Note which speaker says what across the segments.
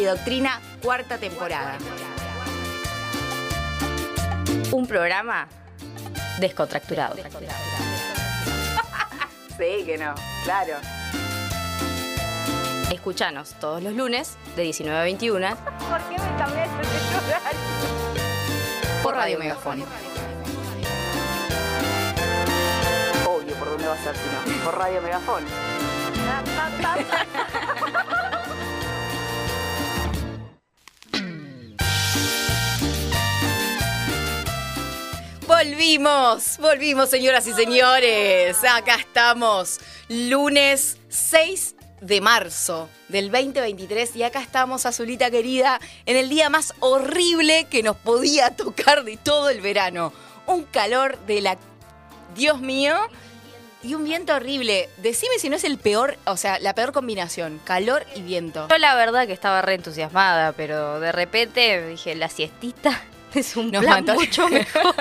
Speaker 1: y Doctrina, cuarta temporada.
Speaker 2: Un programa descontracturado.
Speaker 1: Sí, que no, claro.
Speaker 2: Escuchanos todos los lunes de 19 a 21
Speaker 1: ¿Por qué me cambiaste de horario?
Speaker 2: por Radio Megafón.
Speaker 1: Obvio, ¿por dónde va a ser si no? Por Radio Megafón. Volvimos, volvimos señoras y señores. Acá estamos, lunes 6 de marzo del 2023 y acá estamos, Azulita querida, en el día más horrible que nos podía tocar de todo el verano. Un calor de la... Dios mío. Y un viento horrible. Decime si no es el peor, o sea, la peor combinación, calor y viento.
Speaker 2: Yo la verdad que estaba re entusiasmada, pero de repente dije, la siestita es un
Speaker 1: Nos
Speaker 2: plan
Speaker 1: mató.
Speaker 2: mucho mejor.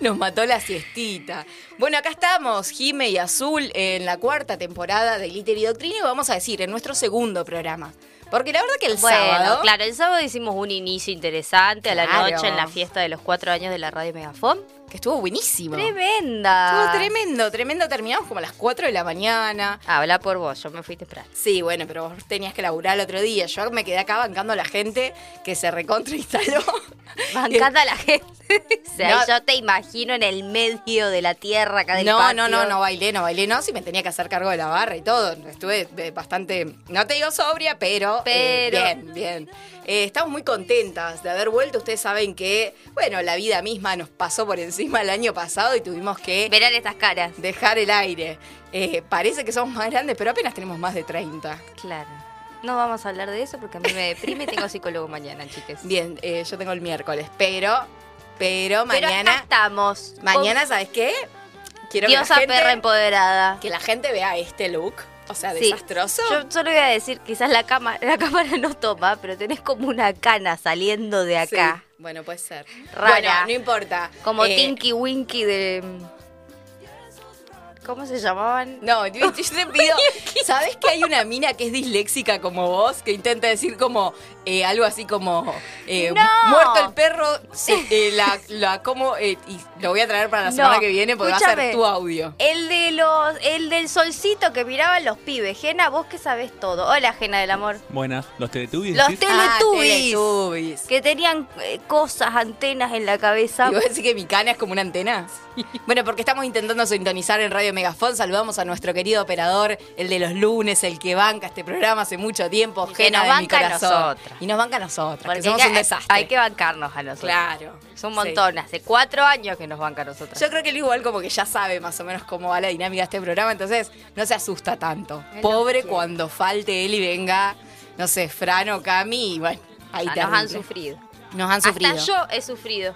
Speaker 1: Nos mató la siestita. Bueno, acá estamos, Jime y Azul, en la cuarta temporada de Glitter y Doctrina y vamos a decir, en nuestro segundo programa. Porque la verdad que el
Speaker 2: bueno,
Speaker 1: sábado...
Speaker 2: claro, el sábado hicimos un inicio interesante a la noche en la fiesta de los cuatro años de la Radio Megafón.
Speaker 1: Que estuvo buenísimo.
Speaker 2: Tremenda.
Speaker 1: Estuvo tremendo, tremendo. Terminamos como a las 4 de la mañana.
Speaker 2: Habla por vos, yo me fui temprano.
Speaker 1: Sí, bueno, pero vos tenías que laburar el otro día. Yo me quedé acá bancando a la gente que se recontra instaló.
Speaker 2: Bancando a la gente. o sea,
Speaker 1: No.
Speaker 2: yo te imagino en el medio de la tierra acá del
Speaker 1: No,
Speaker 2: patio.
Speaker 1: no, no, no bailé, no bailé, no, si me tenía que hacer cargo de la barra y todo. Estuve eh, bastante, no te digo sobria, pero, eh,
Speaker 2: Pero-
Speaker 1: bien, bien. Eh, estamos muy contentas de haber vuelto. Ustedes saben que, bueno, la vida misma nos pasó por encima el año pasado y tuvimos que
Speaker 2: Verán estas caras.
Speaker 1: dejar el aire. Eh, parece que somos más grandes, pero apenas tenemos más de 30.
Speaker 2: Claro. No vamos a hablar de eso porque a mí me deprime y tengo psicólogo mañana, chiques.
Speaker 1: Bien, eh, yo tengo el miércoles, pero, pero
Speaker 2: Pero
Speaker 1: mañana,
Speaker 2: acá estamos.
Speaker 1: mañana, ¿sabes qué? Quiero
Speaker 2: Diosa
Speaker 1: que la gente,
Speaker 2: perra empoderada.
Speaker 1: que la gente vea este look, o sea,
Speaker 2: Sí.
Speaker 1: desastroso.
Speaker 2: Yo solo voy a decir, quizás la cámara, la cámara no toma, pero tenés como una cana saliendo de acá.
Speaker 1: Sí, Bueno, puede ser.
Speaker 2: Rara.
Speaker 1: Bueno, no importa.
Speaker 2: Como
Speaker 1: Eh,
Speaker 2: Tinky Winky de. ¿Cómo se llamaban?
Speaker 1: No, yo, yo te pido. ¿Sabes que hay una mina que es disléxica como vos? Que intenta decir como eh, algo así como. eh,
Speaker 2: No.
Speaker 1: Muerto el perro, sí, eh, la, la como. eh, y lo voy a traer para la
Speaker 2: No,
Speaker 1: semana que viene porque va a ser tu audio.
Speaker 2: El de los, el del solcito que miraban los pibes. Jena, vos que sabés todo. Hola, Jena del amor.
Speaker 3: Buenas, los Teletubbies.
Speaker 2: Los.
Speaker 1: Ah,
Speaker 2: Teletubbies. Que tenían eh, cosas, antenas en la cabeza.
Speaker 1: ¿Y vos decís que mi cana es como una antena? Bueno, porque estamos intentando sintonizar en Radio Megafón. Saludamos a nuestro querido operador, el de los lunes, el que banca este programa hace mucho tiempo,
Speaker 2: Y que nos
Speaker 1: de mi
Speaker 2: banca a nosotras.
Speaker 1: Y nos banca a nosotras,
Speaker 2: Porque
Speaker 1: que somos un desastre.
Speaker 2: Hay que bancarnos a nosotros.
Speaker 1: Claro.
Speaker 2: Es un
Speaker 1: Sí.
Speaker 2: montón. Hace cuatro años que nos banca a nosotros.
Speaker 1: Yo creo que él igual como que ya sabe más o menos cómo va la dinámica de este programa, entonces no se asusta tanto.
Speaker 2: Él
Speaker 1: Pobre cuando falte él y venga, no sé, Fran o Cami, y bueno, ahí
Speaker 2: Ah, nos han sufrido.
Speaker 1: Nos han sufrido.
Speaker 2: Hasta yo he sufrido.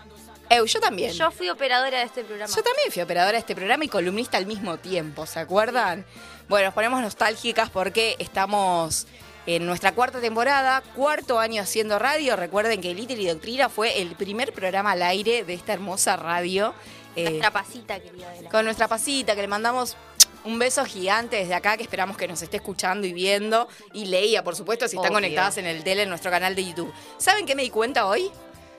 Speaker 1: Eu, yo también.
Speaker 2: Yo fui operadora de este programa.
Speaker 1: Yo también fui operadora de este programa y columnista al mismo tiempo, ¿se acuerdan? Bueno, nos ponemos nostálgicas porque estamos en nuestra cuarta temporada, cuarto año haciendo radio. Recuerden que Líder y Doctrina fue el primer programa al aire de esta hermosa radio. eh,
Speaker 2: Nuestra pasita, querida de la...
Speaker 1: con nuestra pasita, que le mandamos un beso gigante desde acá, que esperamos que nos esté escuchando y viendo. Y leía, por supuesto, si están
Speaker 2: Obvio.
Speaker 1: conectadas en el tele, en nuestro canal de YouTube. ¿Saben qué me di cuenta hoy?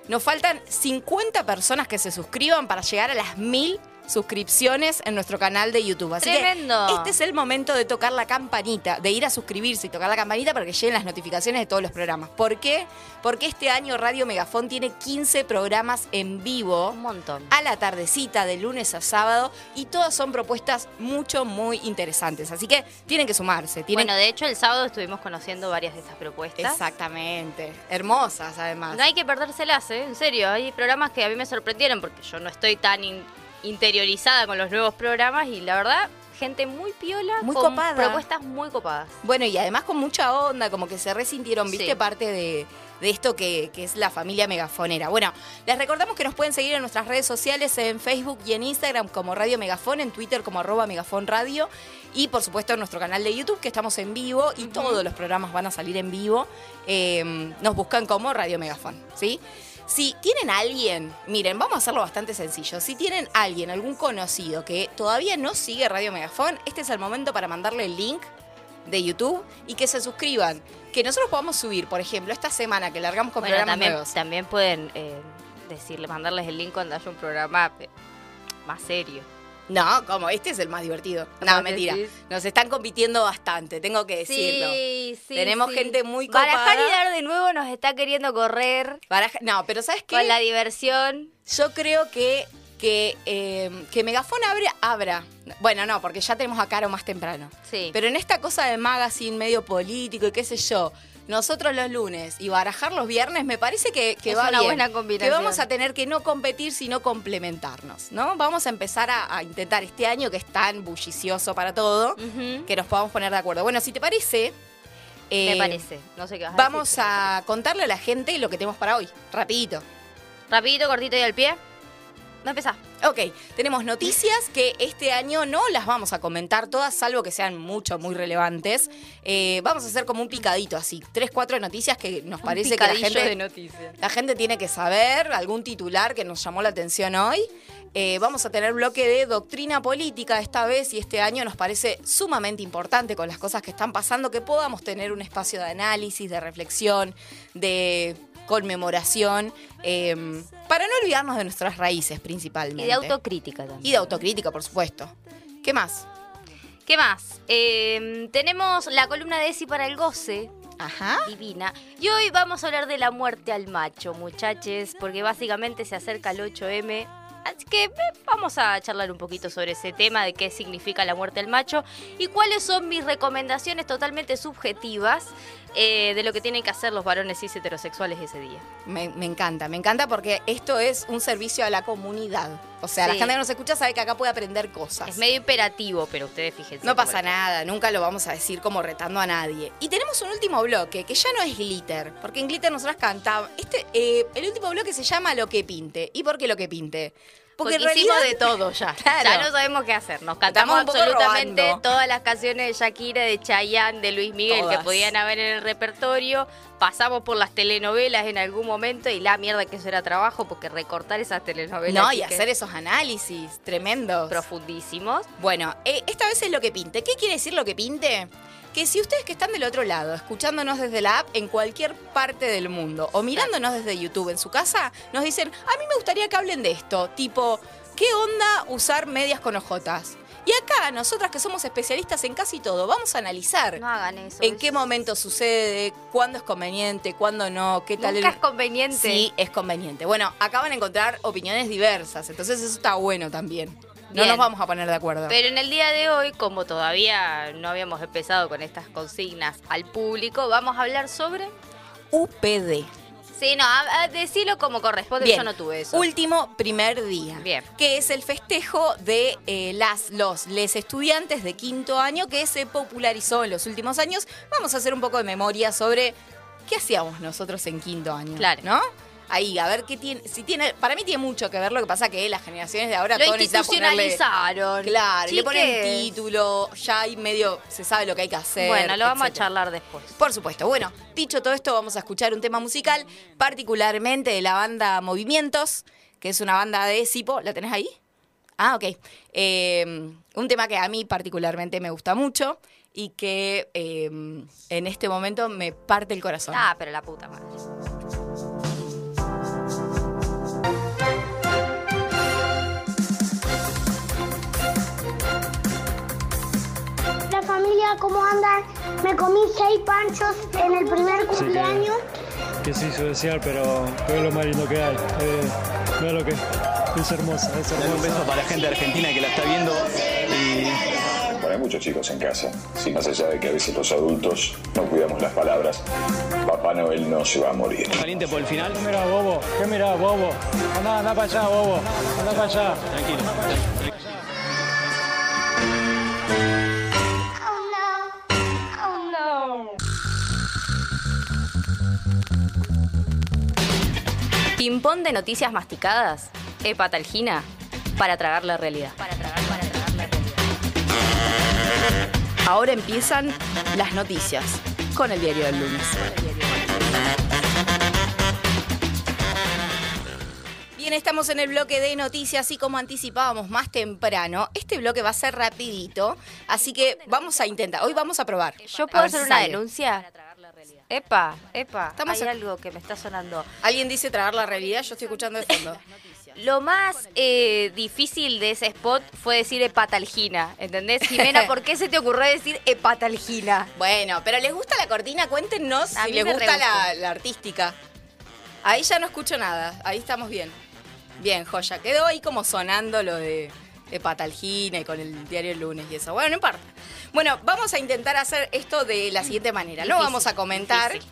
Speaker 1: Nos faltan 50 personas que se suscriban para llegar a las mil suscripciones en nuestro canal de YouTube. Así
Speaker 2: Tremendo.
Speaker 1: que este es el momento de tocar la campanita, de ir a suscribirse y tocar la campanita para que lleguen las notificaciones de todos los programas. ¿Por qué? Porque este año Radio Megafón tiene 15 programas en vivo
Speaker 2: Un montón.
Speaker 1: a la tardecita de lunes a sábado y todas son propuestas mucho, muy interesantes. Así que tienen que sumarse. Tienen...
Speaker 2: Bueno, de hecho, el sábado estuvimos conociendo varias de estas propuestas.
Speaker 1: Exactamente. Hermosas, además.
Speaker 2: No hay que perdérselas, ¿eh? En serio. Hay programas que a mí me sorprendieron porque yo no estoy tan in- interiorizada con los nuevos programas y la verdad, gente muy piola,
Speaker 1: Muy
Speaker 2: con
Speaker 1: copada.
Speaker 2: propuestas muy copadas.
Speaker 1: Bueno, y además con mucha onda, como que se resintieron, viste,
Speaker 2: Sí.
Speaker 1: parte de, de esto que, que es la familia megafonera. Bueno, les recordamos que nos pueden seguir en nuestras redes sociales, en Facebook y en Instagram como Radio Megafón, en Twitter como arroba Megafón Radio y por supuesto en nuestro canal de YouTube que estamos en vivo y todos los programas van a salir en vivo. Eh, nos buscan como Radio Megafón, ¿sí? Si tienen a alguien, miren, vamos a hacerlo bastante sencillo. Si tienen a alguien, algún conocido que todavía no sigue Radio Megafón, este es el momento para mandarle el link de YouTube y que se suscriban. Que nosotros podamos subir, por ejemplo, esta semana que largamos con
Speaker 2: Bueno,
Speaker 1: programas
Speaker 2: también,
Speaker 1: nuevos.
Speaker 2: también pueden eh, decirle, mandarles el link cuando haya un programa eh, más serio.
Speaker 1: No, como este es el más divertido. No,
Speaker 2: ¿Cómo
Speaker 1: mentira.
Speaker 2: decís?
Speaker 1: Nos están compitiendo bastante, tengo que decirlo.
Speaker 2: Sí, sí.
Speaker 1: Tenemos
Speaker 2: sí.
Speaker 1: gente muy
Speaker 2: Barajar
Speaker 1: copada.
Speaker 2: y dar de nuevo nos está queriendo correr
Speaker 1: Baraja- No, pero ¿sabes qué?
Speaker 2: con la diversión.
Speaker 1: Yo creo que, que, eh, que Megafon abre, abra. Bueno, no, porque ya tenemos a Caro más temprano.
Speaker 2: Sí.
Speaker 1: Pero en esta cosa de magazine medio político y qué sé yo, nosotros los lunes y barajar los viernes, me parece que, que
Speaker 2: Es
Speaker 1: va
Speaker 2: una
Speaker 1: bien.
Speaker 2: buena combinación.
Speaker 1: Que vamos a tener que no competir, sino complementarnos, ¿no? Vamos a empezar a, a intentar este año que es tan bullicioso para todo, que nos podamos poner de acuerdo. Bueno, si te parece...
Speaker 2: Me
Speaker 1: eh,
Speaker 2: parece. No sé qué vas a
Speaker 1: Vamos
Speaker 2: decir,
Speaker 1: a contarle a la gente lo que tenemos para hoy, rapidito.
Speaker 2: Rapidito, cortito y al pie. No empezá.
Speaker 1: Ok, tenemos noticias que este año no las vamos a comentar todas, salvo que sean mucho, muy relevantes. Eh, vamos a hacer como un picadito así, tres, cuatro noticias que nos parece que la gente,
Speaker 2: de noticias.
Speaker 1: la gente tiene que saber, algún titular que nos llamó la atención hoy. Eh, vamos a tener bloque de doctrina política esta vez y este año nos parece sumamente importante con las cosas que están pasando que podamos tener un espacio de análisis, de reflexión, de conmemoración, eh, para no olvidarnos de nuestras raíces principalmente.
Speaker 2: Y de autocrítica también.
Speaker 1: Y de autocrítica, por supuesto. ¿Qué más?
Speaker 2: ¿Qué más? Eh, tenemos la columna de Esi para el goce.
Speaker 1: Ajá.
Speaker 2: Divina. Y hoy vamos a hablar de la muerte al macho, muchachos, porque básicamente se acerca el 8M. Así que vamos a charlar un poquito sobre ese tema de qué significa la muerte al macho y cuáles son mis recomendaciones totalmente subjetivas eh, de lo que tienen que hacer los varones cis heterosexuales ese día.
Speaker 1: Me, me encanta, me encanta porque esto es un servicio a la comunidad. O sea, la
Speaker 2: Sí.
Speaker 1: gente que nos escucha sabe que acá puede aprender cosas.
Speaker 2: Es medio imperativo, pero ustedes fíjense.
Speaker 1: No pasa nada, nunca lo vamos a decir como retando a nadie. Y tenemos un último bloque, que ya no es glitter, porque en glitter nosotras cantamos. Este, eh, el último bloque se llama Lo que pinte. ¿Y por qué lo que pinte?
Speaker 2: Porque, hicimos de todo ya.
Speaker 1: Claro.
Speaker 2: Ya no sabemos qué hacer. Nos cantamos absolutamente
Speaker 1: robando.
Speaker 2: todas las canciones de Shakira, de Chayanne, de Luis Miguel
Speaker 1: Todas.
Speaker 2: que podían haber en el repertorio. Pasamos por las telenovelas en algún momento y la mierda que eso era trabajo porque recortar esas telenovelas
Speaker 1: No, y hacer esos análisis tremendos.
Speaker 2: profundísimos.
Speaker 1: Bueno, eh, esta vez es lo que pinte. ¿Qué quiere decir lo que pinte? Que si ustedes que están del otro lado, escuchándonos desde la app en cualquier parte del mundo o mirándonos desde YouTube en su casa, nos dicen, a mí me gustaría que hablen de esto, tipo, ¿qué onda usar medias con ojotas? Y acá, nosotras que somos especialistas en casi todo, vamos a analizar
Speaker 2: No hagan eso.
Speaker 1: en qué momento sucede, cuándo es conveniente, cuándo no, qué tal
Speaker 2: Nunca
Speaker 1: el-
Speaker 2: es conveniente.
Speaker 1: Sí, es conveniente. Bueno, acá van a encontrar opiniones diversas, entonces eso está bueno también. No nos vamos a poner de acuerdo.
Speaker 2: Pero en el día de hoy, como todavía no habíamos empezado con estas consignas al público, vamos a hablar sobre...
Speaker 1: UPD.
Speaker 2: Sí, no, a- a decirlo como corresponde,
Speaker 1: Bien.
Speaker 2: yo no tuve eso.
Speaker 1: Último primer día.
Speaker 2: Bien.
Speaker 1: Que es el festejo de eh, las, los, les estudiantes de quinto año que se popularizó en los últimos años. Vamos a hacer un poco de memoria sobre qué hacíamos nosotros en quinto año.
Speaker 2: Claro.
Speaker 1: ¿No? Ahí, a ver qué tiene. Si tiene. Para mí tiene mucho que ver lo que pasa que las generaciones de ahora
Speaker 2: Lo
Speaker 1: todo necesita ponerle-
Speaker 2: institucionalizaron.
Speaker 1: Claro, le ponen título, ya hay medio. se sabe lo que hay que hacer.
Speaker 2: Bueno, lo vamos a charlar después.
Speaker 1: Por supuesto. Bueno, dicho todo esto, vamos a escuchar un tema musical, particularmente de la banda Movimientos, que es una banda de Sipo. ¿La tenés ahí? Ah, ok. Eh, un tema que a mí particularmente me gusta mucho y que eh, en este momento me parte el corazón.
Speaker 2: Ah, pero la puta madre.
Speaker 3: ¿Cómo andan? Me comí seis panchos en el primer
Speaker 4: Sí, que-
Speaker 3: cumpleaños.
Speaker 4: que se hizo desear, pero, pero es lo más lindo que hay. Eh, mira lo que es hermosa, es
Speaker 5: un beso para la gente de Argentina que la está viendo y
Speaker 6: Bueno, hay muchos chicos en casa. Si más allá de que a veces los adultos no cuidamos las palabras, Papá Noel no se va a morir.
Speaker 5: caliente por el final.
Speaker 4: ¿Qué mirá, bobo? ¿Qué mirá, bobo? Anda, anda para allá, bobo. Anda para allá.
Speaker 5: Tranquilo.
Speaker 2: Ping-pong de noticias masticadas. Hepatalgina. Para tragar la realidad. Para tragar, para tragar la realidad.
Speaker 1: Ahora empiezan las noticias con el diario del lunes. bien, estamos en el bloque de noticias y como anticipábamos más temprano, este bloque va a ser rapidito, así que vamos a intentar, hoy vamos a probar.
Speaker 2: ¿Yo puedo hacer una
Speaker 1: sale.
Speaker 2: Epa, epa,
Speaker 1: Estamos
Speaker 2: hay
Speaker 1: a-
Speaker 2: algo que me está sonando.
Speaker 1: Alguien dice tragar la realidad, yo estoy escuchando de fondo.
Speaker 2: Lo más eh, difícil de ese spot fue decir hepatalgina, ¿entendés? Jimena, ¿por qué se te ocurrió decir hepatalgina?
Speaker 1: Bueno, pero ¿les gusta la cortina? Cuéntenos
Speaker 2: A
Speaker 1: si
Speaker 2: mí
Speaker 1: les
Speaker 2: me
Speaker 1: gusta la, la artística. Ahí ya no escucho nada, ahí estamos bien. Bien, joya. Quedó ahí como sonando lo de, de Patalgina y con el diario el lunes y eso. Bueno, no importa. Bueno, vamos a intentar hacer esto de la siguiente manera. No vamos a comentar.
Speaker 2: difícil.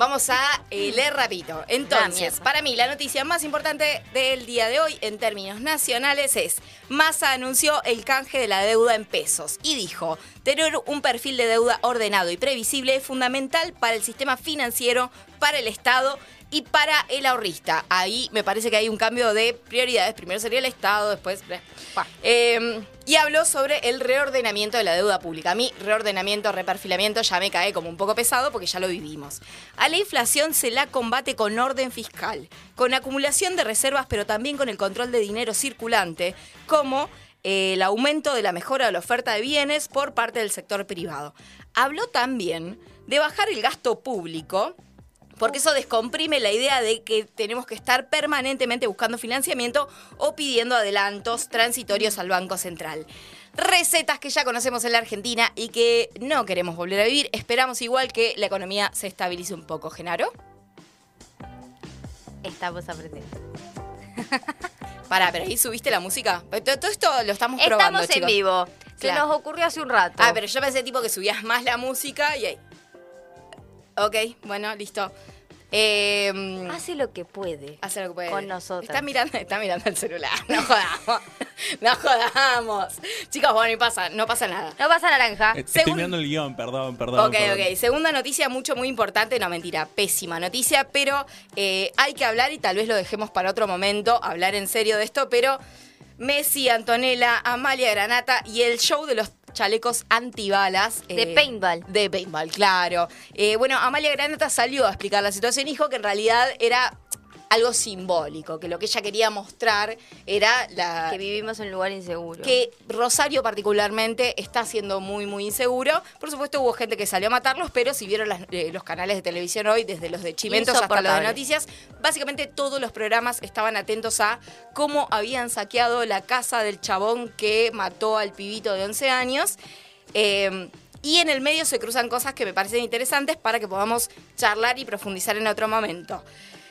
Speaker 1: Vamos a eh, leer rapidito. Entonces, para mí, la noticia más importante del día de hoy en términos nacionales es: Massa anunció el canje de la deuda en pesos y dijo: tener un perfil de deuda ordenado y previsible es fundamental para el sistema financiero, para el Estado y para el ahorrista. Ahí me parece que hay un cambio de prioridades. Primero sería el Estado, después. Eh, y habló sobre el reordenamiento de la deuda pública. A mí, reordenamiento, reperfilamiento ya me cae como un poco pesado porque ya lo vivimos. A la inflación se la combate con orden fiscal, con acumulación de reservas, pero también con el control de dinero circulante, como eh, el aumento de la mejora de la oferta de bienes por parte del sector privado. Habló también de bajar el gasto público porque eso descomprime la idea de que tenemos que estar permanentemente buscando financiamiento o pidiendo adelantos transitorios al Banco Central. Recetas que ya conocemos en la Argentina y que no queremos volver a vivir. Esperamos igual que la economía se estabilice un poco. Genaro.
Speaker 2: Estamos aprendiendo.
Speaker 1: Pará, pero ahí subiste la música. Todo esto lo estamos probando,
Speaker 2: Estamos en
Speaker 1: chicos.
Speaker 2: vivo. Se
Speaker 1: Claro.
Speaker 2: nos ocurrió hace un rato.
Speaker 1: Ah, pero yo pensé tipo que subías más la música y ahí. Ok, bueno, listo. Eh,
Speaker 2: Hace lo que puede.
Speaker 1: Hace lo que puede.
Speaker 2: Con nosotras.
Speaker 1: Está mirando, está mirando el celular. No jodamos. No jodamos. Chicos, bueno, y pasa, no pasa nada.
Speaker 2: No pasa naranja.
Speaker 7: Estoy mirando el guion, perdón, perdón.
Speaker 1: Ok,
Speaker 7: perdón.
Speaker 1: ok. Segunda noticia, mucho, muy importante. No, mentira, pésima noticia, pero eh, hay que hablar y tal vez lo dejemos para otro momento, hablar en serio de esto, pero Messi, Antonella, Amalia Granata y el show de los chalecos antibalas.
Speaker 2: De paintball.
Speaker 1: De paintball, claro. Eh, bueno, Amalia Granata salió a explicar la situación y dijo que en realidad era algo simbólico, que lo que ella quería mostrar era la,
Speaker 2: Que vivimos en un lugar inseguro.
Speaker 1: que Rosario particularmente está siendo muy, muy inseguro. Por supuesto hubo gente que salió a matarlos, pero si vieron las- eh, los canales de televisión hoy, desde los de Chimentos hasta los de noticias, básicamente todos los programas estaban atentos a cómo habían saqueado la casa del chabón que mató al pibito de 11 años. Eh, y en el medio se cruzan cosas que me parecen interesantes para que podamos charlar y profundizar en otro momento.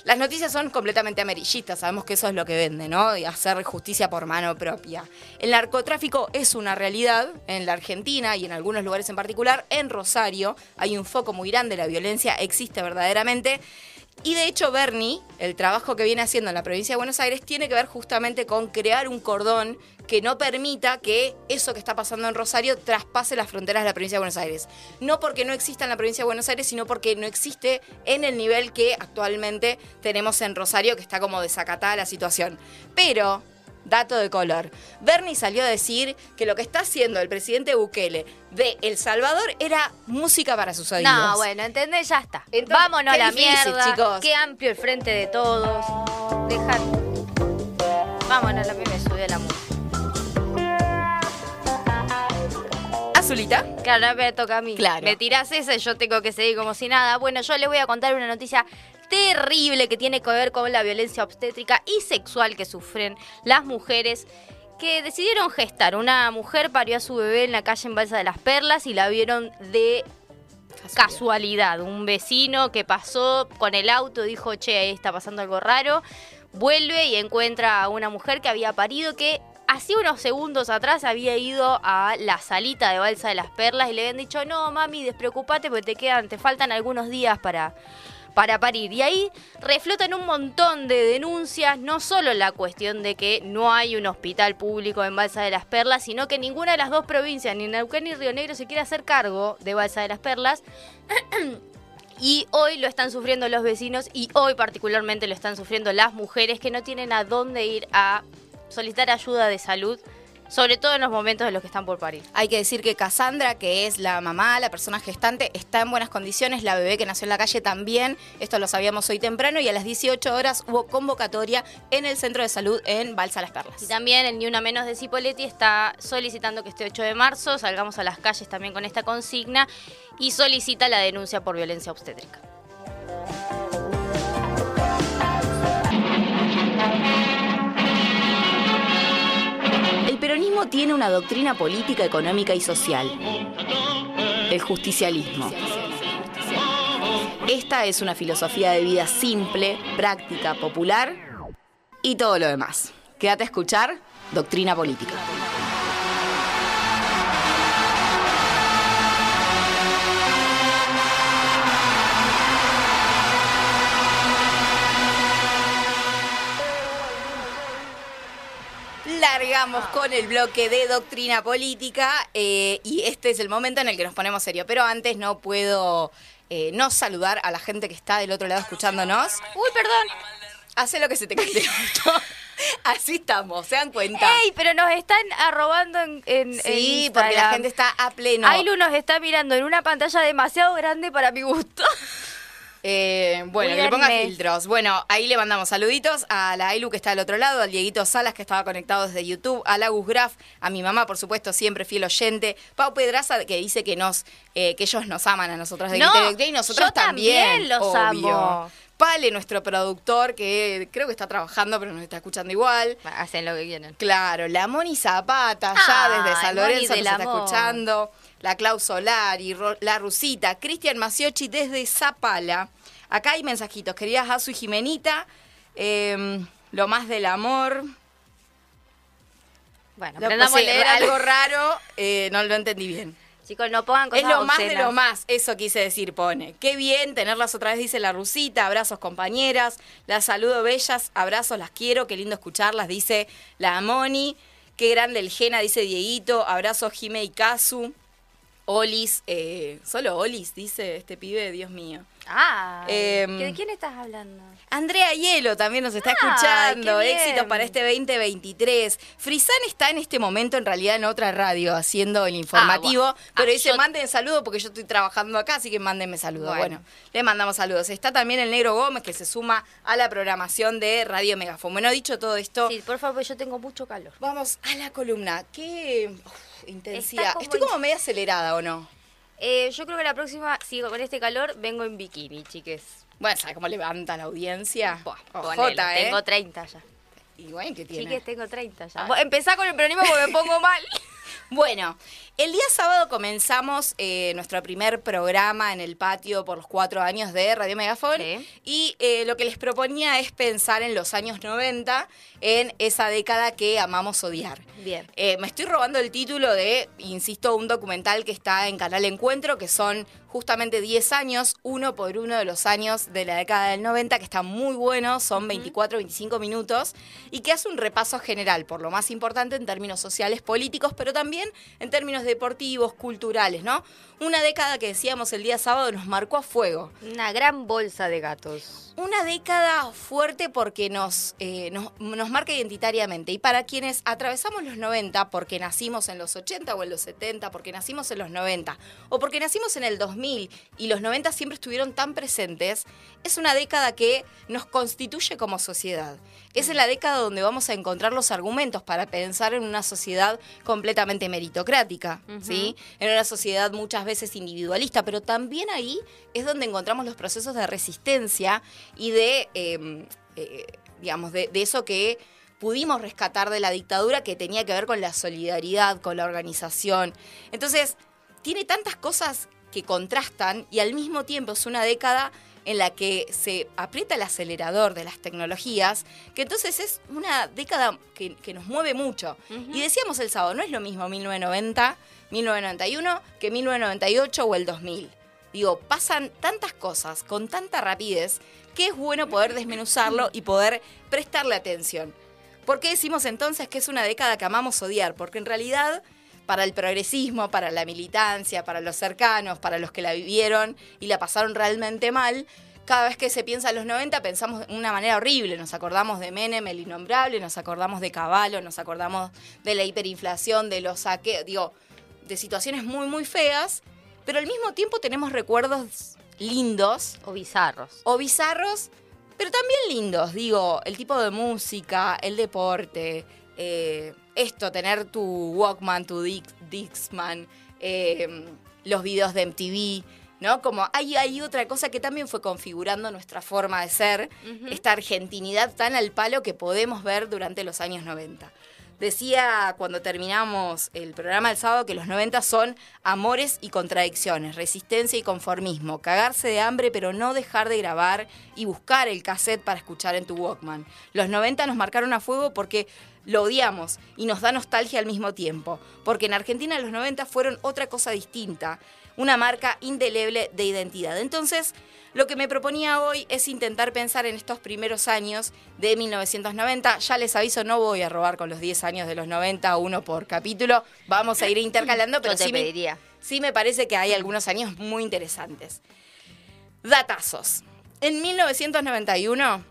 Speaker 1: Las noticias son completamente amarillistas, sabemos que eso es lo que vende, ¿no? Y hacer justicia por mano propia. El narcotráfico es una realidad en la Argentina y en algunos lugares en particular. En Rosario hay un foco muy grande, la violencia existe verdaderamente. Y de hecho, Bernie, el trabajo que viene haciendo en la provincia de Buenos Aires, tiene que ver justamente con crear un cordón que no permita que eso que está pasando en Rosario traspase las fronteras de la provincia de Buenos Aires. No porque no exista en la provincia de Buenos Aires, sino porque no existe en el nivel que actualmente tenemos en Rosario, que está como desacatada la situación. Pero Dato de color. Bernie salió a decir que lo que está haciendo el presidente Bukele de El Salvador era música para sus oídos.
Speaker 2: No, bueno, ¿entendés? Ya está.
Speaker 1: Entonces,
Speaker 2: Vámonos a la
Speaker 1: difícil,
Speaker 2: mierda.
Speaker 1: chicos.
Speaker 2: Qué amplio el frente de todos. Dejar. Vámonos, a mí me subió la música.
Speaker 1: Azulita.
Speaker 2: Claro, me toca a mí.
Speaker 1: Claro.
Speaker 2: Me tirás esa y yo tengo que seguir como si nada. Bueno, yo les voy a contar una noticia terrible que tiene que ver con la violencia obstétrica y sexual que sufren las mujeres que decidieron gestar. Una mujer parió a su bebé en la calle en Balsa de las Perlas y la vieron de casualidad. Un vecino que pasó con el auto dijo, che, ahí está pasando algo raro. Vuelve y encuentra a una mujer que había parido que hacía unos segundos atrás había ido a la salita de Balsa de las Perlas y le habían dicho, no, mami, despreocupate porque te quedan, te faltan algunos días para, para parir. Y ahí reflotan un montón de denuncias, no solo la cuestión de que no hay un hospital público en Balsa de las Perlas, sino que ninguna de las dos provincias, ni Neuquén ni Río Negro, se quiere hacer cargo de Balsa de las Perlas. Y hoy lo están sufriendo los vecinos y hoy particularmente lo están sufriendo las mujeres que no tienen a dónde ir a solicitar ayuda de salud sobre todo en los momentos de los que están por parir.
Speaker 1: Hay que decir que Cassandra, que es la mamá, la persona gestante, está en buenas condiciones. La bebé que nació en la calle también. Esto lo sabíamos hoy temprano. Y a las 18 horas hubo convocatoria en el centro de salud en Balsa Las Perlas.
Speaker 2: Y también el Ni Una Menos de Cipoletti está solicitando que este 8 de marzo salgamos a las calles también con esta consigna y solicita la denuncia por violencia obstétrica.
Speaker 1: El peronismo tiene una doctrina política, económica y social. El justicialismo. Esta es una filosofía de vida simple, práctica, popular y todo lo demás. Quédate a escuchar Doctrina Política. Largamos con el bloque de doctrina política eh, y este es el momento en el que nos ponemos serio. Pero antes no puedo eh, no saludar a la gente que está del otro lado escuchándonos.
Speaker 2: Uy, perdón.
Speaker 1: Hace lo que se te cante. Así estamos, ¿se dan cuenta?
Speaker 2: ¡Ey! Pero nos están arrobando en, en, en
Speaker 1: sí, porque la gente está a pleno.
Speaker 2: Ailu nos está mirando en una pantalla demasiado grande para mi gusto.
Speaker 1: Eh, bueno, que le ponga filtros. Bueno, ahí le mandamos saluditos a la Ailu que está del otro lado, al Dieguito Salas que estaba conectado desde YouTube, a Lagus Graf, a mi mamá, por supuesto, siempre fiel oyente, Pau Pedraza que dice que nos, eh, que ellos nos aman a nosotras de
Speaker 2: No,
Speaker 1: y nosotros
Speaker 2: yo también los
Speaker 1: obvio.
Speaker 2: amo.
Speaker 1: Pale, nuestro productor, que creo que está trabajando, pero nos está escuchando igual.
Speaker 2: Hacen lo que quieren.
Speaker 1: Claro, la Moni Zapata, ya desde San Lorenzo nos está escuchando. La Clau Solari, la Rusita, Cristian Maciochi desde Zapala. Acá hay mensajitos, queridas Azu y Jimenita. em, lo más del amor.
Speaker 2: Bueno,
Speaker 1: Lo- sí,
Speaker 2: leer
Speaker 1: algo raro, eh, no lo entendí bien.
Speaker 2: Chicos, no pongan cosas
Speaker 1: Es lo más de lo más, eso quise decir, pone. Qué bien tenerlas otra vez, dice la Rusita. Abrazos, compañeras. Las saludo, bellas. Abrazos, las quiero. Qué lindo escucharlas, dice la Moni. Qué grande el Gena, dice Dieguito. Abrazos, Jime y Casu. Olis, eh, solo Olis, dice este pibe, Dios mío.
Speaker 2: Ah,
Speaker 1: Em,
Speaker 2: ¿de quién estás hablando?
Speaker 1: Andrea Hielo también nos está escuchando. Éxitos para este 2023. Frisan está en este momento en realidad en otra radio haciendo el informativo,
Speaker 2: Ah, bueno.
Speaker 1: pero
Speaker 2: Ah,
Speaker 1: dice
Speaker 2: yo-
Speaker 1: manden saludo porque yo estoy trabajando acá, así que mándenme saludos. Bueno.
Speaker 2: Bueno.
Speaker 1: le mandamos saludos. Está también el Negro Gómez que se suma a la programación de Radio Megafon. Bueno, dicho todo esto,
Speaker 2: Sí, por favor, yo tengo mucho calor.
Speaker 1: vamos a la columna. Qué uf, intensidad.
Speaker 2: Está como
Speaker 1: Estoy
Speaker 2: in-
Speaker 1: como media acelerada, ¿o no?
Speaker 2: Eh, yo creo que la próxima, si con este calor, vengo en bikini, chiques.
Speaker 1: Bueno, ¿sabes cómo levanta la audiencia?
Speaker 2: Buah,
Speaker 1: Ojota,
Speaker 2: ponele,
Speaker 1: ¿eh?
Speaker 2: Tengo 30 ya.
Speaker 1: Y bueno, ¿qué tiene?
Speaker 2: Chiques, tengo 30 ya.
Speaker 1: Ah.
Speaker 2: Empezá con el peronismo porque me pongo mal.
Speaker 1: Bueno, el día sábado comenzamos eh, nuestro primer programa en el patio por los cuatro años de Radio Megafon
Speaker 2: Sí.
Speaker 1: y eh, lo que les proponía es pensar en los años 90, en esa década que amamos odiar.
Speaker 2: Bien.
Speaker 1: Eh, me estoy robando el título de, insisto, un documental que está en Canal Encuentro, que son justamente 10 años, uno por uno de los años de la década del 90, que está muy bueno, son 24, 25 minutos, y que hace un repaso general por lo más importante en términos sociales, políticos, pero también en términos deportivos, culturales, ¿no? Una década que decíamos el día sábado nos marcó a fuego.
Speaker 2: Una gran bolsa de gatos.
Speaker 1: Una década fuerte porque nos, eh, nos, nos marca identitariamente. Y para quienes atravesamos los 90 porque nacimos en los 80 o en los 70, porque nacimos en los 90 o porque nacimos en el 2000 y los 90 siempre estuvieron tan presentes, es una década que nos constituye como sociedad. Es en la década donde vamos a encontrar los argumentos para pensar en una sociedad completamente meritocrática, ¿sí? En una sociedad muchas veces individualista, pero también ahí es donde encontramos los procesos de resistencia y de, eh, eh, digamos, de, de eso que pudimos rescatar de la dictadura que tenía que ver con la solidaridad, con la organización. Entonces, tiene tantas cosas que contrastan y al mismo tiempo es una década en la que se aprieta el acelerador de las tecnologías, que entonces es una década que, que nos mueve mucho. Y decíamos el sábado, no es lo mismo 1990, 1991 que 1998 o el 2000. Digo, pasan tantas cosas con tanta rapidez que es bueno poder desmenuzarlo y poder prestarle atención. ¿Por qué decimos entonces que es una década que amamos odiar? Porque en realidad para el progresismo, para la militancia, para los cercanos, para los que la vivieron y la pasaron realmente mal, cada vez que se piensa en los 90 pensamos de una manera horrible. Nos acordamos de Menem, el innombrable, nos acordamos de Caballo, nos acordamos de la hiperinflación, de los saqueos, digo, de situaciones muy, muy feas. Pero al mismo tiempo tenemos recuerdos lindos
Speaker 2: O bizarros.
Speaker 1: o bizarros, pero también lindos. Digo, el tipo de música, el deporte, eh, esto, tener tu Walkman, tu Dix- Dixman, eh, los videos de MTV, ¿no? Como hay, hay otra cosa que también fue configurando nuestra forma de ser, esta argentinidad tan al palo que podemos ver durante los años 90. Decía cuando terminamos el programa del sábado que los 90 son amores y contradicciones, resistencia y conformismo, cagarse de hambre pero no dejar de grabar y buscar el cassette para escuchar en tu Walkman. Los 90 nos marcaron a fuego porque lo odiamos y nos da nostalgia al mismo tiempo, porque en Argentina los 90 fueron otra cosa distinta, una marca indeleble de identidad. Entonces, lo que me proponía hoy es intentar pensar en estos primeros años de 1990. Ya les aviso, no voy a robar con los 10 años de los 90, uno por capítulo. Vamos a ir intercalando, pero
Speaker 2: Yo te
Speaker 1: sí, me,
Speaker 2: pediría.
Speaker 1: sí me parece que hay algunos años muy interesantes. Datazos. En 1991,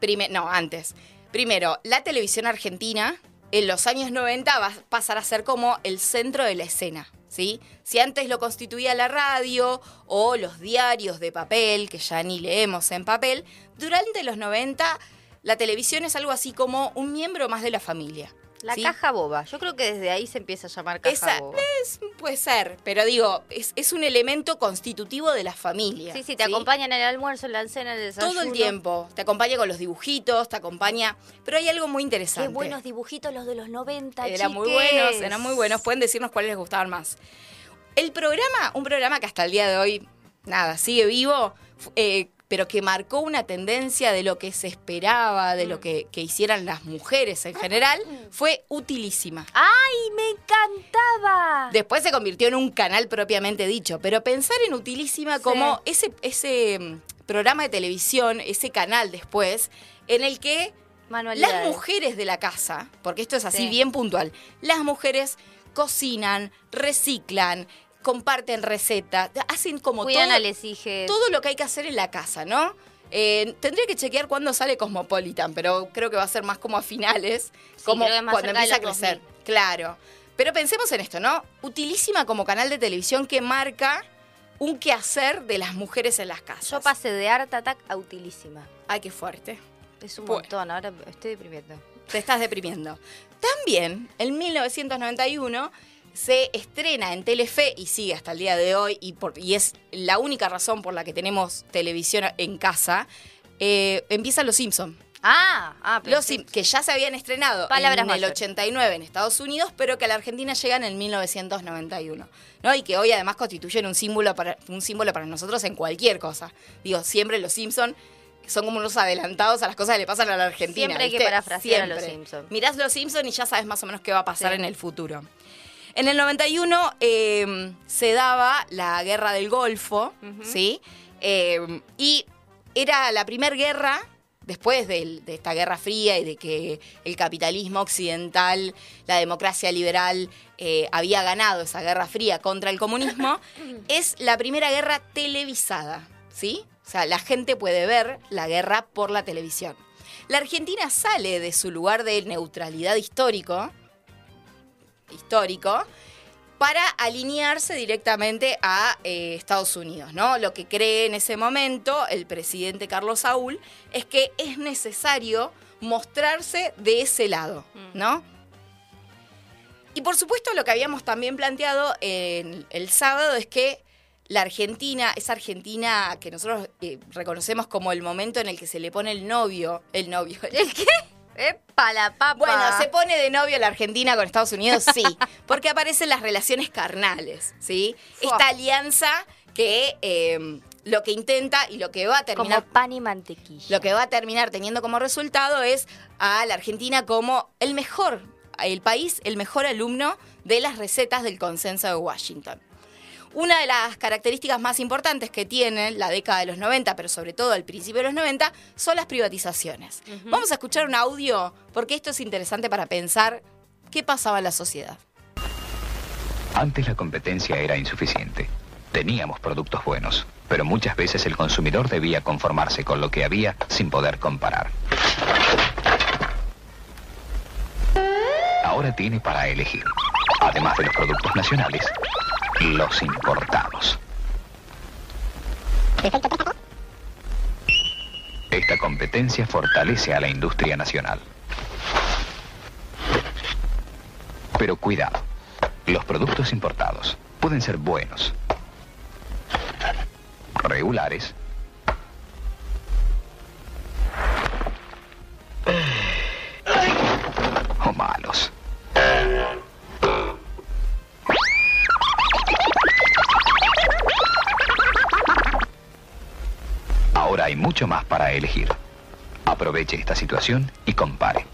Speaker 1: prime- no, antes. Primero, la televisión argentina en los años 90 va a pasar a ser como el centro de la escena. Si antes lo constituía la radio o los diarios de papel, que ya ni leemos en papel, durante los 90 la televisión es algo así como un miembro más de la familia.
Speaker 2: La
Speaker 1: ¿sí?
Speaker 2: caja boba. Yo creo que desde ahí se empieza a llamar caja
Speaker 1: Esa
Speaker 2: boba.
Speaker 1: es- puede ser, pero digo, es, es un elemento constitutivo de la familia.
Speaker 2: Sí, sí, te acompañan en el almuerzo, en la cena, en el desayuno.
Speaker 1: Todo el tiempo. Te acompaña con los dibujitos, te acompaña. Pero hay algo muy
Speaker 2: Qué
Speaker 1: interesante.
Speaker 2: buenos dibujitos los de los 90,
Speaker 1: Eran muy buenos, eran muy buenos. Pueden decirnos cuáles les gustaban más. El programa, un programa que hasta el día de hoy, nada, sigue vivo, eh, pero que marcó una tendencia de lo que se esperaba, de lo que, que hicieran las mujeres en general, fue utilísima.
Speaker 2: ¡Ay, me encantaba!
Speaker 1: Después se convirtió en un canal propiamente dicho, pero pensar en Utilísima como ese, ese mm, programa de televisión, ese canal después, en el que las mujeres de la casa, porque esto es así
Speaker 2: Sí.
Speaker 1: bien puntual, las mujeres cocinan, reciclan, comparten recetas, hacen como
Speaker 2: Cuidan
Speaker 1: todo,
Speaker 2: a
Speaker 1: todo lo que hay que hacer en la casa, ¿no? Eh, tendría que chequear cuándo sale Cosmopolitan, pero creo que va a ser más como a finales,
Speaker 2: Sí,
Speaker 1: como cuando empieza a crecer.
Speaker 2: 2000.
Speaker 1: Claro. Pero pensemos en esto, ¿no? Utilísima como canal de televisión que marca un quehacer de las mujeres en las casas.
Speaker 2: Yo pasé de Art Attack a Utilísima.
Speaker 1: Ay, qué fuerte.
Speaker 2: Es un
Speaker 1: Bueno.
Speaker 2: montón, ahora estoy deprimiendo.
Speaker 1: Te estás deprimiendo. También, en 1991, se estrena en Telefe y sigue hasta el día de hoy, y, por- y es la única razón por la que tenemos televisión en casa, eh, empiezan Los Simpsons.
Speaker 2: Ah, ah, pero
Speaker 1: Los Sim- que ya se habían estrenado
Speaker 2: Palabras
Speaker 1: en el
Speaker 2: mayores.
Speaker 1: 89 en Estados Unidos, pero que a la Argentina llegan en 1991. ¿no? Y que hoy además constituyen un símbolo, para, un símbolo para nosotros en cualquier cosa. Digo, siempre los Simpson son como unos adelantados a las cosas que le pasan a la Argentina.
Speaker 2: Siempre hay que parafrasear a los
Speaker 1: Siempre.
Speaker 2: Simpson.
Speaker 1: Mirás los Simpson y ya sabes más o menos qué va a pasar
Speaker 2: Sí.
Speaker 1: en el futuro. En el 91 eh, se daba la guerra del Golfo, ¿sí? Eh, y era la primera guerra, después de, esta guerra fría y de que el capitalismo occidental, la democracia liberal, eh, había ganado esa guerra fría contra el comunismo, es la primera guerra televisada, ¿sí? O sea, la gente puede ver la guerra por la televisión. La Argentina sale de su lugar de neutralidad histórico, histórico para alinearse directamente a eh, Estados Unidos, ¿no? Lo que cree en ese momento el presidente Carlos Saúl es que es necesario mostrarse de ese lado, ¿no? Y por supuesto lo que habíamos también planteado en el sábado es que la Argentina, esa Argentina que nosotros eh, reconocemos como el momento en el que se le pone el novio, el novio,
Speaker 2: ¿El qué? ¡Epa, la papa!
Speaker 1: bueno, se pone de novio la Argentina con Estados Unidos, sí, porque aparecen las relaciones carnales, ¿sí?
Speaker 2: Fua.
Speaker 1: Esta alianza que eh, lo que intenta y lo que va a
Speaker 2: Como
Speaker 1: terminar
Speaker 2: pan y mantequilla.
Speaker 1: lo que va a terminar teniendo como resultado es a la Argentina como el mejor, el país, el mejor alumno de las recetas del consenso de Washington. Una de las características más importantes que tiene la década de los 90, pero sobre todo al principio de los 90, son las privatizaciones. Vamos a escuchar un audio porque esto es interesante para pensar qué pasaba en la sociedad.
Speaker 7: Antes la competencia era insuficiente. Teníamos productos buenos, pero muchas veces el consumidor debía conformarse con lo que había sin poder comparar. Ahora tiene para elegir, además de los productos nacionales, los importados. Esta competencia fortalece a la industria nacional. Pero cuidado, los productos importados pueden ser buenos, regulares o malos. Ahora hay mucho más para elegir. Aproveche esta situación y compare.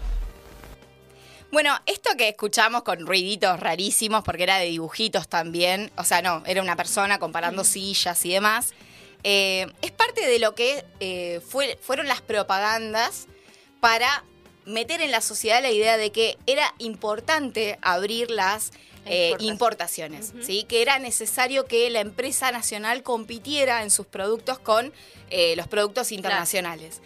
Speaker 1: Bueno, esto que escuchamos con ruiditos rarísimos, porque era de dibujitos también, o sea, no, era una persona comparando sillas y demás, eh, es parte de lo que eh, fue- fueron las propagandas para meter en la sociedad la idea de que era importante abrir las eh, importaciones, ¿sí? que era necesario que la empresa nacional compitiera en sus productos con eh, los productos internacionales.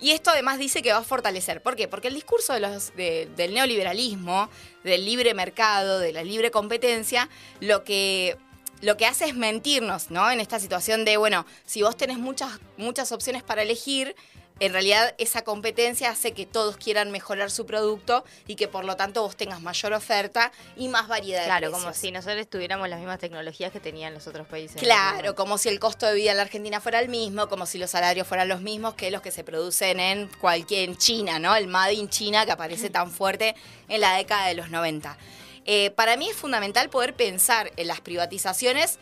Speaker 1: Y esto además dice que va a fortalecer. ¿Por qué? Porque el discurso de los, de- del neoliberalismo, del libre mercado, de la libre competencia, lo que, lo que hace es mentirnos, ¿no? En esta situación de, bueno, si vos tenés muchas, muchas opciones para elegir, en realidad esa competencia hace que todos quieran mejorar su producto y que por lo tanto vos tengas mayor oferta y más variedad de
Speaker 2: Claro, como si nosotros tuviéramos las mismas tecnologías que tenían los otros países.
Speaker 1: Claro, como si el costo de vida en la Argentina fuera el mismo, como si los salarios fueran los mismos que los que se producen en cualquier en China, ¿no? El Made in China que aparece tan fuerte en la década de los 90. Eh, para mí es fundamental poder pensar en las privatizaciones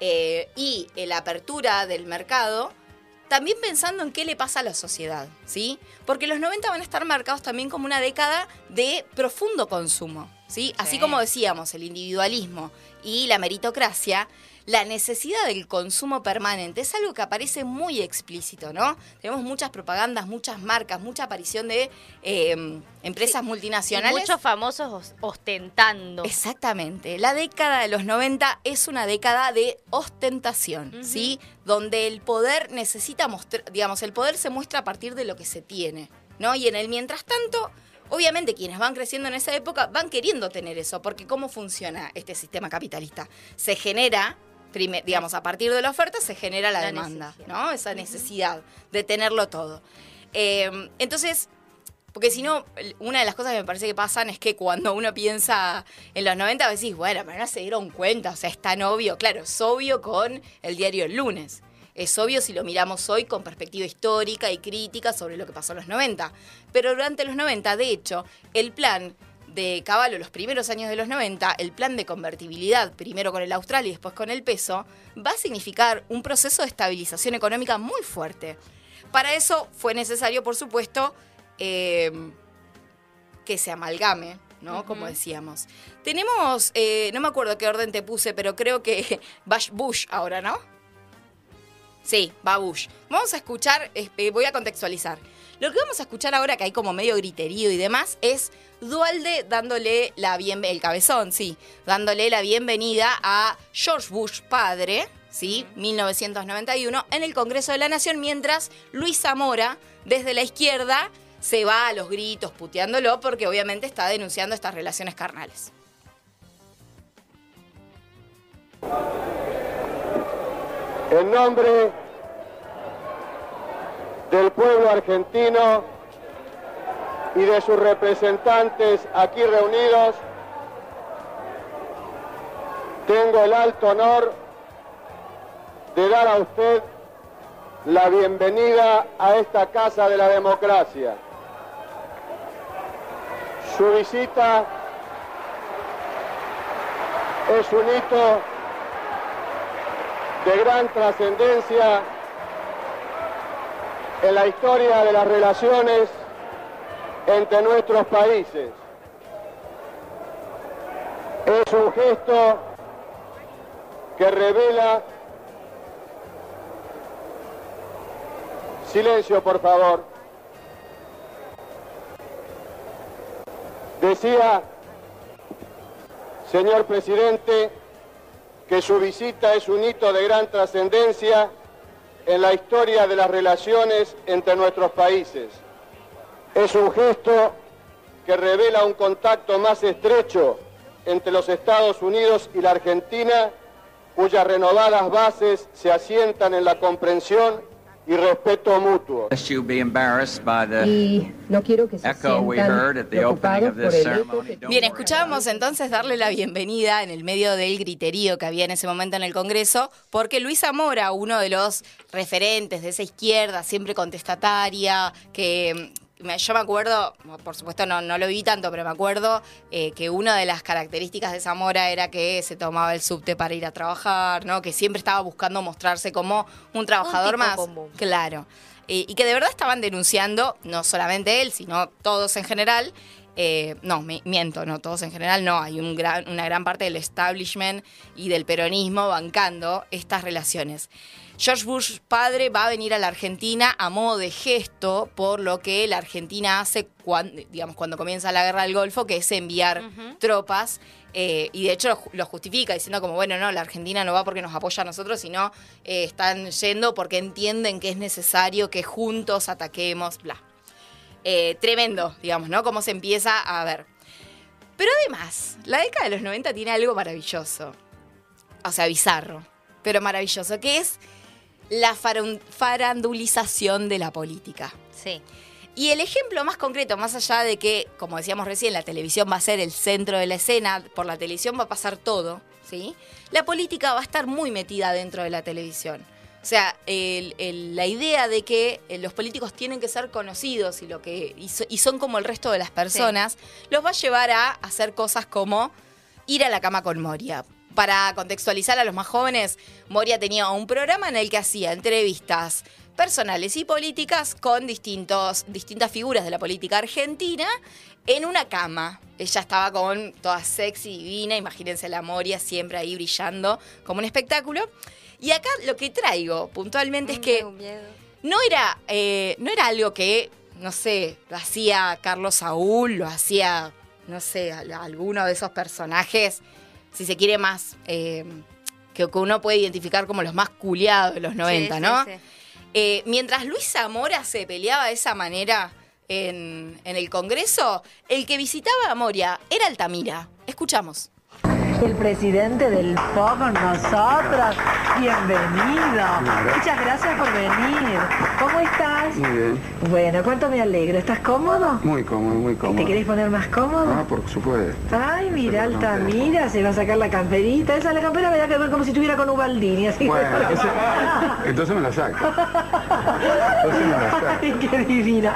Speaker 1: eh, y en la apertura del mercado, también pensando en qué le pasa a la sociedad, ¿sí? Porque los 90 van a estar marcados también como una década de profundo consumo, ¿sí? Así
Speaker 2: Sí.
Speaker 1: como decíamos, el individualismo y la meritocracia, la necesidad del consumo permanente es algo que aparece muy explícito, ¿no? Tenemos muchas propagandas, muchas marcas, mucha aparición de eh, empresas multinacionales.
Speaker 2: muchos famosos os- ostentando.
Speaker 1: Exactamente. La década de los 90 es una década de ostentación, ¿sí? Donde el poder necesita mostrar, digamos, el poder se muestra a partir de lo que se tiene, ¿no? Y en el mientras tanto, obviamente quienes van creciendo en esa época van queriendo tener eso, porque ¿cómo funciona este sistema capitalista? Se genera, digamos, a partir de la oferta se genera la,
Speaker 2: La
Speaker 1: demanda,
Speaker 2: necesidad.
Speaker 1: ¿no? Esa necesidad de tenerlo todo. Eh, entonces, porque si no, una de las cosas que me parece que pasan es que cuando uno piensa en los 90, decís, bueno, pero no se dieron cuenta, o sea, es tan obvio. Claro, es obvio con el diario El Lunes. Es obvio si lo miramos hoy con perspectiva histórica y crítica sobre lo que pasó en los 90. Pero durante los 90, de hecho, el plan de Caballo, los primeros años de los 90, el plan de convertibilidad, primero con el austral y después con el peso, va a significar un proceso de estabilización económica muy fuerte. Para eso fue necesario, por supuesto, eh, que se amalgame, ¿no? Como decíamos. Tenemos, eh, no me acuerdo qué orden te puse, pero creo que va Bush ahora, ¿no? Sí, va Bush. Vamos a escuchar, eh, voy a contextualizar. Lo que vamos a escuchar ahora, que hay como medio griterío y demás, es Dualde dándole la bienvenida, el cabezón, sí, dándole la bienvenida a George Bush padre, ¿sí? 1991, en el Congreso de la Nación, mientras Luis Zamora, desde la izquierda, se va a los gritos puteándolo porque obviamente está denunciando estas relaciones carnales.
Speaker 8: En nombre del pueblo argentino y de sus representantes aquí reunidos, tengo el alto honor de dar a usted la bienvenida a esta Casa de la Democracia. Su visita es un hito de gran trascendencia en la historia de las relaciones entre nuestros países. Es un gesto que revela... Silencio, por favor. Decía, señor presidente, que su visita es un hito de gran trascendencia en la historia de las relaciones entre nuestros países. Es un gesto que revela un contacto más estrecho entre los Estados Unidos y la Argentina, cuyas renovadas bases se asientan en la comprensión y respeto mutuo.
Speaker 9: you be embarrassed by the
Speaker 10: y no quiero que se
Speaker 9: echo we
Speaker 10: sientan
Speaker 9: heard at the opening
Speaker 10: preocupados
Speaker 9: of
Speaker 10: por
Speaker 9: this
Speaker 10: el eco
Speaker 9: ceremony.
Speaker 10: que
Speaker 9: Don't
Speaker 1: Bien, escuchábamos entonces darle la bienvenida en el medio del griterío que había en ese momento en el Congreso, porque Luis Zamora, uno de los referentes de esa izquierda, siempre contestataria, que me- yo me acuerdo, por supuesto no, no lo vi tanto, pero me acuerdo eh, que una de las características de Zamora era que se tomaba el subte para ir a trabajar, ¿no? que siempre estaba buscando mostrarse como un trabajador más.
Speaker 2: común.
Speaker 1: Claro. Eh, y que de verdad estaban denunciando, no solamente él, sino todos en general. eh, no, mi- miento, no, todos en general no. Hay un gran, una gran parte del establishment y del peronismo bancando estas relaciones. George Bush padre va a venir a la Argentina a modo de gesto por lo que la Argentina hace cuando, digamos, cuando comienza la guerra del Golfo, que es enviar tropas. eh, y de hecho lo, ju- lo justifica diciendo como, bueno, no, la Argentina no va porque nos apoya a nosotros, sino eh, están yendo porque entienden que es necesario que juntos ataquemos, bla. Eh, tremendo, digamos, ¿no? Cómo se empieza a ver. Pero además, la década de los 90 tiene algo maravilloso. O sea, bizarro, pero maravilloso, que es la farandulización de la política.
Speaker 2: Sí.
Speaker 1: Y el ejemplo más concreto, más allá de que, como decíamos recién, la televisión va a ser el centro de la escena, por la televisión va a pasar todo, ¿sí? La política va a estar muy metida dentro de la televisión. O sea, el- el- la idea de que eh, los políticos tienen que ser conocidos y, lo que, y, so- y son como el resto de las personas, los va a llevar a hacer cosas como ir a la cama con Moria. Para contextualizar a los más jóvenes, Moria tenía un programa en el que hacía entrevistas personales y políticas con distintos, distintas figuras de la política argentina en una cama. Ella estaba con toda sexy, divina, imagínense la Moria siempre ahí brillando como un espectáculo. Y acá lo que traigo puntualmente es que no era, eh, no era algo que, no sé, lo hacía Carlos Saúl, lo hacía, no sé, alguno de esos personajes, si se quiere más, eh, que, que uno puede identificar como los más culiados de los 90,
Speaker 2: Sí,
Speaker 1: ¿no?
Speaker 2: sí, sí.
Speaker 1: Eh, mientras Luis Zamora se peleaba de esa manera en, en el Congreso, el que visitaba a Moria era Altamira. Escuchamos.
Speaker 10: El presidente del PO con nosotros. Bienvenido. Muchas gracias por venir. ¿Cómo estás?
Speaker 11: Muy bien,
Speaker 10: Bueno, cuánto me alegro. ¿Estás cómodo?
Speaker 11: muy cómodo, muy cómodo.
Speaker 10: ¿Te querés poner más cómodo?
Speaker 11: Ah, por supuesto.
Speaker 10: Ay, mira, Altamira, se va a sacar la camperita. Esa la campera me da que ver como si estuviera con Ubaldini. Así
Speaker 11: Bueno, entonces, entonces me la saco. Entonces me la saco.
Speaker 10: Ay, qué divina.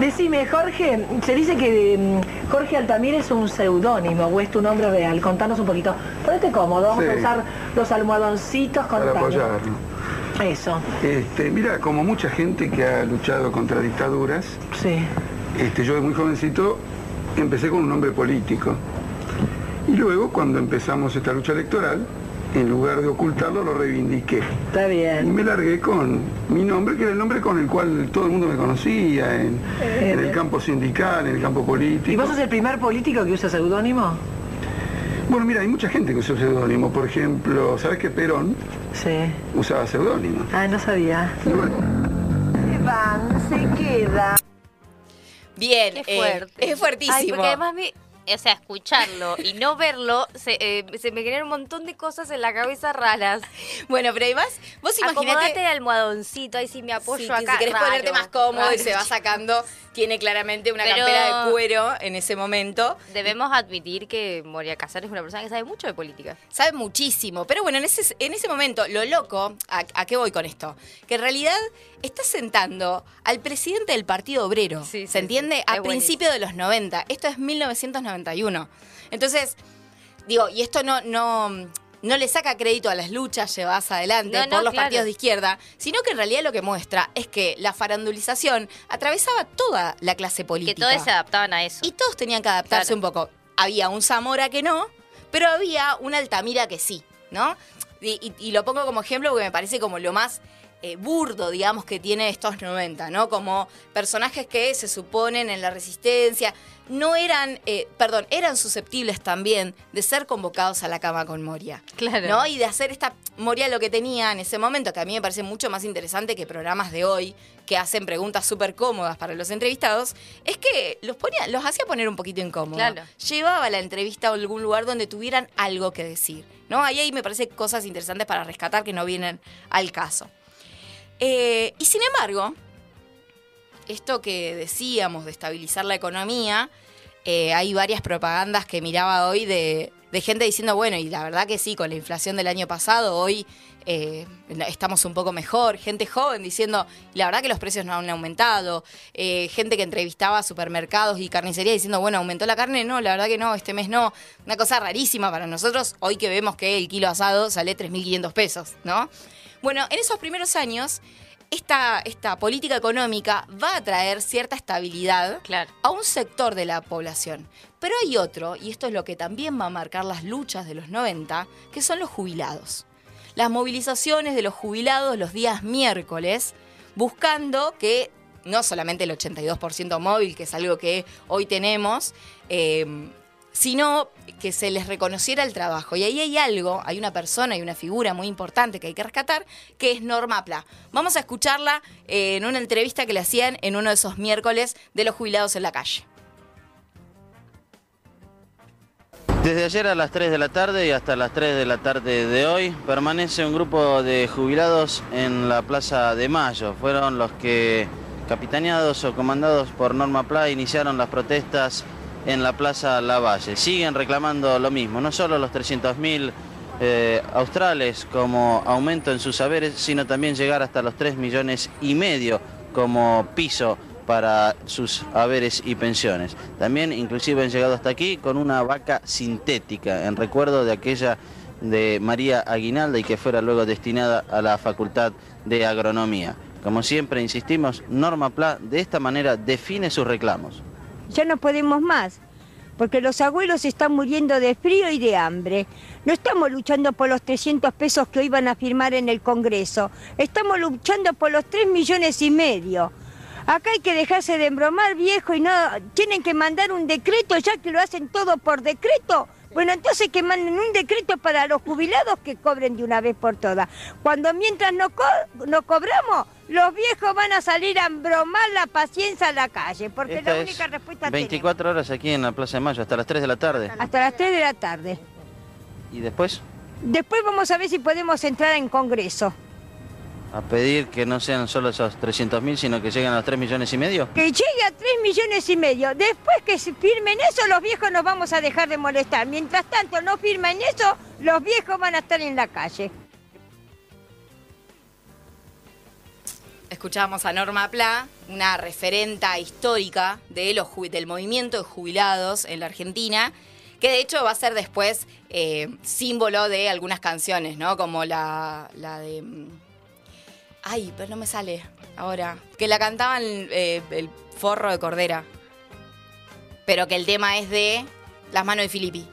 Speaker 10: Decime, Jorge, se dice que mm, Jorge Altamira es un seudónimo o es tu nombre real. Contanos un poquito. Ponete cómodo, vamos
Speaker 11: Sí.
Speaker 10: a usar los almohadoncitos con
Speaker 11: Para apoyarlo.
Speaker 10: Eso,
Speaker 11: Este, mira, como mucha gente que ha luchado contra dictaduras,
Speaker 10: sí.
Speaker 11: este, yo de muy jovencito empecé con un nombre político. Y luego, cuando empezamos esta lucha electoral, en lugar de ocultarlo, lo reivindiqué.
Speaker 10: Está
Speaker 11: Y
Speaker 10: bien.
Speaker 11: me largué con mi nombre, que era el nombre con el cual todo el mundo me conocía, en, en el campo sindical, en el campo político.
Speaker 10: ¿Y vos sos el primer político que usa seudónimo?
Speaker 11: Bueno, mira, hay mucha gente que usa seudónimo. Por ejemplo, ¿sabes que Perón
Speaker 10: Sí.
Speaker 11: usaba seudónimo?
Speaker 10: Ah, no sabía. Se van, se queda.
Speaker 1: Bien,
Speaker 2: Qué
Speaker 1: eh,
Speaker 2: fuerte.
Speaker 1: es fuertísimo.
Speaker 2: Ay, porque además me, o sea, escucharlo y no verlo, se, eh, se me generan un montón de cosas en la cabeza raras.
Speaker 1: Bueno, pero además, vos imaginate...
Speaker 2: el almohadóncito, ahí sí me apoyo
Speaker 1: Sí,
Speaker 2: acá.
Speaker 1: si querés
Speaker 2: raro,
Speaker 1: ponerte más cómodo y se va sacando, tiene claramente una
Speaker 2: Pero-
Speaker 1: campera de cuero en ese momento.
Speaker 2: Debemos admitir que Moria Casar es una persona que sabe mucho de política.
Speaker 1: Sabe muchísimo, pero bueno, en ese, en ese momento, lo loco, ¿a, a qué voy con esto? Que en realidad está sentando al presidente del Partido Obrero,
Speaker 2: Sí, sí,
Speaker 1: ¿se entiende?
Speaker 2: sí.
Speaker 1: A principios de los 90. Esto es 1991. Entonces, digo, y esto no, no, no le saca crédito a las luchas llevadas adelante
Speaker 2: No,
Speaker 1: por los
Speaker 2: claro.
Speaker 1: partidos de izquierda, sino que en realidad lo que muestra es que la farandulización atravesaba toda la clase
Speaker 2: Que
Speaker 1: política.
Speaker 2: todos se adaptaban a eso.
Speaker 1: Y todos tenían que adaptarse
Speaker 2: Claro.
Speaker 1: un poco. Había un Zamora que no, pero había un Altamira que sí, ¿no? Y, y- y lo pongo como ejemplo porque me parece como lo más eh, burdo, digamos, que tiene estos 90, ¿no? Como personajes que se suponen en la resistencia, no eran, eh, perdón, eran susceptibles también de ser convocados a la cama con Moria.
Speaker 2: Claro.
Speaker 1: ¿No? Y de hacer esta. Moria lo que tenía en ese momento, que a mí me parece mucho más interesante que programas de hoy, que hacen preguntas súper cómodas para los entrevistados, es que los, ponía, los hacía poner un poquito incómodos.
Speaker 2: Claro.
Speaker 1: Llevaba la entrevista a algún lugar donde tuvieran algo que decir. ¿no? Ahí, ahí me parece cosas interesantes para rescatar que no vienen al caso. Eh, y sin embargo, esto que decíamos de estabilizar la economía, eh, hay varias propagandas que miraba hoy de, gente diciendo, bueno, y la verdad que sí, con la inflación del año pasado, hoy eh, estamos un poco mejor. Gente joven diciendo, la verdad que los precios no han aumentado. Gente que entrevistaba supermercados y carnicería diciendo, bueno, aumentó la carne. No, la verdad que no, este mes no. Una cosa rarísima para nosotros, hoy que vemos que el kilo asado sale 3.500 pesos, ¿no? Bueno, en esos primeros años, esta, esta política económica va a traer cierta estabilidad
Speaker 2: Claro.
Speaker 1: a un sector de la población. Pero hay otro, y esto es lo que también va a marcar las luchas de los 90, que son los jubilados. Las movilizaciones de los jubilados los días miércoles, buscando que no solamente el 82% móvil, que es algo que hoy tenemos, eh, sino que se les reconociera el trabajo. Y ahí hay algo, hay una persona y una figura muy importante que hay que rescatar, que es Norma Pla. Vamos a escucharla eh, en una entrevista que le hacían en uno de esos miércoles de los jubilados en la calle.
Speaker 12: Desde ayer a las 3 de la tarde y hasta las 3 de la tarde de hoy permanece un grupo de jubilados en la Plaza de Mayo. Fueron los que, capitaneados o comandados por Norma Pla, iniciaron las protestas en la Plaza Lavalle. Siguen reclamando lo mismo, no solo los 300.000 eh, australes como aumento en sus saberes, sino también llegar hasta los 3 millones y medio como piso para sus haberes y pensiones. También inclusive han llegado hasta aquí con una vaca sintética, en recuerdo de aquella de María Aguinalda y que fuera luego destinada a la Facultad de Agronomía. Como siempre insistimos, Norma Pla de esta manera define sus reclamos.
Speaker 13: Ya no podemos más, porque los abuelos están muriendo de frío y de hambre. No estamos luchando por los 300 pesos que hoy van a firmar en el Congreso, estamos luchando por los 3 millones y medio. Acá hay que dejarse de embromar, viejo, y no tienen que mandar un decreto, ya que lo hacen todo por decreto. Bueno, entonces que manden un decreto para los jubilados que cobren de una vez por todas. Cuando mientras no, co- no cobramos, los viejos van a salir a embromar la paciencia a la calle, porque
Speaker 12: Esta
Speaker 13: la
Speaker 12: es
Speaker 13: única respuesta
Speaker 12: 24 horas aquí en la Plaza de Mayo, hasta las 3 de la tarde.
Speaker 13: Hasta las 3 de la tarde.
Speaker 12: Y después
Speaker 13: Después vamos a ver si podemos entrar en Congreso.
Speaker 12: a pedir que no sean solo esos 300.000, sino que lleguen a los 3 millones y medio.
Speaker 13: Que llegue a 3 millones y medio. Después que se firmen eso, los viejos nos vamos a dejar de molestar. Mientras tanto no firmen eso, los viejos van a estar en la calle.
Speaker 1: Escuchábamos a Norma Pla, una referenta histórica de los, del movimiento de jubilados en la Argentina, que de hecho va a ser después eh, símbolo de algunas canciones, ¿no? Como la, la de... mm, Ay, pero no me sale ahora. Que la cantaban eh, el forro de Cordera. Pero que el tema es de Las manos de Filippi.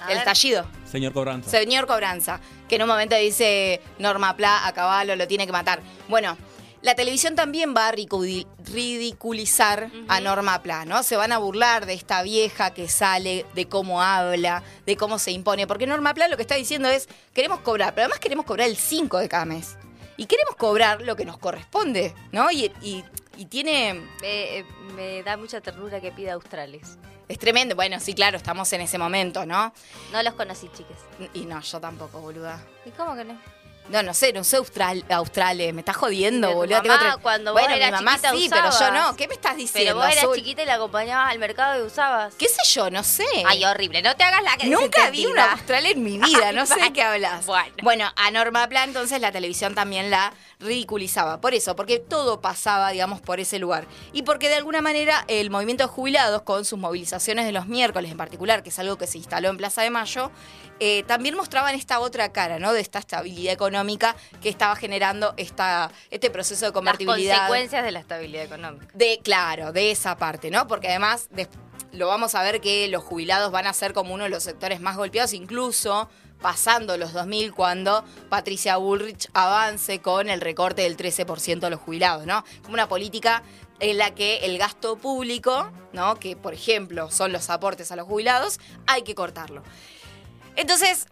Speaker 2: A
Speaker 1: El
Speaker 2: ver.
Speaker 1: estallido.
Speaker 14: Señor Cobranza.
Speaker 1: Señor Cobranza, que en un momento dice Norma Pla a caballo lo tiene que matar. Bueno, la televisión también va a ridiculizar a Norma Pla, ¿no? Se van a burlar de esta vieja que sale, de cómo habla, de cómo se impone. Porque Norma Pla lo que está diciendo es, queremos cobrar, pero además queremos cobrar el 5 de cada mes. Y queremos cobrar lo que nos corresponde, ¿no? Y, y- y tiene...
Speaker 2: Me, eh, me da mucha ternura que pida australes.
Speaker 1: Es tremendo. Bueno, sí, claro, estamos en ese momento, ¿no?
Speaker 2: No los conocí, chicas.
Speaker 1: Y no, yo tampoco, boluda.
Speaker 2: ¿Y cómo que no?
Speaker 1: No, no sé, no sé Austral, Australes, me estás jodiendo, boludo.
Speaker 2: mamá, cuando vos
Speaker 1: bueno, mi
Speaker 2: eras
Speaker 1: mamá
Speaker 2: chiquita
Speaker 1: sí, pero yo no. ¿Qué me estás diciendo?
Speaker 2: Pero vos eras
Speaker 1: Azul?
Speaker 2: chiquita y la acompañabas al mercado y usabas.
Speaker 1: ¿Qué sé yo? No sé.
Speaker 2: Ay, horrible. No te hagas la que
Speaker 1: Nunca vi una Austral en mi vida, no sé de qué hablas.
Speaker 2: Bueno.
Speaker 1: a Norma Pla entonces la televisión también la ridiculizaba. Por eso, porque todo pasaba, digamos, por ese lugar. Y porque de alguna manera el movimiento de jubilados, con sus movilizaciones de los miércoles en particular, que es algo que se instaló en Plaza de Mayo, eh, también mostraban esta otra cara, ¿no? De esta estabilidad económica que estaba generando esta, este proceso de
Speaker 2: Las
Speaker 1: convertibilidad.
Speaker 2: consecuencias de la estabilidad económica.
Speaker 1: De, claro, de esa parte, ¿no? Porque además lo vamos a ver que los jubilados van a ser como uno de los sectores más golpeados, incluso pasando los 2000 cuando Patricia Bullrich avance con el recorte del 13% a los jubilados, ¿no? Como una política en la que el gasto público, ¿no? Que por ejemplo son los aportes a los jubilados, hay que cortarlo. Entonces,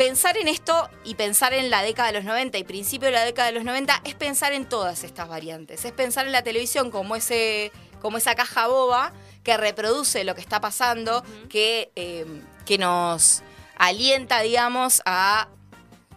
Speaker 1: pensar en esto y pensar en la década de los 90 y principio de la década de los 90 es pensar en todas estas variantes. Es pensar en la televisión como, ese, como esa caja boba que reproduce lo que está pasando, que, eh, que nos alienta, digamos, a,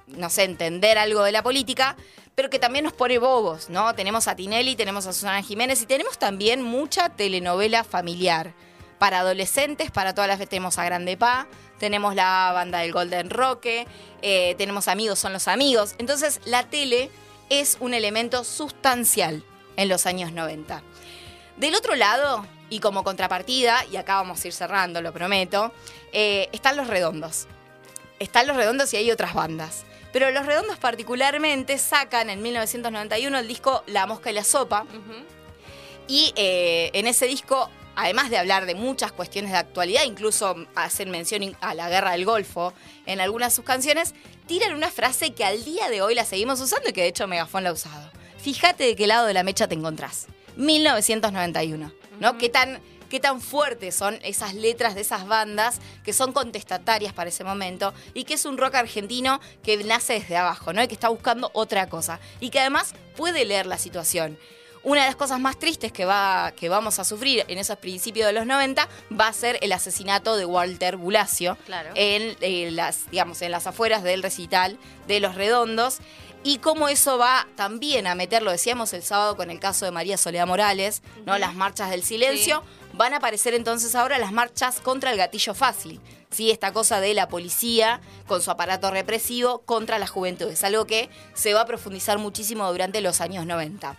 Speaker 1: no sé, entender algo de la política, pero que también nos pone bobos, ¿no? Tenemos a Tinelli, tenemos a Susana Jiménez y tenemos también mucha telenovela familiar. Para adolescentes, para todas las veces tenemos a Grande Pa, tenemos la banda del Golden Roque, eh, tenemos amigos, son los amigos. Entonces, la tele es un elemento sustancial en los años 90. Del otro lado, y como contrapartida, y acá vamos a ir cerrando, lo prometo, eh, están los redondos. Están los redondos y hay otras bandas. Pero los redondos particularmente sacan en 1991 el disco La Mosca y la Sopa. Y eh, en ese disco, además de hablar de muchas cuestiones de actualidad, incluso hacen mención a la guerra del Golfo en algunas de sus canciones, tiran una frase que al día de hoy la seguimos usando y que de hecho Megafon la ha usado. Fíjate de qué lado de la mecha te encontrás. 1991, ¿no? ¿Qué tan qué tan fuertes son esas letras de esas bandas que son contestatarias para ese momento y que es un rock argentino que nace desde abajo, ¿no? Y que está buscando otra cosa y que además puede leer la situación. Una de las cosas más tristes que, va, que vamos a sufrir en esos principios de los 90 va a ser el asesinato de Walter Bulacio en, en, las, digamos, en las afueras del recital de Los Redondos y cómo eso va también a meter, lo decíamos el sábado con el caso de María Soledad Morales, ¿no? Las marchas del silencio. Van a aparecer entonces ahora las marchas contra el gatillo fácil. ¿sí? Esta cosa de la policía con su aparato represivo contra la juventud. Es algo que se va a profundizar muchísimo durante los años 90.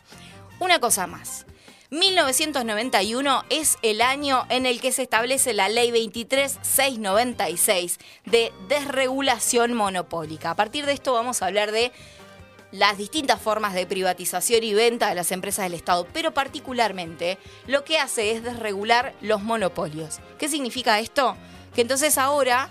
Speaker 1: Una cosa más. 1991 es el año en el que se establece la Ley 23696 de desregulación monopólica. A partir de esto vamos a hablar de las distintas formas de privatización y venta de las empresas del Estado, pero particularmente lo que hace es desregular los monopolios. ¿Qué significa esto? Que entonces ahora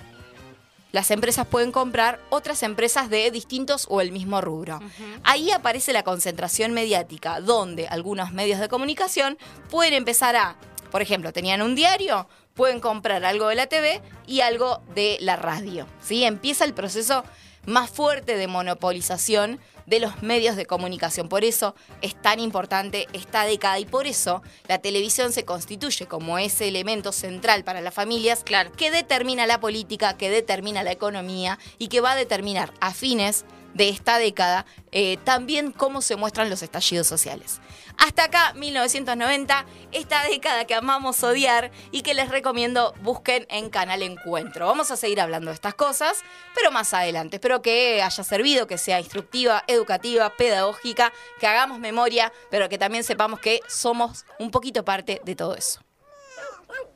Speaker 1: las empresas pueden comprar otras empresas de distintos o el mismo rubro. Ahí aparece la concentración mediática, donde algunos medios de comunicación pueden empezar a, por ejemplo, tenían un diario, pueden comprar algo de la TV y algo de la radio. ¿sí? Empieza el proceso más fuerte de monopolización de los medios de comunicación. Por eso es tan importante esta década y por eso la televisión se constituye como ese elemento central para las familias que determina la política, que determina la economía y que va a determinar a fines de esta década eh, también cómo se muestran los estallidos sociales. Hasta acá, 1990, esta década que amamos odiar y que les recomiendo busquen en Canal Encuentro. Vamos a seguir hablando de estas cosas, pero más adelante. Espero que haya servido, que sea instructiva, educativa, pedagógica, que hagamos memoria, pero que también sepamos que somos un poquito parte de todo eso.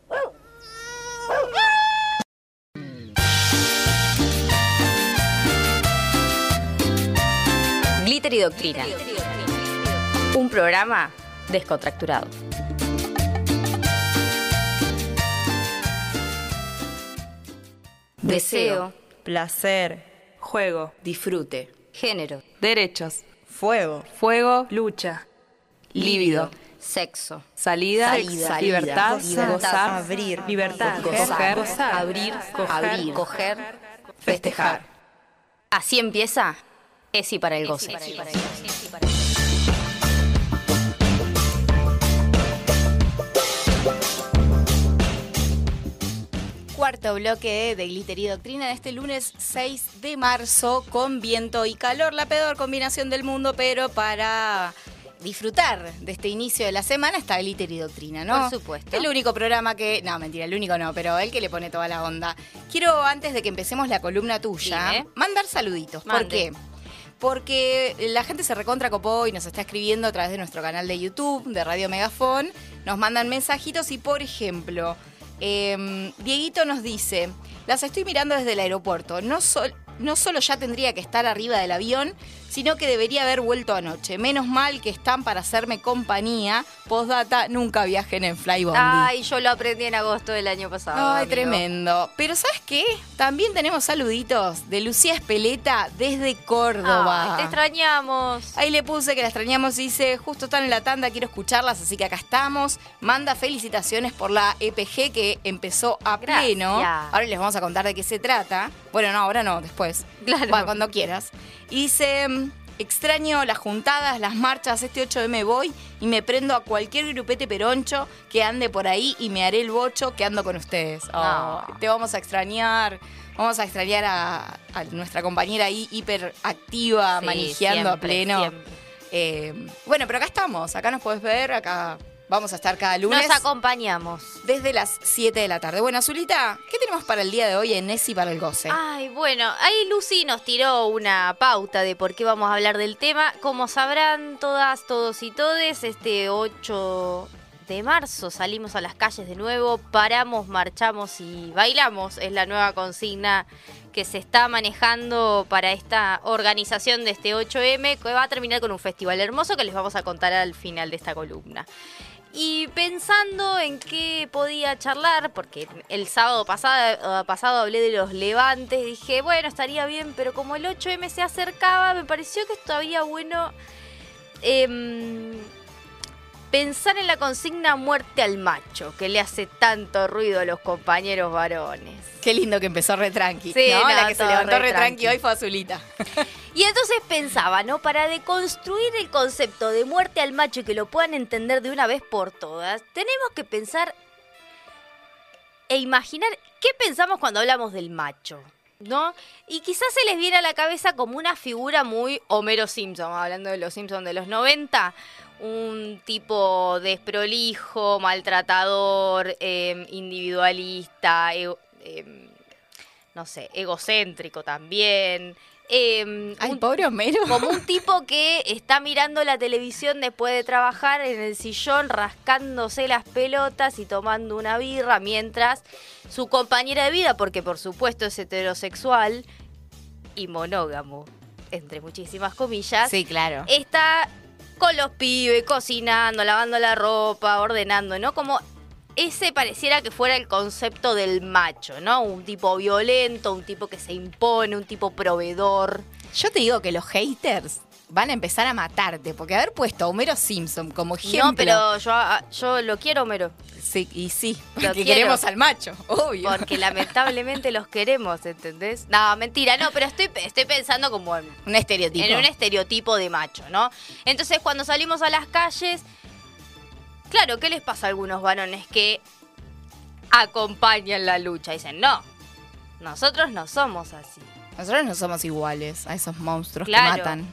Speaker 2: Glitter y Doctrina. Un programa descontracturado. Deseo,
Speaker 14: placer, juego,
Speaker 1: disfrute,
Speaker 2: género,
Speaker 14: derechos,
Speaker 15: fuego,
Speaker 14: fuego,
Speaker 15: lucha,
Speaker 2: líbido, sexo,
Speaker 14: salida,
Speaker 15: Salida,
Speaker 14: libertad,
Speaker 15: libertad,
Speaker 14: gozar,
Speaker 15: abrir,
Speaker 14: libertad,
Speaker 15: gozar,
Speaker 14: coger,
Speaker 1: abrir, abrir,
Speaker 2: coger,
Speaker 1: festejar.
Speaker 2: Así empieza Esi para el goce.
Speaker 1: Cuarto bloque de Glitter y Doctrina de este lunes 6 de marzo con viento y calor, la peor combinación del mundo, pero para disfrutar de este inicio de la semana está Glitter y Doctrina, ¿no?
Speaker 2: Por supuesto.
Speaker 1: El único programa que, no, mentira, el único no, pero el que le pone toda la onda. Quiero, antes de que empecemos la columna tuya,
Speaker 2: Dime.
Speaker 1: mandar saluditos. ¿Por qué? Porque la gente se recontra copó y nos está escribiendo a través de nuestro canal de YouTube, de Radio Megafón. Nos mandan mensajitos y, por ejemplo, eh, Dieguito nos dice: Las estoy mirando desde el aeropuerto. No sol- no solo ya tendría que estar arriba del avión, sino que debería haber vuelto anoche. Menos mal que están para hacerme compañía. Postdata, nunca viajen en Flybondi.
Speaker 2: Ay, yo lo aprendí en agosto del año pasado.
Speaker 1: Ay,
Speaker 2: amigo.
Speaker 1: tremendo. Pero ¿sabes qué? También tenemos saluditos de Lucía Espeleta desde Córdoba.
Speaker 2: Ay, te extrañamos.
Speaker 1: Ahí le puse que la extrañamos, dice, justo están en la tanda, quiero escucharlas, así que acá estamos. Manda felicitaciones por la EPG que empezó a
Speaker 2: Gracias.
Speaker 1: pleno. Ahora les vamos a contar de qué se trata. Bueno, no, ahora no, después.
Speaker 2: Claro.
Speaker 1: Va, cuando quieras. Y dice, mm, extraño las juntadas, las marchas, este 8 me voy y me prendo a cualquier grupete peroncho que ande por ahí y me haré el bocho que ando con ustedes. Oh, Te vamos a extrañar. Vamos a extrañar a, a nuestra compañera ahí hiperactiva,
Speaker 2: Sí,
Speaker 1: manejando a pleno. Eh, bueno, pero acá estamos, acá nos puedes ver, acá vamos a estar cada lunes.
Speaker 2: Nos acompañamos.
Speaker 1: Desde las 7 de la tarde. Bueno, Azulita, ¿qué tenemos para el día de hoy en Nessie para el goce?
Speaker 2: Ay, bueno, ahí Lucy nos tiró una pauta de por qué vamos a hablar del tema. Como sabrán todas, todos y todes, este 8 de marzo salimos a las calles de nuevo, paramos, marchamos y bailamos. Es la nueva consigna que se está manejando para esta organización de este 8M, que va a terminar con un festival hermoso que les vamos a contar al final de esta columna. Y pensando en qué podía charlar, porque el sábado pasado, pasado hablé de los levantes, dije, bueno, estaría bien, pero como el 8M se acercaba, me pareció que estaría bueno em, pensar en la consigna muerte al macho, que le hace tanto ruido a los compañeros varones.
Speaker 1: Qué lindo que empezó re tranqui.
Speaker 2: Sí,
Speaker 1: ¿no? la que se levantó
Speaker 2: re
Speaker 1: re tranqui
Speaker 2: tranqui.
Speaker 1: hoy fue Azulita.
Speaker 2: Y entonces pensaba, ¿no? Para deconstruir el concepto de muerte al macho y que lo puedan entender de una vez por todas, tenemos que pensar e imaginar qué pensamos cuando hablamos del macho, ¿no? Y quizás se les viene a la cabeza como una figura muy Homero Simpson, hablando de los Simpsons de los 90, un tipo desprolijo, maltratador, eh, individualista, ego- eh, no sé, egocéntrico también. Eh,
Speaker 1: Ay,
Speaker 2: un-
Speaker 1: pobre Homero.
Speaker 2: Como un tipo que está mirando la televisión después de trabajar en el sillón, rascándose las pelotas y tomando una birra, mientras su compañera de vida, porque por supuesto es heterosexual y monógamo, entre muchísimas comillas,
Speaker 1: Sí, claro.
Speaker 2: está con los pibes, cocinando, lavando la ropa, ordenando, ¿no? Como ese pareciera que fuera el concepto del macho, ¿no? Un tipo violento, un tipo que se impone, un tipo proveedor.
Speaker 1: Yo te digo que los haters van a empezar a matarte, porque haber puesto a Homero Simpson como ejemplo.
Speaker 2: No, pero yo, ah, yo lo quiero, Homero.
Speaker 1: Sí, y sí,
Speaker 2: Lo
Speaker 1: porque
Speaker 2: quiero.
Speaker 1: queremos al macho, obvio.
Speaker 2: Porque lamentablemente los queremos, ¿entendés? No, mentira, no, pero estoy, estoy pensando como en,
Speaker 1: Un estereotipo.
Speaker 2: en un estereotipo de macho, ¿no? Entonces, cuando salimos a las calles, claro, ¿qué les pasa a algunos varones que acompañan la lucha? Dicen, no, nosotros no somos así.
Speaker 1: Nosotros no somos iguales a esos monstruos
Speaker 2: Claro.
Speaker 1: que matan.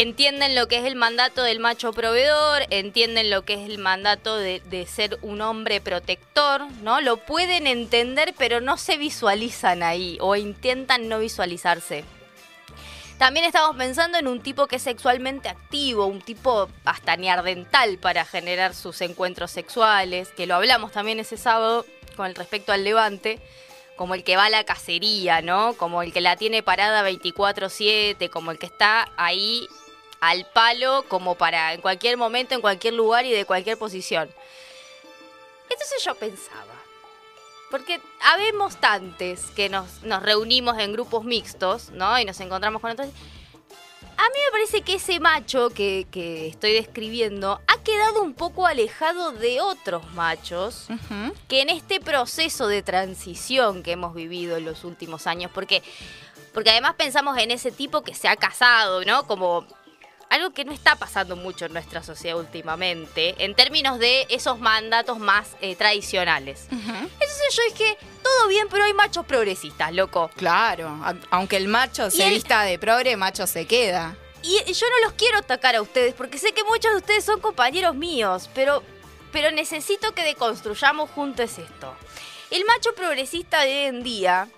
Speaker 2: Entienden lo que es el mandato del macho proveedor, entienden lo que es el mandato de, de ser un hombre protector, ¿no? Lo pueden entender, pero no se visualizan ahí o intentan no visualizarse. También estamos pensando en un tipo que es sexualmente activo, un tipo hasta neardental para generar sus encuentros sexuales, que lo hablamos también ese sábado con el respecto al levante, como el que va a la cacería, ¿no? Como el que la tiene parada 24/7, como el que está ahí al palo, como para en cualquier momento, en cualquier lugar y de cualquier posición. Entonces yo pensaba, porque habemos tantes que nos, nos reunimos en grupos mixtos, ¿no? Y nos encontramos con otros. A mí me parece que ese macho que, que estoy describiendo ha quedado un poco alejado de otros machos que en este proceso de transición que hemos vivido en los últimos años, porque, porque además pensamos en ese tipo que se ha casado, ¿no? Como algo que no está pasando mucho en nuestra sociedad últimamente, en términos de esos mandatos más eh, tradicionales. Entonces yo dije, todo bien, pero hay machos progresistas, loco.
Speaker 1: Claro, a- aunque el macho se
Speaker 2: el-
Speaker 1: vista de progre, macho se queda.
Speaker 2: Y yo no los quiero atacar a ustedes, porque sé que muchos de ustedes son compañeros míos, pero, pero necesito que deconstruyamos juntos esto. El macho progresista de hoy en día,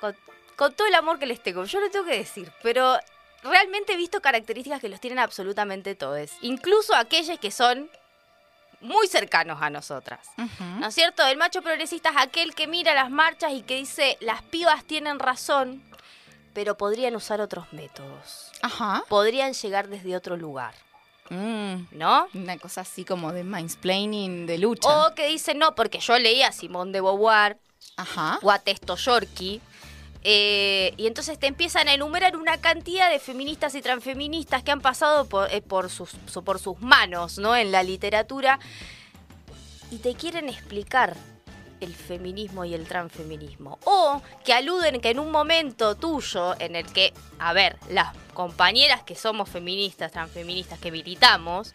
Speaker 2: con, con todo el amor que les tengo, yo lo tengo que decir, pero realmente he visto características que los tienen absolutamente todos, incluso aquellos que son muy cercanos a nosotras. ¿No es cierto? El macho progresista es aquel que mira las marchas y que dice, las pibas tienen razón, pero podrían usar otros métodos.
Speaker 1: Ajá.
Speaker 2: Podrían llegar desde otro lugar.
Speaker 1: Mm,
Speaker 2: ¿No?
Speaker 1: Una cosa así como de mansplaining de lucha.
Speaker 2: O que dicen, no, porque yo leía a Simón de Beauvoir
Speaker 1: Ajá.
Speaker 2: o a Testo. Eh, y entonces te empiezan a enumerar una cantidad de feministas y transfeministas que han pasado por, eh, por sus manos ¿no? en la literatura y te quieren explicar el feminismo y el transfeminismo. O que aluden que en un momento tuyo en el que, a ver, las compañeras que somos feministas, transfeministas, que militamos,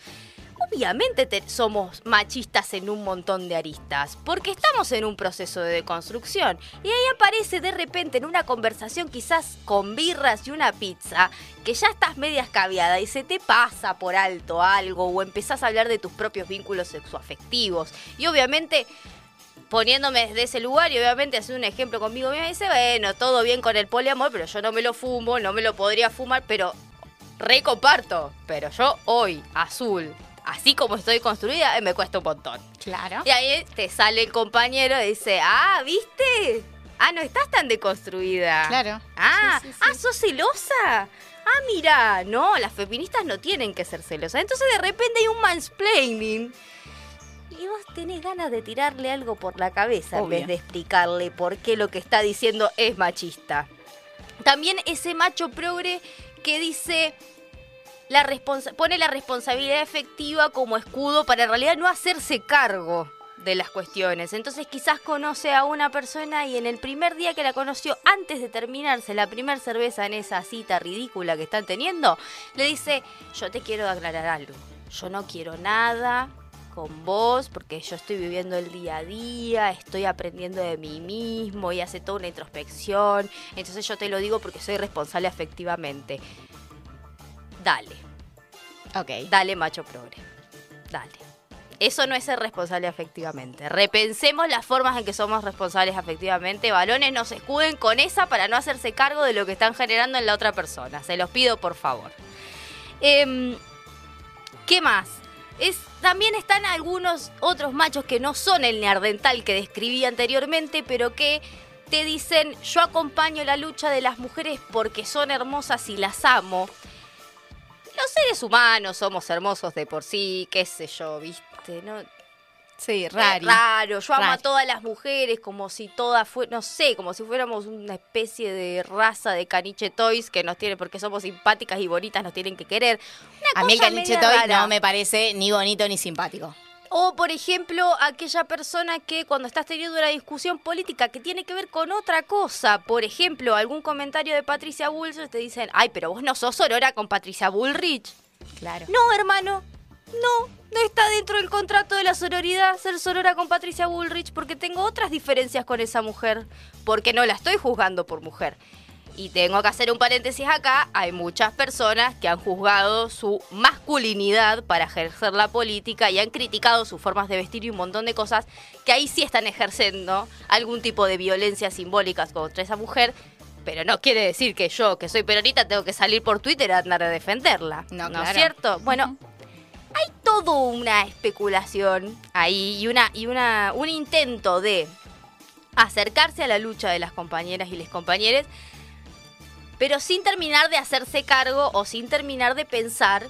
Speaker 2: obviamente te- somos machistas en un montón de aristas, porque estamos en un proceso de deconstrucción. Y ahí aparece de repente en una conversación quizás con birras y una pizza, que ya estás media escabiada y se te pasa por alto algo o empezás a hablar de tus propios vínculos sexoafectivos. Y obviamente poniéndome desde ese lugar y obviamente haciendo un ejemplo conmigo misma, dice, bueno, todo bien con el poliamor, pero yo no me lo fumo, no me lo podría fumar, pero recomparto. Pero yo hoy, azul, así como estoy construida, eh, me cuesta un montón.
Speaker 1: Claro.
Speaker 2: Y ahí te sale el compañero y dice, ah, ¿viste? Ah, no estás tan deconstruida.
Speaker 1: Claro.
Speaker 2: Ah,
Speaker 1: Sí, sí, sí.
Speaker 2: ah, sos celosa. Ah, mira, no, las feministas no tienen que ser celosas. Entonces de repente hay un mansplaining. Y vos tenés ganas de tirarle algo por la cabeza en vez de explicarle por qué lo que está diciendo es machista. También ese macho progre que dice la responsa- pone la responsabilidad efectiva como escudo para en realidad no hacerse cargo de las cuestiones. Entonces quizás conoce a una persona y en el primer día que la conoció, antes de terminarse la primer cerveza en esa cita ridícula que están teniendo, le dice, yo te quiero aclarar algo. Yo no quiero nada con vos porque yo estoy viviendo el día a día, estoy aprendiendo de mí mismo y hace toda una introspección. Entonces yo te lo digo porque soy responsable afectivamente. Dale.
Speaker 1: Ok.
Speaker 2: Dale, macho progre. Dale. Eso no es ser responsable afectivamente. Repensemos las formas en que somos responsables afectivamente. Varones, no se escuden con esa para no hacerse cargo de lo que están generando en la otra persona. Se los pido, por favor. Em, ¿Qué más? Es, también están algunos otros machos que no son el neardental que describí anteriormente, pero que te dicen, yo acompaño la lucha de las mujeres porque son hermosas y las amo. Los seres humanos somos hermosos de por sí, qué sé yo, viste, ¿no?
Speaker 1: Sí,
Speaker 2: Es
Speaker 1: raro.
Speaker 2: raro, yo amo a
Speaker 1: Rari.
Speaker 2: todas las mujeres como si todas fue, no sé, como si fuéramos una especie de raza de caniche toys que nos tienen, porque somos simpáticas y bonitas, nos tienen que querer. Una
Speaker 1: A mí el caniche toy
Speaker 2: rara.
Speaker 1: no me parece ni bonito ni simpático.
Speaker 2: O, por ejemplo, aquella persona que cuando estás teniendo una discusión política que tiene que ver con otra cosa, por ejemplo, algún comentario de Patricia Bullrich, te dicen, ay, pero vos no sos Aurora con Patricia Bullrich.
Speaker 1: Claro.
Speaker 2: No, hermano, no, no está dentro del contrato de la sororidad ser sorora con Patricia Bullrich porque tengo otras diferencias con esa mujer, porque no la estoy juzgando por mujer. Y tengo que hacer un paréntesis acá, hay muchas personas que han juzgado su masculinidad para ejercer la política y han criticado sus formas de vestir y un montón de cosas que ahí sí están ejerciendo algún tipo de violencia simbólicas contra esa mujer, pero no quiere decir que yo, que soy peronita, tengo que salir por Twitter a andar a defenderla.
Speaker 1: No,
Speaker 2: ¿No es cierto? Bueno, hay todo una especulación ahí y una y una un intento de acercarse a la lucha de las compañeras y les compañeros, pero sin terminar de hacerse cargo o sin terminar de pensar,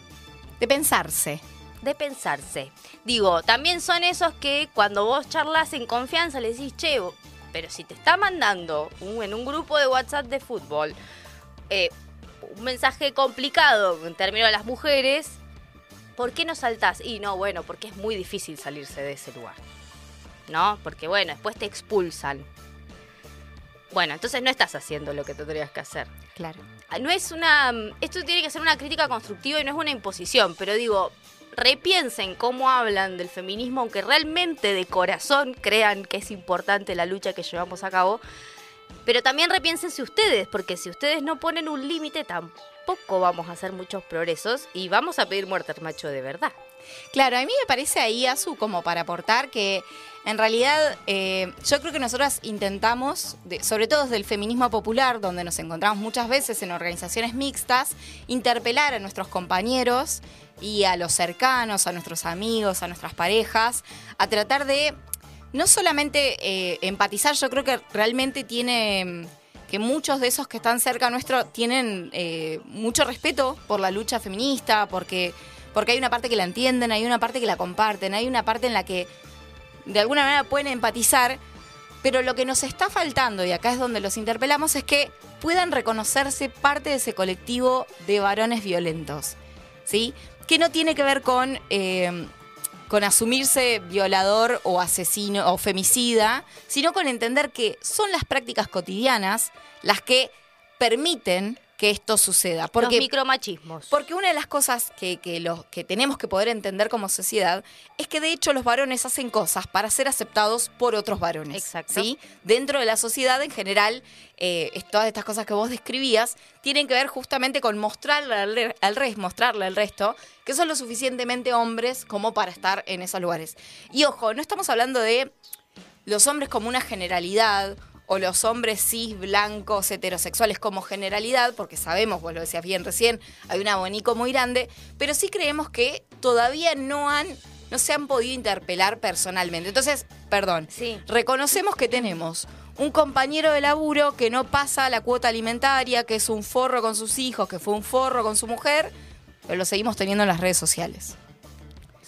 Speaker 1: De pensarse.
Speaker 2: de pensarse. Digo, también son esos que cuando vos charlas en confianza le decís, che, pero si te está mandando un- en un grupo de WhatsApp de fútbol eh, un mensaje complicado en términos de las mujeres, ¿por qué no saltás? Y no, bueno, porque es muy difícil salirse de ese lugar. ¿No? Porque bueno, después te expulsan. Bueno, entonces no estás haciendo lo que tendrías que hacer.
Speaker 1: Claro.
Speaker 2: Ah, No es una. Esto tiene que ser una crítica constructiva y no es una imposición, pero digo, repiensen cómo hablan del feminismo, aunque realmente de corazón crean que es importante la lucha que llevamos a cabo. Pero también repiénsense ustedes, porque si ustedes no ponen un límite, tampoco vamos a hacer muchos progresos y vamos a pedir muerte al macho de verdad.
Speaker 1: Claro, a mí me parece ahí, Azu, como para aportar que en realidad eh, yo creo que nosotras intentamos, sobre todo desde el feminismo popular, donde nos encontramos muchas veces en organizaciones mixtas, interpelar a nuestros compañeros y a los cercanos, a nuestros amigos, a nuestras parejas, a tratar de no solamente eh, empatizar, yo creo que realmente tiene que muchos de esos que están cerca nuestro tienen eh, mucho respeto por la lucha feminista, porque, porque hay una parte que la entienden, hay una parte que la comparten, hay una parte en la que de alguna manera pueden empatizar, pero lo que nos está faltando, y acá es donde los interpelamos, es que puedan reconocerse parte de ese colectivo de varones violentos, ¿sí? Que no tiene que ver con, eh, con asumirse violador o asesino o femicida, sino con entender que son las prácticas cotidianas las que permiten que esto suceda. Porque,
Speaker 2: Los micromachismos.
Speaker 1: porque una de las cosas que, que, los, que tenemos que poder entender como sociedad es que de hecho los varones hacen cosas para ser aceptados por otros varones.
Speaker 2: Exacto.
Speaker 1: ¿sí? Dentro de la sociedad en general, eh, todas estas cosas que vos describías tienen que ver justamente con mostrarle al, al resto, mostrarle al resto que son lo suficientemente hombres como para estar en esos lugares. Y ojo, no estamos hablando de los hombres como una generalidad o los hombres cis, blancos, heterosexuales como generalidad, porque sabemos, vos lo decías bien recién, hay un abanico muy grande, pero sí creemos que todavía no han, no se han podido interpelar personalmente. Entonces, perdón, reconocemos que tenemos un compañero de laburo que no pasa la cuota alimentaria, que es un forro con sus hijos, que fue un forro con su mujer, pero lo seguimos teniendo en las redes sociales.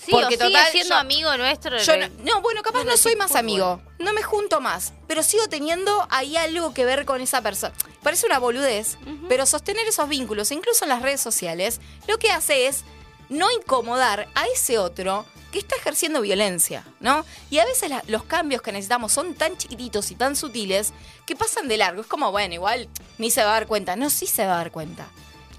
Speaker 2: Sí,
Speaker 1: Porque
Speaker 2: o sigue
Speaker 1: total,
Speaker 2: siendo
Speaker 1: yo-
Speaker 2: amigo nuestro.
Speaker 1: Yo no, no, bueno, capaz no soy más
Speaker 2: fútbol.
Speaker 1: amigo. No me junto más. Pero sigo teniendo ahí algo que ver con esa persona. Parece una boludez, pero sostener esos vínculos, incluso en las redes sociales, lo que hace es no incomodar a ese otro que está ejerciendo violencia, ¿no? Y a veces la- los cambios que necesitamos son tan chiquititos y tan sutiles que pasan de largo. Es como, bueno, igual ni se va a dar cuenta. No, sí se va a dar cuenta.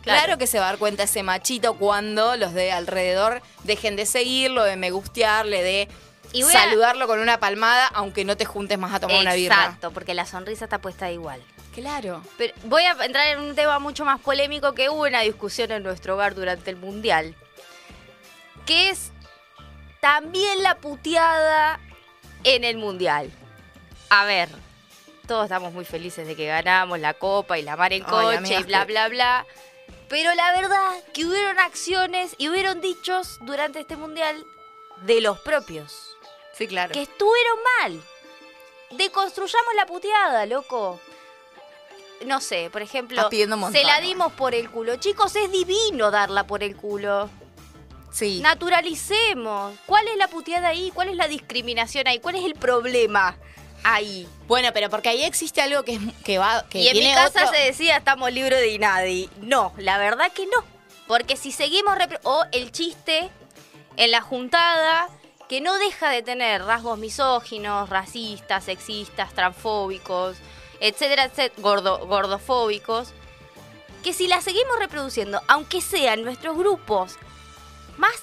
Speaker 1: Claro.
Speaker 2: Claro.
Speaker 1: que se va a dar cuenta ese machito cuando los de alrededor dejen de seguirlo, de me gustearle, de
Speaker 2: Y a-
Speaker 1: saludarlo con una palmada, aunque no te juntes más a tomar una birra.
Speaker 2: Exacto, porque la sonrisa está puesta igual.
Speaker 1: Claro.
Speaker 2: Pero voy a entrar en un tema mucho más polémico que hubo una discusión en nuestro hogar durante el Mundial. Que es también la puteada en el Mundial. A ver, todos estamos muy felices de que ganamos la copa y la mar en coche y bla, bla, bla. Pero la verdad que hubieron acciones y hubieron dichos durante este Mundial de los propios.
Speaker 1: Sí, claro.
Speaker 2: Que estuvieron mal. Deconstruyamos la puteada, loco. No sé, por ejemplo, se la dimos por el culo. Chicos, es divino darla por el culo.
Speaker 1: Sí.
Speaker 2: Naturalicemos. ¿Cuál es la puteada ahí? ¿Cuál es la discriminación ahí? ¿Cuál es el problema ahí?
Speaker 1: Bueno, pero porque ahí existe algo que, que va. Que
Speaker 2: y en mi casa
Speaker 1: otro-
Speaker 2: se decía estamos libres de Inadi. No, la verdad que no. Porque si seguimos... O el chiste en la juntada que no deja de tener rasgos misóginos, racistas, sexistas, transfóbicos, etcétera, etcétera, gordo- gordofóbicos, que si la seguimos reproduciendo, aunque sean nuestros grupos más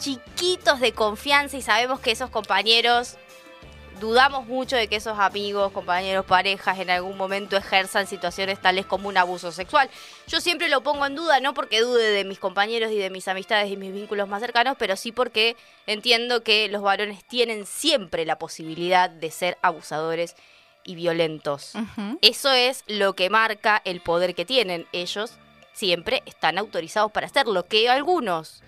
Speaker 2: chiquitos de confianza y sabemos que esos compañeros dudamos mucho de que esos amigos, compañeros, parejas en algún momento ejerzan situaciones tales como un abuso sexual. Yo siempre lo pongo en duda, no porque dude de mis compañeros y de mis amistades y mis vínculos más cercanos, pero sí porque entiendo que los varones tienen siempre la posibilidad de ser abusadores y violentos. Eso es lo que marca el poder que tienen. Ellos siempre están autorizados para hacerlo. Que algunos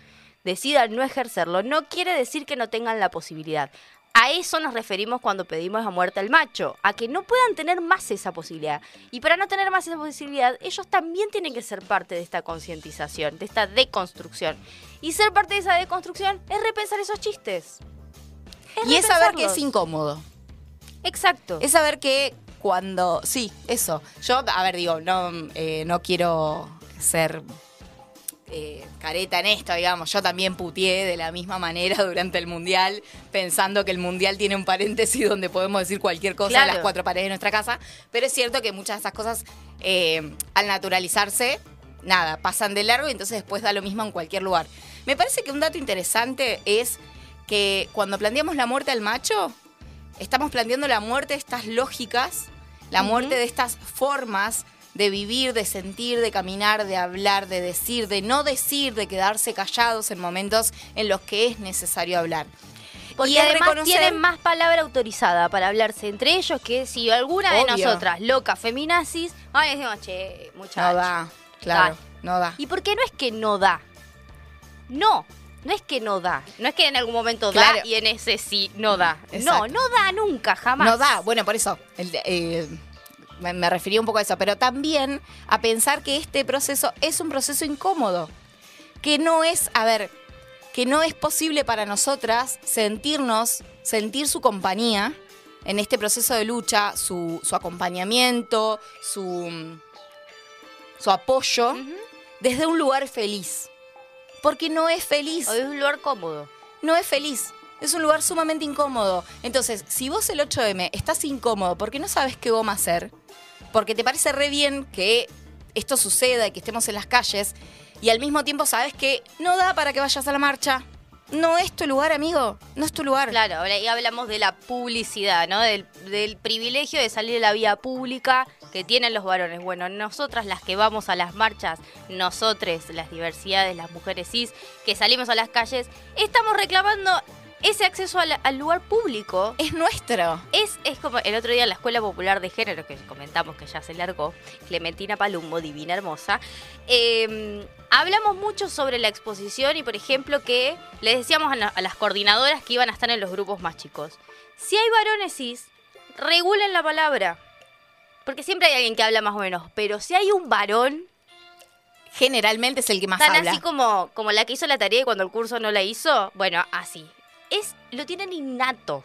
Speaker 2: decidan no ejercerlo no quiere decir que no tengan la posibilidad. A eso nos referimos cuando pedimos la muerte al macho, a que no puedan tener más esa posibilidad. Y para no tener más esa posibilidad, ellos también tienen que ser parte de esta concientización, de esta deconstrucción. Y ser parte de esa deconstrucción es repensar esos chistes.
Speaker 1: Y es saber que es incómodo.
Speaker 2: Exacto.
Speaker 1: Es saber que cuando. Sí, eso. Yo, a ver, digo, no, eh, no quiero ser eh, careta en esto, digamos. Yo también putié de la misma manera durante el mundial, pensando que el mundial tiene un paréntesis donde podemos decir cualquier cosa a las cuatro paredes de nuestra casa. Pero es cierto que muchas de esas cosas, eh, al naturalizarse, nada, pasan de largo y entonces después da lo mismo en cualquier lugar. Me parece que un dato interesante es que cuando planteamos la muerte al macho, estamos planteando la muerte de estas lógicas, la muerte de estas formas de vivir, de sentir, de caminar, de hablar, de decir, de no decir, de quedarse callados en momentos en los que es necesario hablar.
Speaker 2: Porque
Speaker 1: Y
Speaker 2: además
Speaker 1: reconocer-
Speaker 2: tienen más palabra autorizada para hablarse entre ellos que si alguna de nosotras, loca, feminazis, ay, decimos, che, muchacho.
Speaker 1: No da, claro,
Speaker 2: dale".
Speaker 1: no da.
Speaker 2: ¿Y por qué no es que no da? No, no es que no da. No es que en algún momento
Speaker 1: Claro.
Speaker 2: da y en ese sí no da.
Speaker 1: Exacto.
Speaker 2: No, no da nunca, jamás.
Speaker 1: No da, bueno, por eso. el eh, me, me refería un poco a eso, pero también a pensar que este proceso es un proceso incómodo. Que no es, a ver, que no es posible para nosotras sentirnos, sentir su compañía en este proceso de lucha, su, su acompañamiento, su, su apoyo, desde un lugar feliz. Porque no es feliz.
Speaker 2: O es un lugar cómodo.
Speaker 1: No es feliz. Es un lugar sumamente incómodo. Entonces, si vos el 8M estás incómodo porque no sabes qué goma hacer, porque te parece re bien que esto suceda y que estemos en las calles, y al mismo tiempo sabes que no da para que vayas a la marcha, no es tu lugar, amigo. No es tu lugar.
Speaker 2: Claro, ahí hablamos de la publicidad, ¿no? Del, privilegio de salir a la vía pública que tienen los varones. Bueno, nosotras las que vamos a las marchas, nosotros, las diversidades, las mujeres cis, que salimos a las calles, estamos reclamando ese acceso al, al lugar público.
Speaker 1: Es nuestro.
Speaker 2: Es, es como el otro día en la Escuela Popular de Género, que comentamos que ya se largó, Clementina Palumbo, divina hermosa, eh, hablamos mucho sobre la exposición y, por ejemplo, que les decíamos a, la- a las coordinadoras que iban a estar en los grupos más chicos. Si hay varones cis, regulen la palabra. Porque siempre hay alguien que habla más o menos, pero si hay un varón,
Speaker 1: Generalmente es el que más
Speaker 2: tan
Speaker 1: habla.
Speaker 2: así como, como la que hizo la tarea y cuando el curso no la hizo, bueno, así. Es, lo tienen innato,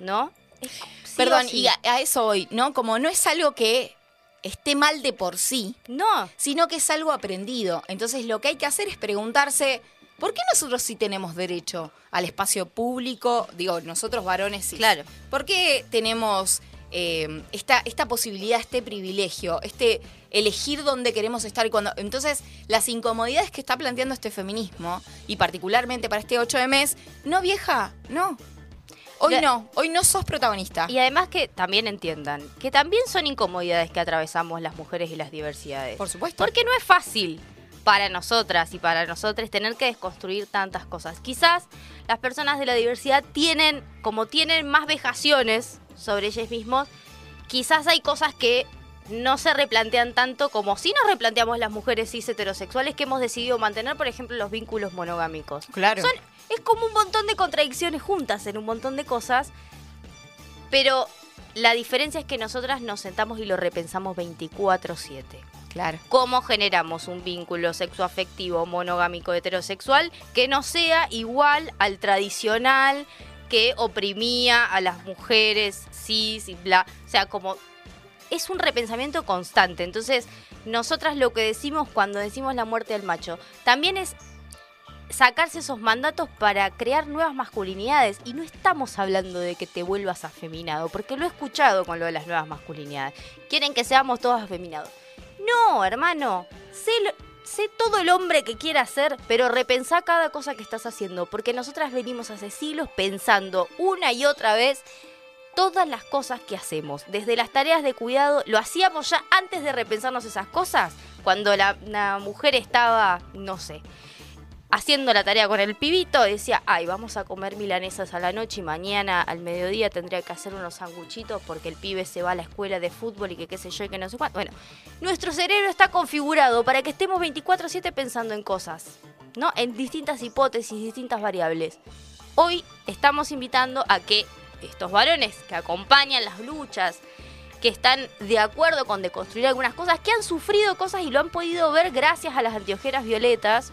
Speaker 2: ¿no? Es sí o
Speaker 1: Perdón,
Speaker 2: sí.
Speaker 1: y a, a eso hoy, ¿no? Como no es algo que esté mal de por sí,
Speaker 2: no,
Speaker 1: sino que es algo aprendido. Entonces lo que hay que hacer es preguntarse, ¿por qué nosotros sí tenemos derecho al espacio público? Digo, nosotros varones sí.
Speaker 2: Claro.
Speaker 1: ¿Por qué tenemos eh, esta, esta posibilidad, este privilegio, este elegir dónde queremos estar y cuando. Entonces, las incomodidades que está planteando este feminismo, y particularmente para este 8 de mes, no vieja, no. Hoy
Speaker 2: La-
Speaker 1: no, hoy no sos protagonista.
Speaker 2: Y además que también entiendan que también son incomodidades que atravesamos las mujeres y las diversidades.
Speaker 1: Por supuesto.
Speaker 2: Porque no es fácil para nosotras y para nosotros tener que desconstruir tantas cosas. Quizás las personas de la diversidad tienen, como tienen más vejaciones sobre ellos mismos, quizás hay cosas que no se replantean tanto como si nos replanteamos las mujeres cis heterosexuales que hemos decidido mantener, por ejemplo, los vínculos monogámicos.
Speaker 1: Claro.
Speaker 2: Son, es como un montón de contradicciones juntas en un montón de cosas, pero la diferencia es que nosotras nos sentamos y lo repensamos 24/7.
Speaker 1: Claro.
Speaker 2: ¿Cómo generamos un vínculo sexoafectivo monogámico heterosexual que no sea igual al tradicional que oprimía a las mujeres cis y bla? O sea, como es un repensamiento constante. Entonces, nosotras lo que decimos cuando decimos la muerte del macho, también es sacarse esos mandatos para crear nuevas masculinidades. Y no estamos hablando de que te vuelvas afeminado, porque lo he escuchado con lo de las nuevas masculinidades. Quieren que seamos todos afeminados. No, hermano, sé, sé todo el hombre que quiera ser, pero repensá cada cosa que estás haciendo, porque nosotras venimos hace siglos pensando una y otra vez todas las cosas que hacemos, desde las tareas de cuidado, lo hacíamos ya antes de repensarnos esas cosas, cuando la, mujer estaba, no sé, haciendo la tarea con el pibito, decía, ay, vamos a comer milanesas a la noche y mañana al mediodía tendría que hacer unos sanguchitos porque el pibe se va a la escuela de fútbol y que qué sé yo y que no sé cuánto. Bueno, nuestro cerebro está configurado para que estemos 24/7 pensando en cosas, ¿no? En distintas hipótesis, distintas variables. Hoy estamos invitando a que estos varones que acompañan las luchas, que están de acuerdo con deconstruir algunas cosas, que han sufrido cosas y lo han podido ver gracias a las anteojeras violetas,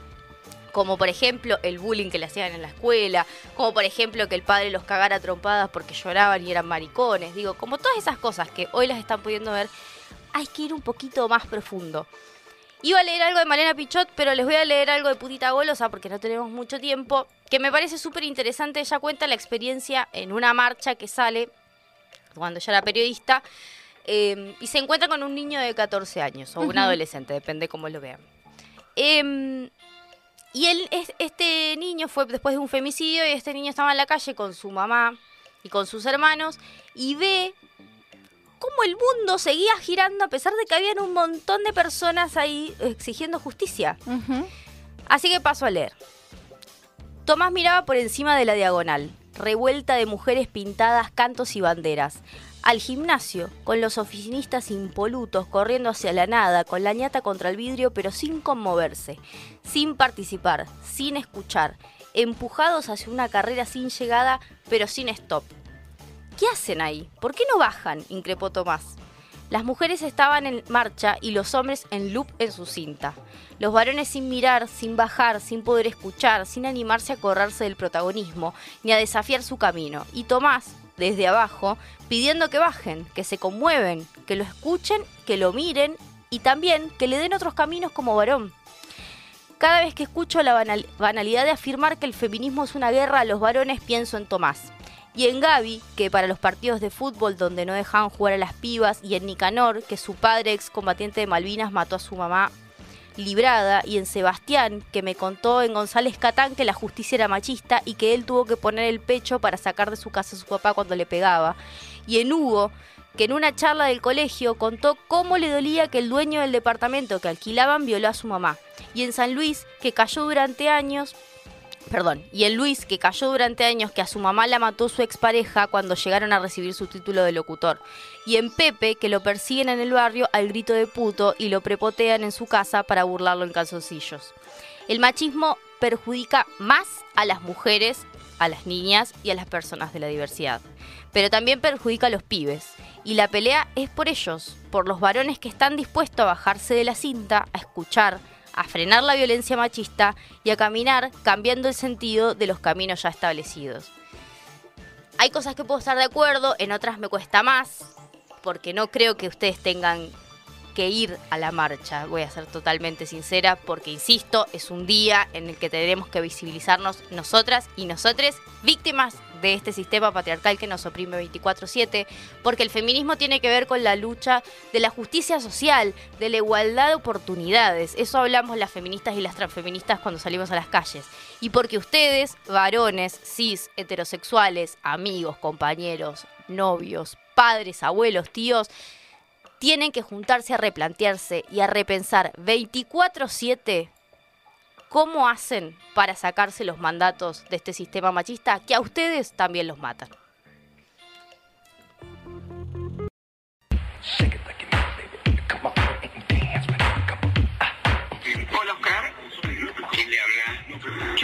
Speaker 2: como por ejemplo el bullying que le hacían en la escuela, como por ejemplo que el padre los cagara trompadas porque lloraban y eran maricones, digo, como todas esas cosas que hoy las están pudiendo ver, hay que ir un poquito más profundo. Iba a leer algo de Malena Pichot, pero les voy a leer algo de Putita Golosa porque no tenemos mucho tiempo, que me parece súper interesante. Ella cuenta la experiencia en una marcha que sale cuando ella era periodista eh, y se encuentra con un niño de 14 años o un adolescente, depende cómo lo vean. Em, y él, es- este niño fue después de un femicidio y este niño estaba en la calle con su mamá y con sus hermanos y ve cómo el mundo seguía girando a pesar de que habían un montón de personas ahí exigiendo justicia. Así que paso a leer. Tomás miraba por encima de la diagonal, revuelta de mujeres pintadas, cantos y banderas. Al gimnasio, con los oficinistas impolutos corriendo hacia la nada, con la ñata contra el vidrio, pero sin conmoverse, sin participar, sin escuchar, empujados hacia una carrera sin llegada, pero sin stop. ¿Qué hacen ahí? ¿Por qué no bajan? increpó Tomás. Las mujeres estaban en marcha y los hombres en loop en su cinta. Los varones sin mirar, sin bajar, sin poder escuchar, sin animarse a correrse del protagonismo, ni a desafiar su camino. Y Tomás, desde abajo, pidiendo que bajen, que se conmueven, que lo escuchen, que lo miren y también que le den otros caminos como varón. Cada vez que escucho la banal- banalidad de afirmar que el feminismo es una guerra a los varones, pienso en Tomás. Y en Gaby, que para los partidos de fútbol donde no dejaban jugar a las pibas, y en Nicanor, que su padre, excombatiente de Malvinas, mató a su mamá librada, y en Sebastián, que me contó en González Catán que la justicia era machista y que él tuvo que poner el pecho para sacar de su casa a su papá cuando le pegaba. Y en Hugo, que en una charla del colegio contó cómo le dolía que el dueño del departamento que alquilaban violó a su mamá. Y en San Luis, que cayó durante años Perdón, y en Luis, que cayó durante años que a su mamá la mató su expareja cuando llegaron a recibir su título de locutor. Y en Pepe, que lo persiguen en el barrio al grito de puto y lo prepotean en su casa para burlarlo en calzoncillos. El machismo perjudica más a las mujeres, a las niñas y a las personas de la diversidad. Pero también perjudica a los pibes. Y la pelea es por ellos, por los varones que están dispuestos a bajarse de la cinta, a escuchar, a frenar la violencia machista y a caminar cambiando el sentido de los caminos ya establecidos. Hay cosas que puedo estar de acuerdo, en otras me cuesta más, porque no creo que ustedes tengan que ir a la marcha, voy a ser totalmente sincera, porque insisto, es un día en el que tenemos que visibilizarnos nosotras y nosotres, víctimas de este sistema patriarcal que nos oprime 24/7, porque el feminismo tiene que ver con la lucha de la justicia social, de la igualdad de oportunidades. Eso hablamos las feministas y las transfeministas cuando salimos a las calles. Y porque ustedes, varones, cis, heterosexuales, amigos, compañeros, novios, padres, abuelos, tíos, tienen que juntarse a replantearse y a repensar 24/7 cómo hacen para sacarse los mandatos de este sistema machista que a ustedes también los matan.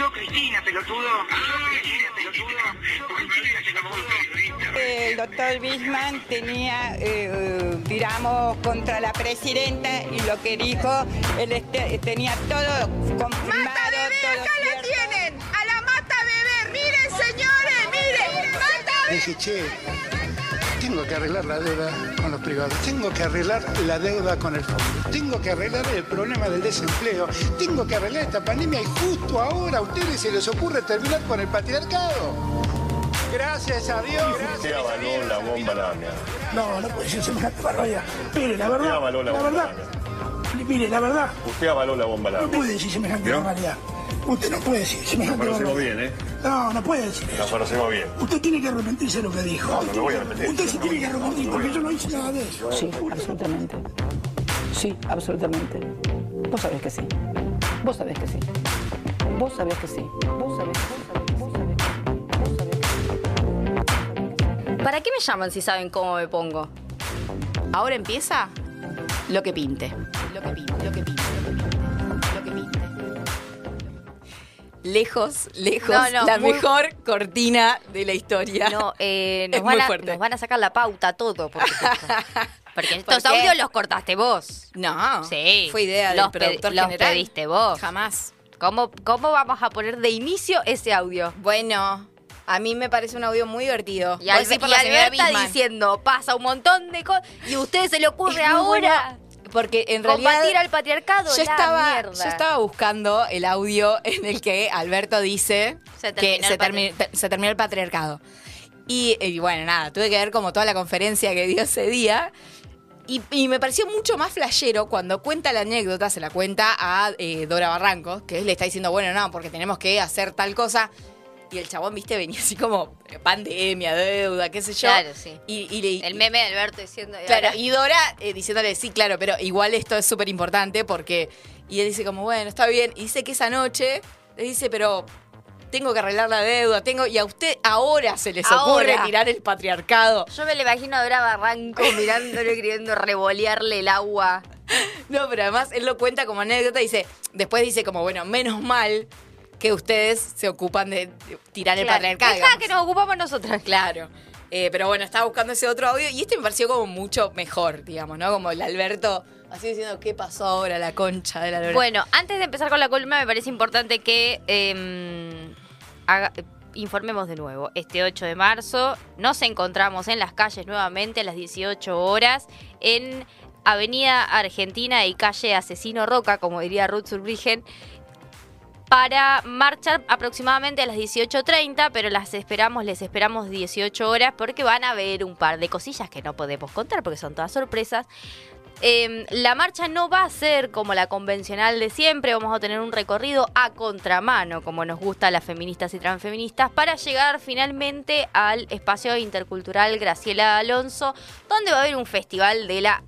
Speaker 15: Yo, Cristina, pelotudo. Pelotudo.
Speaker 16: El doctor Bisman tenía, eh, tiramos contra la presidenta y lo que dijo, él este- tenía todo confirmado.
Speaker 17: ¡Mata bebé!
Speaker 16: todo
Speaker 17: ¡Acá la tienen! ¡A la mata bebé! ¡Miren, señores! ¡Miren! ¡Mata bebé!
Speaker 18: Tengo que arreglar la deuda con los privados, tengo que arreglar la deuda con el fondo, tengo que arreglar el problema del desempleo, tengo que arreglar esta pandemia y justo ahora a ustedes se les ocurre terminar con el patriarcado. Gracias a Dios.
Speaker 19: Usted avaló la bomba lámina.
Speaker 18: No, no puede ser semejante barbaridad. Mire, la
Speaker 19: avaló la, bomba
Speaker 18: verdad, mire, la verdad,
Speaker 19: Usted avaló la bomba
Speaker 18: no
Speaker 19: lámina.
Speaker 18: puede decir semejante barbaridad. Usted no puede decir
Speaker 19: Nos
Speaker 18: semejante
Speaker 19: conocemos
Speaker 18: barbaridad.
Speaker 19: bien, ¿eh?
Speaker 18: No, no puede decir
Speaker 19: Nos
Speaker 18: eso.
Speaker 19: conocemos bien.
Speaker 18: Usted tiene que arrepentirse de lo que dijo.
Speaker 19: No, no me voy a arrepentir.
Speaker 18: Usted se tiene que arrepentir porque yo no hice nada de eso.
Speaker 20: Sí, absolutamente. Sí, absolutamente. Vos sabés que sí. Vos sabés que sí. Vos sabés que sí. Vos sabés, vos sabés, vos sabés.
Speaker 1: ¿Para qué me llaman si saben cómo me pongo? Ahora empieza lo que pinte. Lo que pinte, lo que pinte, lo que pinte. Lejos, lejos,
Speaker 2: No, no,
Speaker 1: la
Speaker 2: muy-
Speaker 1: mejor cortina de la historia.
Speaker 2: No, eh, nos,
Speaker 1: Es
Speaker 2: van
Speaker 1: muy
Speaker 2: a,
Speaker 1: fuerte.
Speaker 2: nos van a sacar la pauta todo. Porque, porque estos audios los cortaste vos.
Speaker 1: No,
Speaker 2: Sí.
Speaker 1: fue idea
Speaker 2: los
Speaker 1: productor
Speaker 2: los
Speaker 1: general.
Speaker 2: pediste vos.
Speaker 1: Jamás.
Speaker 2: ¿Cómo, ¿Cómo vamos a poner de inicio ese audio?
Speaker 1: Bueno, a mí me parece un audio muy divertido.
Speaker 2: Y, Albe- y Alberta
Speaker 1: Bisman.
Speaker 2: diciendo, pasa un montón de cosas y a usted se le ocurre
Speaker 1: Es
Speaker 2: ahora
Speaker 1: Porque en realidad
Speaker 2: combatir al patriarcado.
Speaker 1: yo
Speaker 2: la
Speaker 1: estaba,
Speaker 2: mierda.
Speaker 1: yo estaba buscando el audio en el que Alberto dice
Speaker 2: Se
Speaker 1: que
Speaker 2: terminó
Speaker 1: se,
Speaker 2: el
Speaker 1: termi- se terminó el patriarcado. Y, y bueno, nada, tuve que ver como toda la conferencia que dio ese día. Y, y me pareció mucho más flashero cuando cuenta la anécdota, se la cuenta a eh, Dora Barranco, que él le está diciendo, bueno, no, porque tenemos que hacer tal cosa. Y el chabón, viste, venía así como pandemia, deuda, qué sé yo.
Speaker 2: Claro, sí.
Speaker 1: Y, y
Speaker 2: El meme de Alberto diciendo.
Speaker 1: Claro,
Speaker 2: ahora-
Speaker 1: y Dora eh, diciéndole, sí, claro, pero igual esto es súper importante porque... Y él dice como, bueno, está bien. Y dice que esa noche, le dice, pero tengo que arreglar la deuda, tengo... Y a usted ahora se les ocurre
Speaker 2: Ahora.
Speaker 1: tirar el patriarcado.
Speaker 2: Yo me le imagino a Dora Barranco mirándolo y queriendo revolearle el agua.
Speaker 1: No, pero además él lo cuenta como anécdota y dice, después dice como, bueno, menos mal que ustedes se ocupan de tirar el
Speaker 2: Claro,
Speaker 1: patriarcado.
Speaker 2: Deja que nos ocupamos nosotras.
Speaker 1: Claro. Eh, pero bueno, estaba buscando ese otro audio y este me pareció como mucho mejor, digamos, ¿no? Como el Alberto así diciendo, ¿qué pasó ahora? La concha de la lora.
Speaker 2: Bueno, antes de empezar con la columna, me parece importante que eh, haga- informemos de nuevo. Este 8 de marzo nos encontramos en las calles nuevamente a las 18 horas en Avenida Argentina y calle Asesino Roca, como diría Ruth Surbrigen, para marchar aproximadamente a las 18.30, pero las esperamos, les esperamos 18 horas porque van a haber un par de cosillas que no podemos contar porque son todas sorpresas. Eh, la marcha no va a ser como la convencional de siempre, vamos a tener un recorrido a contramano, como nos gusta a las feministas y transfeministas, para llegar finalmente al espacio intercultural Graciela Alonso, donde va a haber un festival de la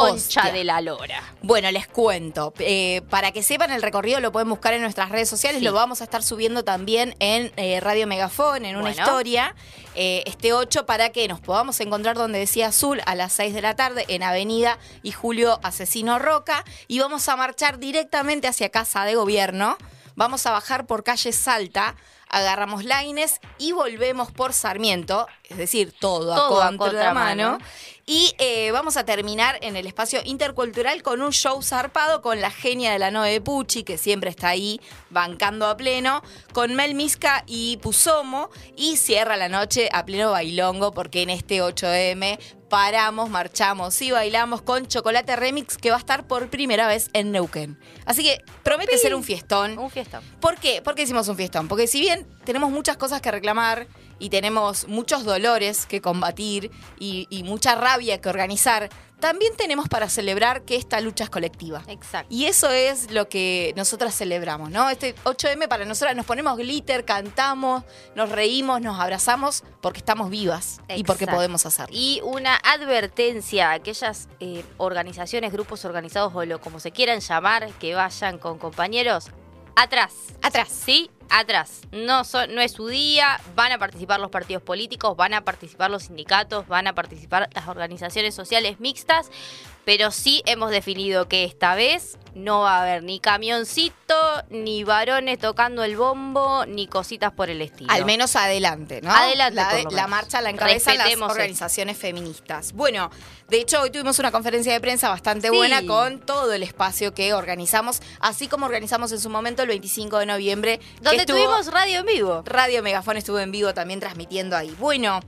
Speaker 2: concha
Speaker 1: Hostia.
Speaker 2: de la lora.
Speaker 1: Bueno, les cuento. Eh, para que sepan el recorrido lo pueden buscar en nuestras redes sociales.
Speaker 2: Sí.
Speaker 1: Lo vamos a estar subiendo también en eh, Radio Megafón, en una
Speaker 2: Bueno.
Speaker 1: historia. eh, este 8 para que nos podamos encontrar donde decía Azul a las 6 de la tarde en Avenida y Julio Asesino Roca. Y vamos a marchar directamente hacia Casa de Gobierno. Vamos a bajar por calle Salta. Agarramos Laines y volvemos por Sarmiento, es decir, todo,
Speaker 2: Todo
Speaker 1: a
Speaker 2: a
Speaker 1: contramano.
Speaker 2: contramano.
Speaker 1: Y eh, vamos a terminar en el espacio intercultural con un show zarpado con la genia de la Noe Pucci, que siempre está ahí bancando a pleno, con Mel Misca y Pusomo. Y cierra la noche a pleno bailongo, porque en este 8M paramos, marchamos y bailamos con Chocolate Remix, que va a estar por primera vez en Neuquén. Así que promete ser un fiestón.
Speaker 2: Un fiestón.
Speaker 1: ¿Por qué? ¿Por qué decimos un fiestón? Porque si bien tenemos muchas cosas que reclamar y tenemos muchos dolores que combatir y, y mucha rabia que organizar, también tenemos para celebrar que esta lucha es colectiva.
Speaker 2: Exacto.
Speaker 1: Y eso es lo que nosotras celebramos, ¿no? Este 8M para nosotras nos ponemos glitter, cantamos, nos reímos, nos abrazamos porque estamos vivas y porque podemos hacerlo.
Speaker 2: Y una advertencia a aquellas eh, organizaciones, grupos organizados o lo como se quieran llamar, que vayan con compañeros, atrás.
Speaker 1: Atrás.
Speaker 2: Sí, atrás. No, son- no es su día, van a participar los partidos políticos, van a participar los sindicatos, van a participar las organizaciones sociales mixtas, pero sí hemos definido que esta vez no va a haber ni camioncito, ni varones tocando el bombo, ni cositas por el estilo.
Speaker 1: Al menos adelante, ¿no?
Speaker 2: Adelante,
Speaker 1: La,
Speaker 2: por lo
Speaker 1: la
Speaker 2: menos.
Speaker 1: marcha la encabezan las
Speaker 2: eso.
Speaker 1: organizaciones feministas. Bueno, de hecho, hoy tuvimos una conferencia de prensa bastante
Speaker 2: Sí.
Speaker 1: buena con todo el espacio que organizamos, así como organizamos en su momento el 25 de noviembre.
Speaker 2: Donde
Speaker 1: estuvo-
Speaker 2: tuvimos radio en vivo.
Speaker 1: Radio Megafón estuvo en vivo también transmitiendo ahí. Bueno,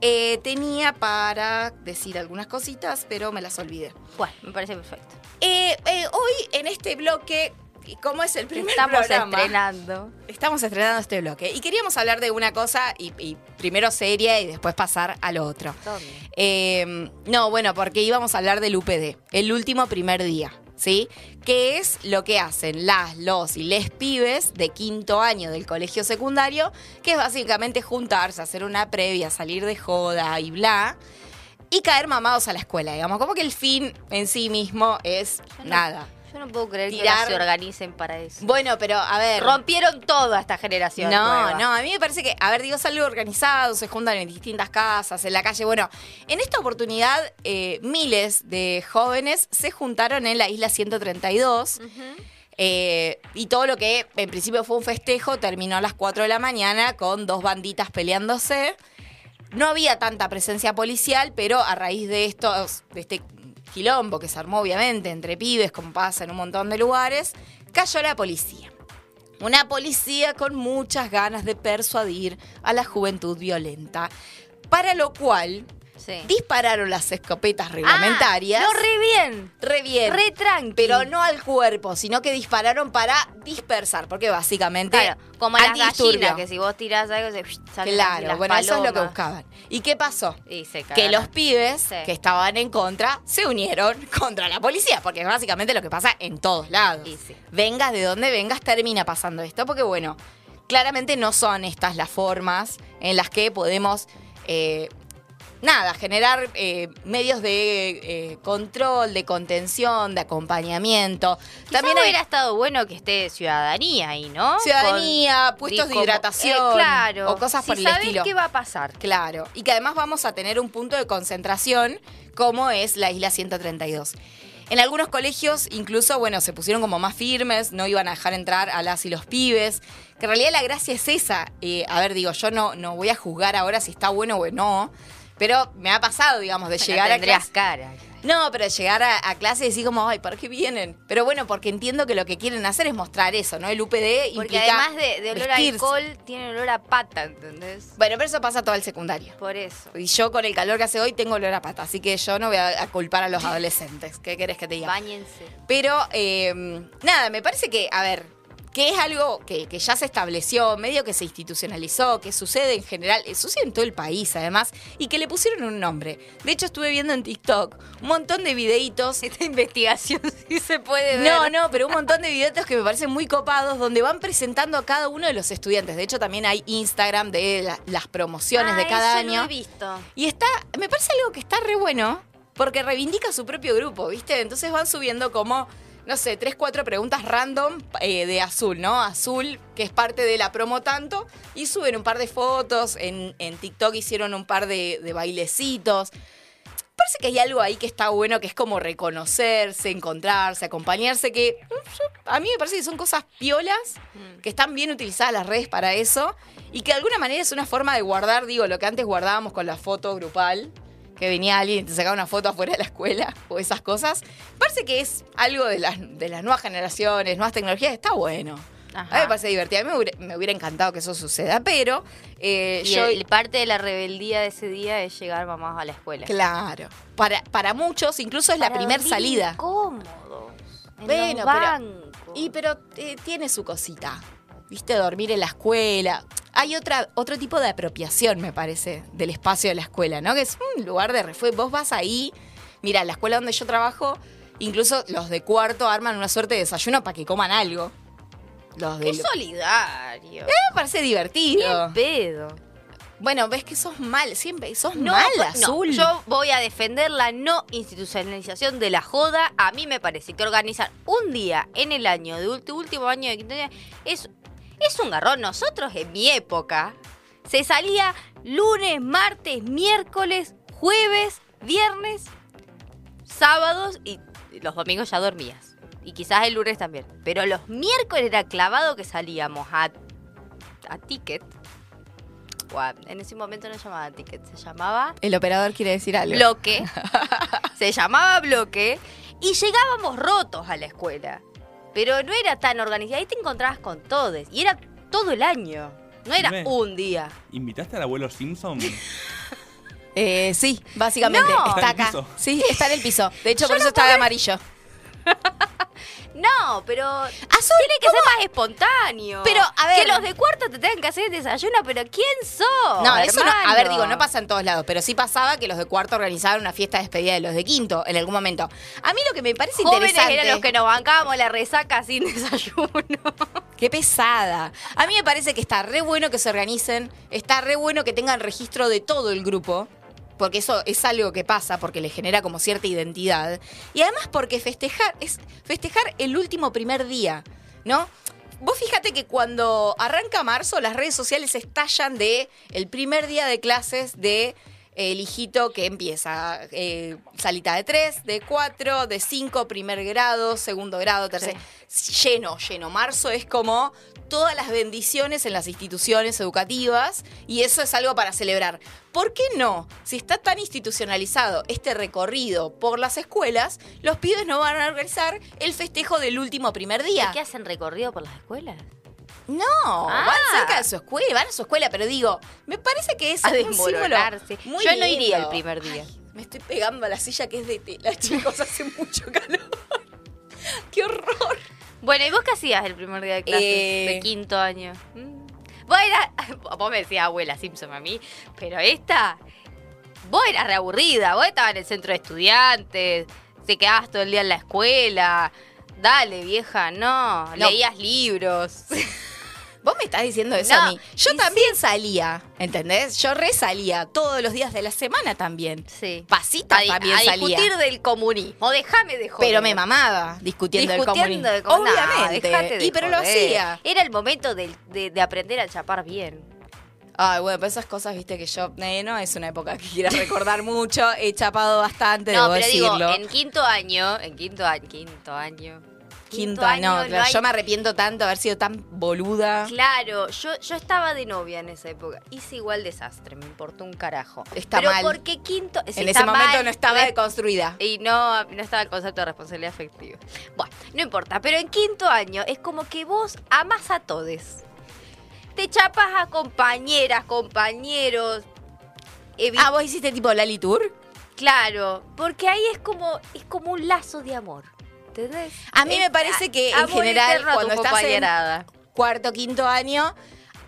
Speaker 1: eh, tenía para decir algunas cositas, pero me las olvidé.
Speaker 2: Bueno, me parece perfecto.
Speaker 1: Eh, eh, hoy en este bloque, y como es el primer
Speaker 2: Estamos
Speaker 1: programa,
Speaker 2: estrenando.
Speaker 1: Estamos estrenando este bloque y queríamos hablar de una cosa y, y primero seria y después pasar a lo otro. Eh, no, bueno, porque íbamos a hablar del UPD, el último primer día, ¿sí? Que es lo que hacen las, los y les pibes de quinto año del colegio secundario, que es básicamente juntarse, hacer una previa, salir de joda y bla. Y caer mamados a la escuela, digamos. Como que el fin en sí mismo es nada.
Speaker 2: Yo no puedo creer que
Speaker 1: Tirar-
Speaker 2: ahora se organicen para eso.
Speaker 1: Bueno, pero a ver.
Speaker 2: Rompieron toda esta generación.
Speaker 1: No,
Speaker 2: nueva.
Speaker 1: no, a mí me parece que, a ver, digo, es algo organizado, se juntan en distintas casas, en la calle. Bueno, en esta oportunidad, eh, miles de jóvenes se juntaron en la isla 132. eh, y todo lo que en principio fue un festejo terminó a las 4 de la mañana con dos banditas peleándose. No había tanta presencia policial, pero a raíz de estos, de este quilombo que se armó obviamente entre pibes, como pasa en un montón de lugares, cayó la policía. Una policía con muchas ganas de persuadir a la juventud violenta. Para lo cual dispararon las escopetas reglamentarias.
Speaker 2: Ah, no, re bien.
Speaker 1: Re bien.
Speaker 2: Re tranqui.
Speaker 1: Pero no al cuerpo, sino que dispararon para dispersar, porque básicamente.
Speaker 2: Claro, como las gallinas, que si vos tirás algo se salen
Speaker 1: Claro,
Speaker 2: las
Speaker 1: bueno, eso es lo que buscaban. ¿Y qué pasó?
Speaker 2: Y se
Speaker 1: Que los pibes
Speaker 2: Sí.
Speaker 1: que estaban en contra se unieron contra la policía, porque es básicamente lo que pasa en todos lados. Vengas de donde vengas, termina pasando esto, porque bueno, claramente no son estas las formas en las que podemos, eh, nada, generar eh, medios de eh, control, de contención, de acompañamiento.
Speaker 2: También hubiera estado bueno que esté ciudadanía ahí, ¿no?
Speaker 1: Ciudadanía,
Speaker 2: Con-
Speaker 1: puestos de hidratación
Speaker 2: eh, claro.
Speaker 1: o cosas
Speaker 2: Si
Speaker 1: por el
Speaker 2: sabés
Speaker 1: estilo.
Speaker 2: qué va a pasar.
Speaker 1: Claro, y que además vamos a tener un punto de concentración como es la isla 132. En algunos colegios incluso, bueno, se pusieron como más firmes, no iban a dejar entrar a las y los pibes. Que en realidad la gracia es esa. Eh, a ver, digo, yo no, no voy a juzgar ahora si está bueno o no. Pero me ha pasado, digamos, de llegar a clase.
Speaker 2: cara.
Speaker 1: No, pero llegar a, a clase y decir como, ay, ¿para qué vienen? Pero bueno, porque entiendo que lo que quieren hacer es mostrar eso, ¿no? El UPD
Speaker 2: Porque
Speaker 1: implica
Speaker 2: además de, de olor a alcohol, tiene olor a pata, ¿entendés?
Speaker 1: Bueno, pero eso pasa todo el secundario.
Speaker 2: Por eso.
Speaker 1: Y yo con el calor que hace hoy tengo olor a pata, así que yo no voy a, a culpar a los adolescentes. ¿Qué querés que te diga?
Speaker 2: Báñense.
Speaker 1: Pero, eh, nada, me parece que, a ver, que es algo que, que ya se estableció, medio que se institucionalizó, que sucede en general, eh, sucede en todo el país además, y que le pusieron un nombre. De hecho, estuve viendo en TikTok un montón de videitos.
Speaker 2: Esta investigación sí se puede ver.
Speaker 1: No, no, pero un montón de videitos que me parecen muy copados, donde van presentando a cada uno de los estudiantes. De hecho, también hay Instagram de la- las promociones
Speaker 2: Ah,
Speaker 1: de cada
Speaker 2: eso
Speaker 1: año.
Speaker 2: Lo he visto.
Speaker 1: Y está, me parece algo que está re bueno, porque reivindica su propio grupo, ¿viste? Entonces van subiendo como, no sé, tres, cuatro preguntas random eh, de Azul, ¿no? Azul, que es parte de la promo tanto, y suben un par de fotos, en, en TikTok hicieron un par de, de bailecitos. Parece que hay algo ahí que está bueno, que es como reconocerse, encontrarse, acompañarse, que mm, a mí me parece que son cosas piolas, que están bien utilizadas las redes para eso, y que de alguna manera es una forma de guardar, digo, lo que antes guardábamos con la foto grupal, que venía alguien y te sacaba una foto afuera de la escuela, o esas cosas. Parece que es algo de las, de las nuevas generaciones, nuevas tecnologías, está bueno. A mí me parece divertido. A mí me hubiera, me hubiera encantado que eso suceda, pero eh,
Speaker 2: Y
Speaker 1: yo...
Speaker 2: el- parte de la rebeldía de ese día es llegar mamás a la escuela.
Speaker 1: Claro. Para, para muchos, incluso es la
Speaker 2: Para
Speaker 1: primer
Speaker 2: dormir
Speaker 1: salida.
Speaker 2: incómodos. en
Speaker 1: Bueno,
Speaker 2: los
Speaker 1: pero-
Speaker 2: bancos.
Speaker 1: Y pero eh, tiene su cosita. ¿Viste? Dormir en la escuela. Hay otra, otro tipo de apropiación, me parece, del espacio de la escuela, ¿no? Que es un lugar de refugio. Vos vas ahí. Mira, la escuela donde yo trabajo, incluso los de cuarto arman una suerte de desayuno para que coman algo. Los de
Speaker 2: Qué solidario.
Speaker 1: Eh, me parece divertido.
Speaker 2: Bien pedo.
Speaker 1: Bueno, ves que sos mal, siempre sos
Speaker 2: No, no,
Speaker 1: Azul.
Speaker 2: yo voy a defender la no institucionalización de la joda. A mí me parece que organizar un día en el año, de último año de quinto año, es, es un garrón. Nosotros en mi época se salía lunes, martes, miércoles, jueves, viernes, sábados y los domingos ya dormías. Y quizás el lunes también. Pero los miércoles era clavado que salíamos a, a ticket. En ese momento no se llamaba ticket, se llamaba
Speaker 1: El operador quiere decir algo.
Speaker 2: bloque. se llamaba bloque. Y llegábamos rotos a la escuela. Pero no era tan organizado. Ahí te encontrabas con todos. Y era todo el año. No era
Speaker 21: Dime.
Speaker 2: un día.
Speaker 21: ¿Invitaste al abuelo Simpson?
Speaker 1: Eh, sí, básicamente.
Speaker 2: No.
Speaker 1: Está
Speaker 21: ¿Está en el
Speaker 1: acá.
Speaker 21: piso?
Speaker 1: Sí, está en el piso. De hecho,
Speaker 2: Yo
Speaker 1: por
Speaker 2: no
Speaker 1: eso está de
Speaker 2: puedo-
Speaker 1: amarillo.
Speaker 2: No, pero tiene que ser más espontáneo.
Speaker 1: Pero, a ver-
Speaker 2: Que los de cuarto te tengan que hacer el desayuno, pero ¿quién sos?
Speaker 1: No, eso no. A ver, digo, no pasa en todos lados, pero sí pasaba que los de cuarto organizaban una fiesta de despedida de los de quinto en algún momento. A mí lo que me parece
Speaker 2: Jóvenes
Speaker 1: interesante.
Speaker 2: eran los que nos bancábamos la resaca sin desayuno.
Speaker 1: Qué pesada. A mí me parece que está re bueno que se organicen, está re bueno que tengan registro de todo el grupo, porque eso es algo que pasa, porque le genera como cierta identidad. Y además porque festejar es festejar el último primer día, ¿no? Vos fíjate que cuando arranca marzo las redes sociales estallan de el primer día de clases de el hijito que empieza eh, salita de 3, de 4, de 5, primer grado, segundo grado, tercer. Lleno, lleno. Marzo es como todas las bendiciones en las instituciones educativas y eso es algo para celebrar. ¿Por qué no? Si está tan institucionalizado este recorrido por las escuelas, los pibes no van a organizar el festejo del último primer día.
Speaker 2: ¿Qué hacen recorrido por las escuelas?
Speaker 1: No,
Speaker 2: Ah.
Speaker 1: van cerca de su escuela, van a su escuela, pero digo, me parece que es
Speaker 2: A
Speaker 1: un símbolo muy
Speaker 2: Yo no iría el primer día.
Speaker 1: Me estoy pegando a la silla que es de tela, chicos, hace mucho calor. ¡Qué horror!
Speaker 2: Bueno, ¿y vos qué hacías el primer día de clases
Speaker 1: Eh.
Speaker 2: de quinto año? Mm. Vos eras, vos me decías abuela Simpson a mí, pero esta, vos eras reaburrida, vos estabas en el centro de estudiantes, te quedabas todo el día en la escuela. Dale, vieja, no,
Speaker 1: No.
Speaker 2: leías libros.
Speaker 1: Vos me estás diciendo eso
Speaker 2: No,
Speaker 1: a mí. Yo también salía, ¿entendés? Yo resalía todos los días de la semana también.
Speaker 2: Sí.
Speaker 1: Pasitas
Speaker 2: a,
Speaker 1: también
Speaker 2: a
Speaker 1: salía.
Speaker 2: discutir del comunismo, déjame de joder.
Speaker 1: Pero me mamaba discutiendo,
Speaker 2: Discutiendo
Speaker 1: del
Speaker 2: de
Speaker 1: comunismo.
Speaker 2: comunismo.
Speaker 1: Obviamente.
Speaker 2: dejate de
Speaker 1: y pero lo hacía.
Speaker 2: Era el momento de, de- de aprender a chapar bien.
Speaker 1: Ay, bueno, pero esas cosas, viste, que yo, eh, no es una época que quiera recordar mucho. He chapado bastante,
Speaker 2: No,
Speaker 1: debo
Speaker 2: pero
Speaker 1: decirlo.
Speaker 2: digo, en quinto año, en quinto año, quinto año.
Speaker 1: Quinto año,
Speaker 2: no
Speaker 1: claro, yo me arrepiento tanto de haber sido tan boluda.
Speaker 2: Claro, yo, yo estaba de novia en esa época. Hice igual desastre, me importó un carajo.
Speaker 1: Está
Speaker 2: Pero
Speaker 1: mal.
Speaker 2: porque quinto.
Speaker 1: En ese momento
Speaker 2: mal,
Speaker 1: no estaba deconstruida.
Speaker 2: Y no, no estaba el concepto de responsabilidad afectiva. Bueno, no importa, pero en quinto año es como que vos amas a todes. Te chapas a compañeras, compañeros.
Speaker 1: Ah, vos hiciste tipo Lali Tour.
Speaker 2: Claro, porque ahí es como, es como un lazo de amor. ¿Entendés?
Speaker 1: A mí me parece que en general cuando estás en cuarto, quinto año,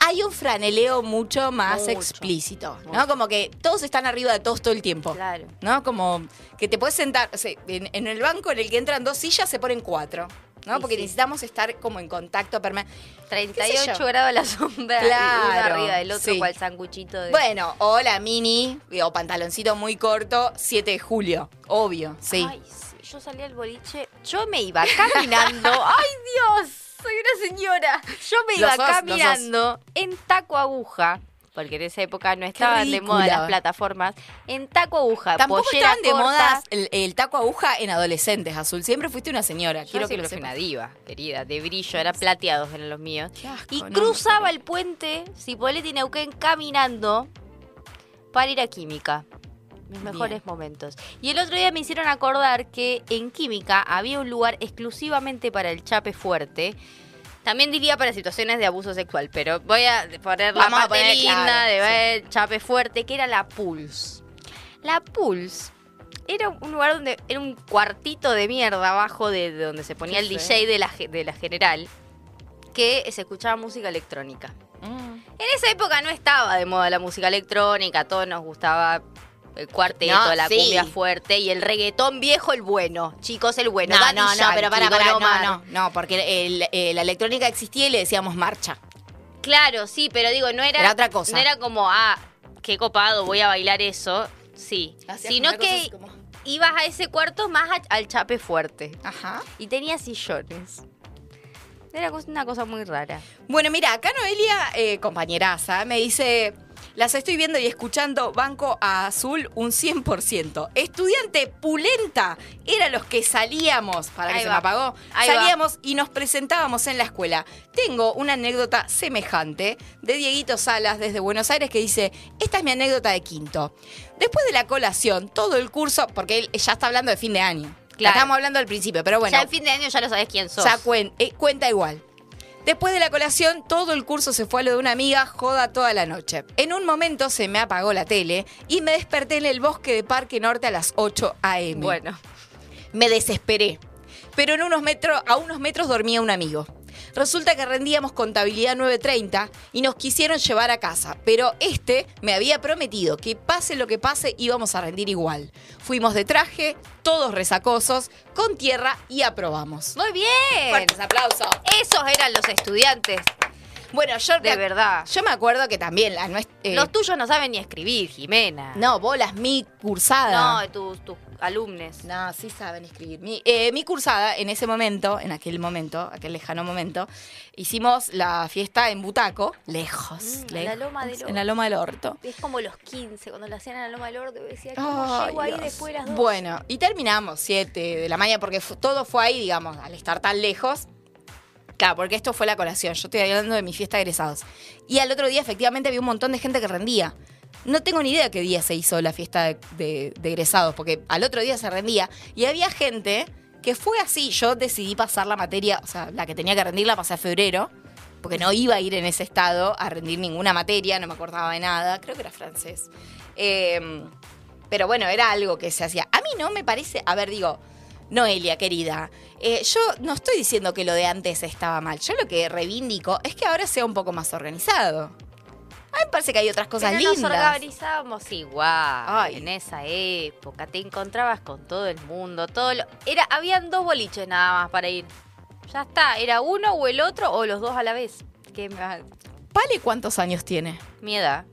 Speaker 1: hay un franeleo mucho más
Speaker 2: Mucho,
Speaker 1: explícito, ¿no?
Speaker 2: mucho.
Speaker 1: Como que todos están arriba de todos todo el tiempo.
Speaker 2: Claro.
Speaker 1: ¿No? Como que te puedes sentar, o sea, en, en el banco en el que entran dos sillas se ponen cuatro. ¿no?
Speaker 2: Sí,
Speaker 1: Porque
Speaker 2: sí.
Speaker 1: necesitamos estar como en contacto permanente.
Speaker 2: 38 grados a la sombra,
Speaker 1: Claro,
Speaker 2: uno arriba del otro,
Speaker 1: sí.
Speaker 2: cual sanguchito de...
Speaker 1: Bueno, o la mini, o pantaloncito muy corto, 7 de julio. Obvio, sí.
Speaker 2: Ay, sí, yo salí al boliche, yo me iba caminando. ¡Ay, Dios! Soy una señora. Yo me iba
Speaker 1: sos,
Speaker 2: caminando en taco aguja. Porque en esa época no estaban de moda las plataformas. En taco aguja,
Speaker 1: Tampoco estaban de moda el, el taco aguja en adolescentes, Azul. Siempre fuiste una señora.
Speaker 2: Yo
Speaker 1: Quiero que lo
Speaker 2: fui una diva, querida, de brillo, era plateados eran los míos.
Speaker 1: asco,
Speaker 2: y
Speaker 1: no,
Speaker 2: cruzaba el puente Cipolletti y Neuquén caminando para ir a química. Mis
Speaker 1: Bien.
Speaker 2: mejores momentos. Y el otro día me hicieron acordar que en química había un lugar exclusivamente para el chape fuerte. También diría para situaciones de abuso sexual, pero voy a poner la
Speaker 1: Vamos a
Speaker 2: parte
Speaker 1: poner,
Speaker 2: linda
Speaker 1: claro,
Speaker 2: de
Speaker 1: sí.
Speaker 2: ver chape fuerte, que era la Pulse. La Pulse era un lugar donde era un cuartito de mierda abajo de, de donde se ponía el. DJ de la, de la general, que se escuchaba música electrónica.
Speaker 1: Mm.
Speaker 2: En esa época no estaba de moda la música electrónica, a todos nos gustaba el cuarteto,
Speaker 1: No,
Speaker 2: la
Speaker 1: sí.
Speaker 2: cumbia fuerte y el reggaetón viejo, el bueno. Chicos, el bueno.
Speaker 1: No,
Speaker 2: Daddy
Speaker 1: no, no, pero para, no, no, no, porque el- eh, la electrónica existía y le decíamos marcha.
Speaker 2: Claro, sí, pero digo, no era,
Speaker 1: Era otra cosa.
Speaker 2: No era como, ah, qué copado, voy a bailar eso. Sí.
Speaker 1: Hacías
Speaker 2: Sino que
Speaker 1: como-
Speaker 2: ibas a ese cuarto más a- al chape fuerte.
Speaker 1: Ajá.
Speaker 2: Y tenía sillones. Era una cosa muy rara.
Speaker 1: Bueno, mira, acá Noelia, eh, compañeraza, me dice, las estoy viendo y escuchando Banco a Azul un 100%. Estudiante pulenta, eran los que salíamos, para que
Speaker 2: Ahí
Speaker 1: se
Speaker 2: va.
Speaker 1: me apagó,
Speaker 2: Ahí va.
Speaker 1: salíamos y nos presentábamos en la escuela. Tengo una anécdota semejante de Dieguito Salas desde Buenos Aires que dice, esta es mi anécdota de quinto. Después de la colación, todo el curso, porque él ya está hablando de fin de año.
Speaker 2: Claro.
Speaker 1: Estamos hablando al principio, pero bueno.
Speaker 2: ya en fin de año ya lo sabes quién sos.
Speaker 1: Ya cuen- eh, cuenta igual. Después de la colación, todo el curso se fue a lo de una amiga, joda toda la noche. En un momento se me apagó la tele y me desperté en el bosque de Parque Norte a las 8 a.m.
Speaker 2: Bueno.
Speaker 1: Me desesperé. Pero en unos metros, a unos metros dormía un amigo. Resulta que rendíamos contabilidad 9.30 y nos quisieron llevar a casa, pero este me había prometido que pase lo que pase íbamos a rendir igual. Fuimos de traje, todos resacosos, con tierra y aprobamos.
Speaker 2: Muy bien.
Speaker 1: Fuertes aplausos.
Speaker 2: Esos eran los estudiantes.
Speaker 1: Bueno, yo
Speaker 2: De
Speaker 1: me-
Speaker 2: verdad.
Speaker 1: Yo me acuerdo que también la nuestra.
Speaker 2: Los tuyos no saben ni escribir, Jimena.
Speaker 1: no, bolas, mi cursada.
Speaker 2: No, tus, tus alumnos.
Speaker 1: No, sí saben escribir. Mi, eh, mi cursada, en ese momento, en aquel momento, aquel lejano momento, hicimos la fiesta en Butaco, lejos,
Speaker 2: Mm, en
Speaker 1: lejos,
Speaker 2: la Loma del
Speaker 1: en la Loma del Orto.
Speaker 2: Es como los 15, cuando lo hacían en la Loma del Orto, decía, ¿cómo
Speaker 1: Ay,
Speaker 2: llego ahí después de las dos?
Speaker 1: Bueno, y terminamos 7 de la mañana, porque todo fue ahí, digamos, al estar tan lejos. Claro, porque esto fue la colación. Yo estoy hablando de mi fiesta de egresados. Y al otro día, efectivamente, había un montón de gente que rendía. No tengo ni idea qué día se hizo la fiesta de, de- egresados, porque al otro día se rendía. Y había gente que fue así. Yo decidí pasar la materia, o sea, la que tenía que rendir la pasé a febrero, porque no iba a ir en ese estado a rendir ninguna materia, no me acordaba de nada. Creo que era francés. Eh, pero bueno, era algo que se hacía. A mí no me parece, a ver, digo, Noelia, querida, eh, yo no estoy diciendo que lo de antes estaba mal. Yo lo que reivindico es que ahora sea un poco más organizado. A mí me parece que hay otras cosas
Speaker 2: Pero
Speaker 1: lindas.
Speaker 2: nos organizábamos igual.
Speaker 1: Ay.
Speaker 2: En esa época te encontrabas con todo el mundo, todo lo- era habían dos boliches nada más para ir. Ya está, era uno o el otro o los dos a la vez. Que
Speaker 1: ¿Pale cuántos años tiene?
Speaker 2: mi edad.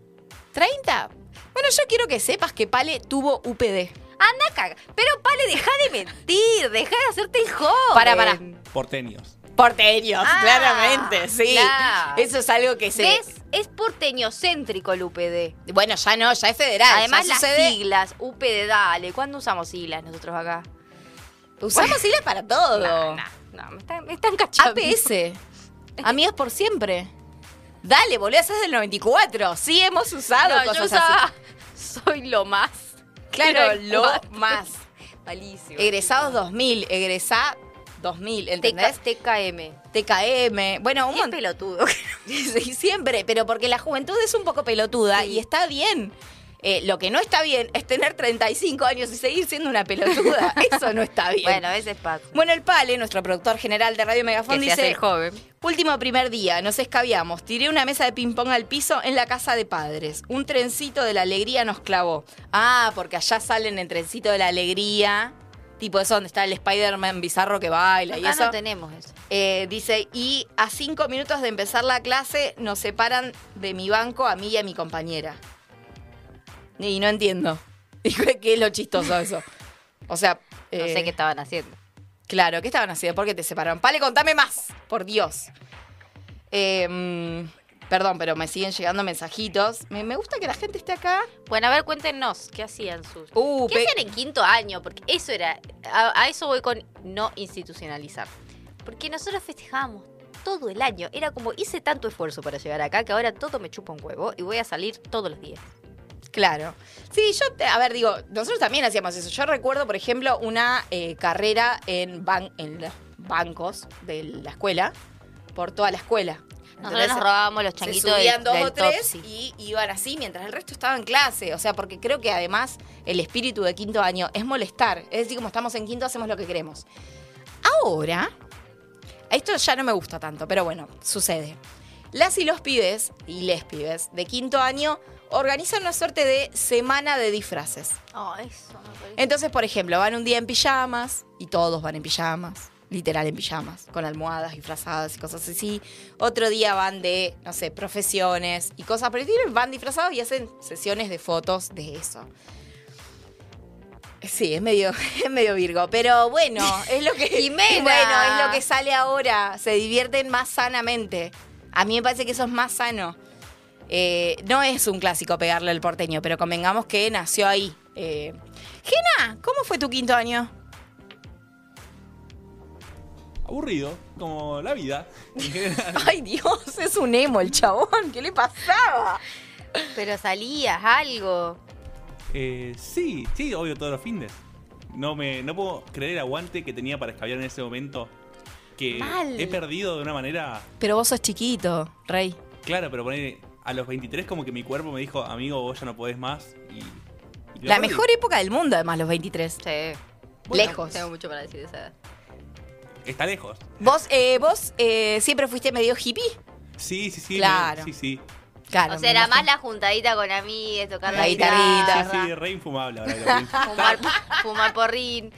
Speaker 1: ¿30? Bueno, yo quiero que sepas que Pale tuvo UPD.
Speaker 2: Anda caga. Pero Pale, deja de mentir, deja de hacerte el joven.
Speaker 1: Para, para.
Speaker 21: Porteños.
Speaker 1: Porteños,
Speaker 2: Ah,
Speaker 1: claramente, sí.
Speaker 2: claro.
Speaker 1: Eso es algo que se...
Speaker 2: ¿Ves? Es porteño céntrico el UPD.
Speaker 1: Bueno, ya no, ya es federal.
Speaker 2: Además,
Speaker 1: ya
Speaker 2: las
Speaker 1: sucede-
Speaker 2: siglas, UPD, dale. ¿Cuándo usamos siglas nosotros acá?
Speaker 1: Usamos siglas para todo.
Speaker 2: No, no, no, me están, me están cachando.
Speaker 1: APS. Amigos por siempre. Dale, boludo, esa es del 94. Sí hemos usado
Speaker 2: No, yo
Speaker 1: cosas
Speaker 2: usaba,
Speaker 1: así.
Speaker 2: soy lo más.
Speaker 1: Claro, lo más.
Speaker 2: Malísimo.
Speaker 1: Egresados 2000, egresá 2000, ¿entendés?
Speaker 2: TKM.
Speaker 1: TKM. Bueno, un montón.
Speaker 2: pelotudo.
Speaker 1: Sí, siempre, pero porque la juventud es un poco pelotuda y está bien. Eh, lo que no está bien es tener 35 años y seguir siendo una pelotuda. Eso no está bien.
Speaker 2: Bueno, ese es Paco.
Speaker 1: Bueno, el Pale, nuestro productor general de Radio
Speaker 2: Que se
Speaker 1: dice...
Speaker 2: hace el joven.
Speaker 1: Último primer día, nos escabiamos. Tiré una mesa de ping-pong al piso en la casa de padres. Un trencito de la alegría nos clavó. Ah, porque allá salen en trencito de la alegría. Tipo eso donde está el Spider-Man bizarro que baila y
Speaker 2: Acá
Speaker 1: eso.
Speaker 2: no tenemos eso.
Speaker 1: Eh, dice, y a cinco minutos de empezar la clase nos separan de mi banco a mí y a mi compañera. Y no entiendo. ¿Qué es lo chistoso eso? O sea...
Speaker 2: No
Speaker 1: eh,
Speaker 2: sé qué estaban haciendo.
Speaker 1: Claro, ¿qué estaban haciendo? ¿Por qué te separaron? Pale, contame más, por Dios. Eh, mm, perdón, pero me siguen llegando mensajitos. Me, me gusta que la gente esté acá.
Speaker 2: Bueno, a ver, cuéntenos, ¿qué hacían sus...
Speaker 1: Uh,
Speaker 2: ¿Qué
Speaker 1: pe-
Speaker 2: hacían en quinto año? Porque eso era... A, a eso voy con no institucionalizar. Porque nosotros festejábamos todo el año. Era como, hice tanto esfuerzo para llegar acá que ahora todo me chupa un huevo y voy a salir todos los días.
Speaker 1: Claro. Sí, yo, te- a ver, digo, nosotros también hacíamos eso. Yo recuerdo, por ejemplo, una eh, carrera en, ban- en los bancos de la escuela, por toda la escuela.
Speaker 2: Nosotros nos robábamos los
Speaker 1: se
Speaker 2: changuitos del-
Speaker 1: subían dos
Speaker 2: del
Speaker 1: o tres y iban así mientras el resto estaba en clase. O sea, porque creo que además el espíritu de quinto año es molestar. Es decir, como estamos en quinto, hacemos lo que queremos. Ahora, esto ya no me gusta tanto, pero bueno, sucede. Las y los pibes, y les pibes, de quinto año organizan una suerte de semana de disfraces.
Speaker 2: Oh, eso me parece.
Speaker 1: Entonces, por ejemplo, van un día en pijamas y todos van en pijamas, literal en pijamas, con almohadas disfrazadas y cosas así. Otro día van de, no sé, profesiones y cosas por van disfrazados y hacen sesiones de fotos de eso. Sí, es medio, es medio Virgo, pero bueno, es lo que
Speaker 2: Jimena.
Speaker 1: bueno, es lo que sale ahora. Se divierten más sanamente. A mí me parece que eso es más sano. Eh, no es un clásico pegarle al porteño, pero convengamos que nació ahí. Eh, Gena, ¿cómo fue tu quinto año?
Speaker 21: Aburrido, como la vida. en general.
Speaker 1: Ay, Dios, es un emo el chabón. ¿Qué le pasaba?
Speaker 2: Pero salías, algo.
Speaker 21: Eh, sí, sí, obvio, todos los fines. No, me, no puedo creer el aguante que tenía para escabiar en ese momento. Que
Speaker 1: Mal.
Speaker 21: he perdido de una manera.
Speaker 1: Pero vos sos chiquito, Rey.
Speaker 21: Claro, pero poner a los 23 como que mi cuerpo me dijo, amigo, vos ya no podés más. Y,
Speaker 1: La mejor época del mundo, además, los 23.
Speaker 2: Sí.
Speaker 21: Bueno,
Speaker 1: Lejos.
Speaker 2: Tengo mucho para decir de esa edad.
Speaker 21: Está lejos.
Speaker 1: ¿Vos, eh, vos eh, siempre fuiste medio hippie?
Speaker 21: Sí, sí, sí.
Speaker 1: Claro.
Speaker 21: Sí, sí.
Speaker 1: Claro.
Speaker 2: o sea, era más la juntadita con amigues, tocar la,
Speaker 1: La guitarrita.
Speaker 21: Sí, sí, re infumable ahora.
Speaker 2: Fumar, fumar porrín.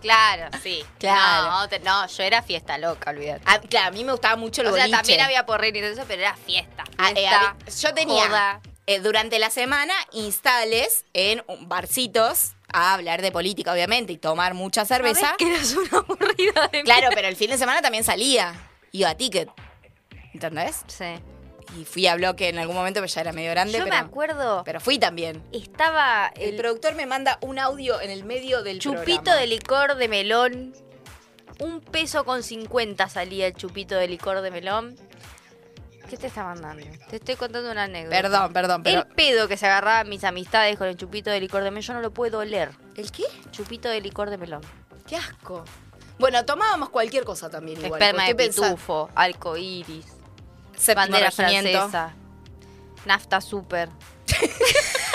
Speaker 2: Claro, sí.
Speaker 1: Claro.
Speaker 2: No, te- no, yo era fiesta loca, olvídate.
Speaker 1: Ah, claro, a mí me gustaba mucho el
Speaker 2: O sea,
Speaker 1: boliche.
Speaker 2: también había porrín y todo eso, pero era fiesta.
Speaker 1: Ah, eh,
Speaker 2: fiesta,
Speaker 1: a ver, yo tenía eh, durante la semana instales en barcitos a hablar de política, obviamente, y tomar mucha cerveza.
Speaker 2: ¿Sabés que eras una aburrida de
Speaker 1: Claro, pero el fin de semana también salía. Iba a ticket. ¿Entendés?
Speaker 2: Sí.
Speaker 1: Y fui a bloque en algún momento, pero ya era medio grande.
Speaker 2: Yo
Speaker 1: pero,
Speaker 2: me acuerdo,
Speaker 1: pero fui también.
Speaker 2: estaba
Speaker 1: El,
Speaker 2: el
Speaker 1: productor me manda un audio en el medio del
Speaker 2: chupito
Speaker 1: programa.
Speaker 2: de licor de melón. Un peso con 50 salía el chupito de licor de melón. ¿Qué te está mandando? Te estoy contando una anécdota.
Speaker 1: Perdón, perdón, pero...
Speaker 2: El pedo que se agarraban mis amistades con el chupito de licor de melón, yo no lo puedo oler.
Speaker 1: ¿El qué?
Speaker 2: Chupito de licor de melón.
Speaker 1: Qué asco. Bueno, tomábamos cualquier cosa también igual.
Speaker 2: Esperma de pitufo,
Speaker 1: Séptimo
Speaker 2: bandera
Speaker 1: regimiento.
Speaker 2: francesa, nafta super.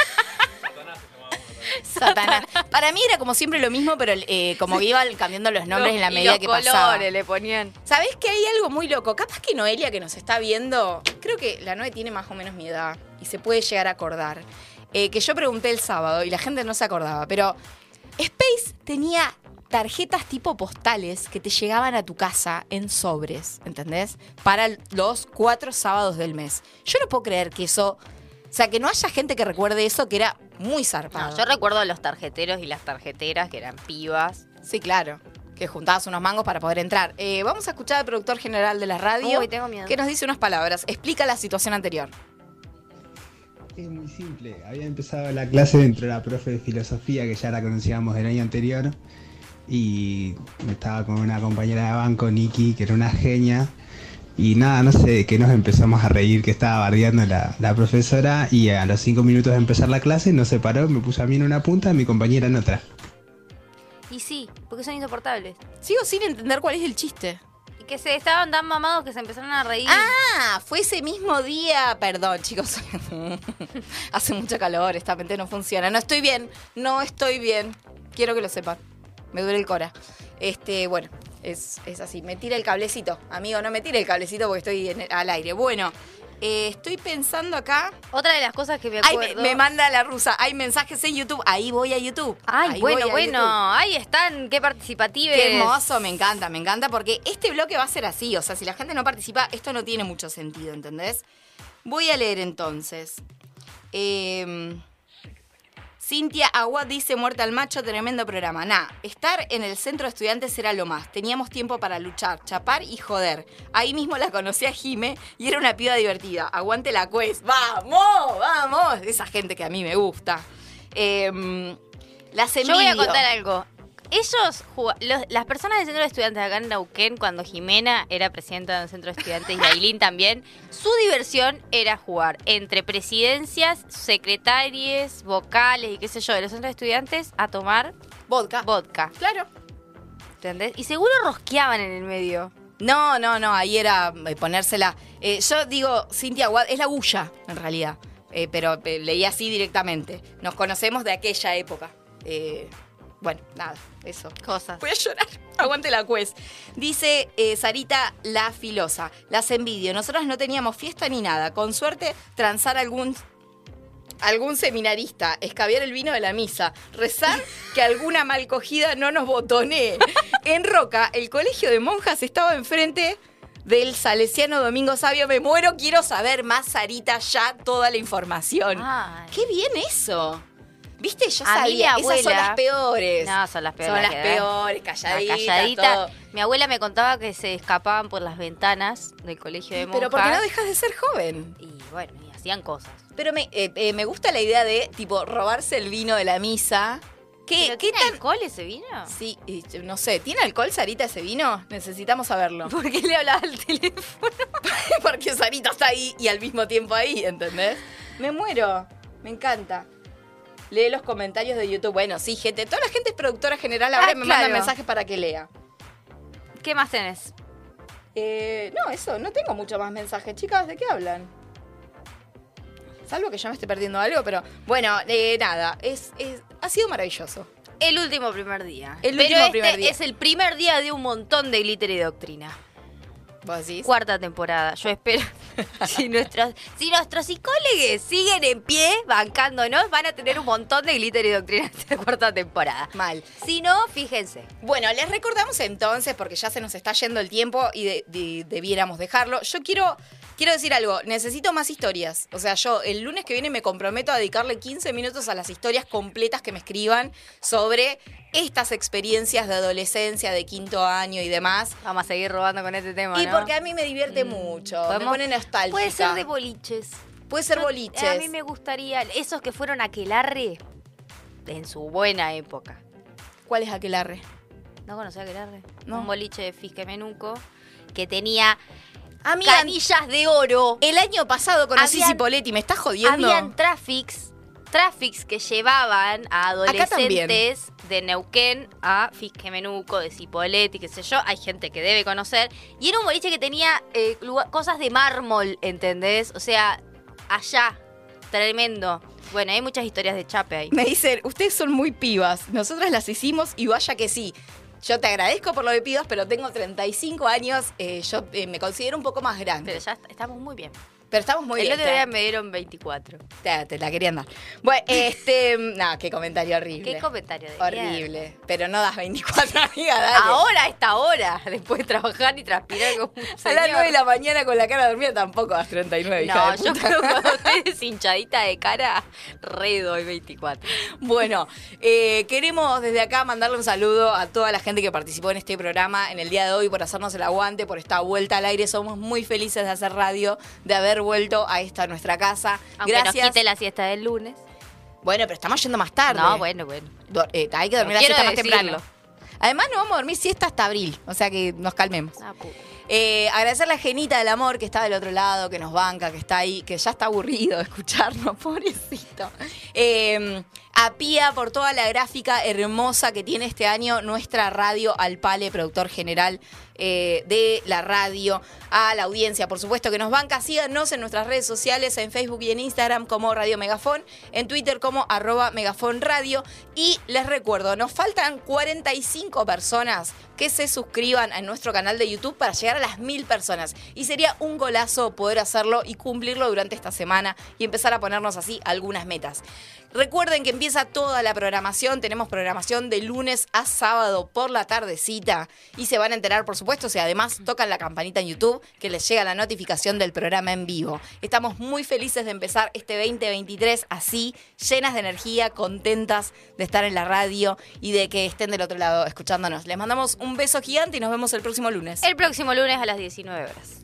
Speaker 1: Satanás. Para mí era como siempre lo mismo, pero eh, como que iban cambiando los nombres en la
Speaker 2: Y
Speaker 1: medida
Speaker 2: los
Speaker 1: que
Speaker 2: colores
Speaker 1: pasaba.
Speaker 2: le ponían.
Speaker 1: ¿Sabés que hay algo muy loco? Capaz que Noelia, que nos está viendo, creo que la Noe tiene más o menos mi edad y se puede llegar a acordar. Eh, que yo pregunté el sábado y la gente no se acordaba, pero Space tenía tarjetas tipo postales que te llegaban a tu casa en sobres, ¿entendés? Para los cuatro sábados del mes. Yo no puedo creer que eso. O sea, que no haya gente que recuerde eso, que era muy zarpado.
Speaker 2: No, yo recuerdo a los tarjeteros y las tarjeteras que eran pibas.
Speaker 1: Sí, claro. Que juntabas unos mangos para poder entrar. Eh, vamos a escuchar al productor general de la radio.
Speaker 2: Uy, tengo miedo.
Speaker 1: Que nos dice unas palabras. Explica la situación anterior.
Speaker 22: Es muy simple. Había empezado la clase dentro de la profe de filosofía que ya la conocíamos del año anterior. Y estaba con una compañera de banco, Nikki, que era una genia. Y nada, no sé, que nos empezamos a reír, que estaba bardeando la, la profesora. Y a los cinco minutos de empezar la clase, no se paró, me puso a mí en una punta, a mi compañera en otra.
Speaker 2: Y sí, porque son insoportables.
Speaker 1: Sigo sin entender cuál es el chiste.
Speaker 2: Y que se estaban tan mamados que se empezaron a reír.
Speaker 1: Ah, fue ese mismo día. Perdón, chicos. Hace mucho calor, esta mente no funciona. No estoy bien, no estoy bien. Quiero que lo sepan. Me duele el cora. Este, bueno, es, es así. Me tira el cablecito. Amigo, no me tire el cablecito porque estoy en- al aire. Bueno, eh, estoy pensando acá.
Speaker 2: Otra de las cosas que me
Speaker 1: Ay,
Speaker 2: acuerdo.
Speaker 1: me, me manda la rusa. Hay mensajes en YouTube. Ahí voy a YouTube.
Speaker 2: Ay,
Speaker 1: Ahí
Speaker 2: bueno, bueno.
Speaker 1: YouTube.
Speaker 2: Ahí están, qué participativos.
Speaker 1: Qué hermoso, me encanta, me encanta, porque este bloque va a ser así. O sea, si la gente no participa, esto no tiene mucho sentido, ¿entendés? Voy a leer entonces. Eh, Cintia Agua dice muerta al macho, tremendo programa. Nah, estar en el centro de estudiantes era lo más. Teníamos tiempo para luchar, chapar y joder. Ahí mismo la conocí a Jime y era una piba divertida. Aguante la quest. ¡Vamos! ¡Vamos! Esa gente que a mí me gusta. Eh, las
Speaker 2: Yo voy a
Speaker 1: envidio.
Speaker 2: contar algo. Ellos, los- las personas del centro de estudiantes acá en Neuquén, cuando Jimena era presidenta del centro de estudiantes y Ailín también, su diversión era jugar entre presidencias, secretarias, vocales y qué sé yo, de los centros de estudiantes a tomar
Speaker 1: vodka.
Speaker 2: Vodka.
Speaker 1: Claro.
Speaker 2: ¿Entendés? Y seguro rosqueaban en el medio.
Speaker 1: No, no, no, ahí era eh, ponérsela. Eh, yo digo, Cintia Wad, es la bulla, en realidad. Eh, pero eh, leí así directamente. Nos conocemos de aquella época. Eh, bueno, nada, eso.
Speaker 2: Cosas.
Speaker 1: Voy a llorar. Aguante la cuez. Dice eh, Sarita la filosa. Las envidio. Nosotros no teníamos fiesta ni nada. Con suerte, transar algún algún seminarista, escabiar el vino de la misa, rezar que alguna mal cogida no nos botonee. En Roca, el colegio de monjas estaba enfrente del Salesiano Domingo Sabio. Me muero, quiero saber más, Sarita, ya toda la información. Qué bien eso. ¿Viste? Yo
Speaker 2: A mí
Speaker 1: sabía, esas son
Speaker 2: abuela-
Speaker 1: las peores.
Speaker 2: No, son las peores.
Speaker 1: Son las peores,
Speaker 2: La
Speaker 1: calladitas,
Speaker 2: calladita.
Speaker 1: todo.
Speaker 2: Mi abuela me contaba que se escapaban por las ventanas del colegio de monjas.
Speaker 1: Pero ¿por qué no dejas de ser joven?
Speaker 2: Y bueno, y hacían cosas.
Speaker 1: Pero me, eh, eh, me gusta la idea de, tipo, robarse el vino de la misa. ¿Qué,
Speaker 2: ¿Pero
Speaker 1: ¿qué
Speaker 2: tiene
Speaker 1: tan-
Speaker 2: alcohol ese vino?
Speaker 1: Sí, y, no sé, ¿tiene alcohol Sarita ese vino? Necesitamos saberlo.
Speaker 2: ¿Por qué le hablaba al teléfono?
Speaker 1: Porque Sarita está ahí y al mismo tiempo ahí, ¿entendés? Me muero, me encanta. Lee los comentarios de YouTube. Bueno, sí, gente, toda la gente es productora general, ahora
Speaker 2: Ah,
Speaker 1: me
Speaker 2: claro.
Speaker 1: manda mensajes para que lea.
Speaker 2: ¿Qué más tenés?
Speaker 1: Eh, no, eso, no tengo mucho más mensajes. Chicas, ¿de qué hablan? Salvo que yo me esté perdiendo algo, pero bueno, eh, nada, es, es- ha sido maravilloso.
Speaker 2: El último primer día.
Speaker 1: El
Speaker 2: Pero
Speaker 1: último
Speaker 2: este
Speaker 1: primer día.
Speaker 2: es el primer día de un montón de glitter y doctrina.
Speaker 1: ¿Vos decís?
Speaker 2: Cuarta temporada. Yo espero. si, nuestros, si nuestros psicólogos siguen en pie, bancándonos, van a tener un montón de glitter y doctrina esta cuarta temporada.
Speaker 1: Mal.
Speaker 2: Si no, fíjense.
Speaker 1: Bueno, les recordamos entonces, porque ya se nos está yendo el tiempo y de- de- debiéramos dejarlo. Yo quiero, quiero decir algo, necesito más historias. O sea, yo el lunes que viene me comprometo a dedicarle 15 minutos a las historias completas que me escriban sobre estas experiencias de adolescencia, de quinto año y demás.
Speaker 2: Vamos a seguir robando con este tema.
Speaker 1: Y
Speaker 2: ¿no?
Speaker 1: porque a mí me divierte mucho, me
Speaker 2: podemos-
Speaker 1: pone nostálgica.
Speaker 2: Puede ser de boliches.
Speaker 1: Puede ser
Speaker 2: Yo-
Speaker 1: boliches.
Speaker 2: A mí me gustaría. Esos que fueron a Quelarre en su buena época.
Speaker 1: ¿Cuál es Aquelarre?
Speaker 2: ¿No conocía Aquelarre?
Speaker 1: No.
Speaker 2: Un boliche de Fisquemenuco que tenía canillas de oro.
Speaker 1: El año pasado conocí
Speaker 2: Habían-
Speaker 1: Cipoletti, ¿me estás jodiendo?
Speaker 2: Habían traffics, traffics que llevaban a adolescentes de Neuquén a Fisquemenuco, de Cipolletti, qué sé yo. Hay gente que debe conocer. Y era un boliche que tenía eh, lugar- cosas de mármol, ¿entendés? O sea, allá. Tremendo. Bueno, hay muchas historias de Chape ahí.
Speaker 1: Me dicen, ustedes son muy pibas. Nosotras las hicimos y vaya que sí. Yo te agradezco por lo de pibas, pero tengo 35 años. eh, yo eh, me considero un poco más grande.
Speaker 2: Pero ya est- estamos muy bien.
Speaker 1: Pero estamos muy
Speaker 2: El
Speaker 1: bien.
Speaker 2: otro día me dieron 24.
Speaker 1: Te, te la querían dar. Bueno, este. Nada, qué comentario horrible.
Speaker 2: ¿Qué comentario de
Speaker 1: Horrible.
Speaker 2: mierda?
Speaker 1: Pero no das 24, amiga, dale.
Speaker 2: Ahora, a esta hora, después de trabajar y transpirar como un
Speaker 1: A
Speaker 2: señor.
Speaker 1: las 9 de la mañana con la cara dormida tampoco das 39, hija
Speaker 2: No,
Speaker 1: de
Speaker 2: yo
Speaker 1: puta.
Speaker 2: creo que cuando estés hinchadita de cara, re doy 24.
Speaker 1: Bueno, eh, queremos desde acá mandarle un saludo a toda la gente que participó en este programa en el día de hoy por hacernos el aguante, por esta vuelta al aire. Somos muy felices de hacer radio, de haber haber vuelto a esta nuestra casa.
Speaker 2: Aunque
Speaker 1: Gracias.
Speaker 2: nos quite la siesta del lunes.
Speaker 1: Bueno, pero estamos yendo más tarde.
Speaker 2: No, bueno, bueno.
Speaker 1: Do- eh, hay que dormir la
Speaker 2: Quiero
Speaker 1: siesta más
Speaker 2: decirlo.
Speaker 1: temprano. Además, no vamos a dormir siesta hasta abril, o sea que nos calmemos.
Speaker 2: Ah, puta.
Speaker 1: Eh, agradecerle a Genita del Amor que está del otro lado, que nos banca, que está ahí, que ya está aburrido de escucharnos, pobrecito. Eh, a Pía por toda la gráfica hermosa que tiene este año nuestra radio, al Pale, productor general eh, de la radio, a la audiencia, por supuesto, que nos banca. Síganos en nuestras redes sociales, en Facebook y en Instagram como Radio Megafón, en Twitter como arroba Megafón Radio. Y les recuerdo, nos faltan 45 personas que se suscriban a nuestro canal de YouTube para llegar a las mil personas. Y sería un golazo poder hacerlo y cumplirlo durante esta semana y empezar a ponernos así algunas metas. Recuerden que empieza toda la programación. Tenemos programación de lunes a sábado por la tardecita. Y se van a enterar, por supuesto, si además tocan la campanita en YouTube, que les llega la notificación del programa en vivo. Estamos muy felices de empezar este 2023 así, llenas de energía, contentas de estar en la radio y de que estén del otro lado escuchándonos. Les mandamos un beso gigante y nos vemos el próximo lunes.
Speaker 2: El próximo lunes a las 19 horas.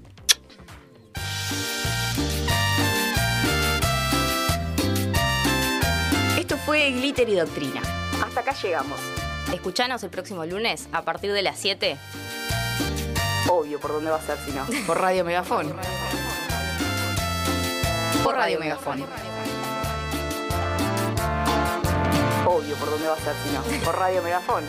Speaker 1: Esto fue Glitter y Doctrina. Hasta acá llegamos.
Speaker 2: Escuchanos el próximo lunes a partir de las 7.
Speaker 1: Obvio, ¿por dónde va a ser si no? Por Radio Megafón. Por Radio Megafón. Obvio, ¿por dónde va a ser si no? Por Radio Megafón.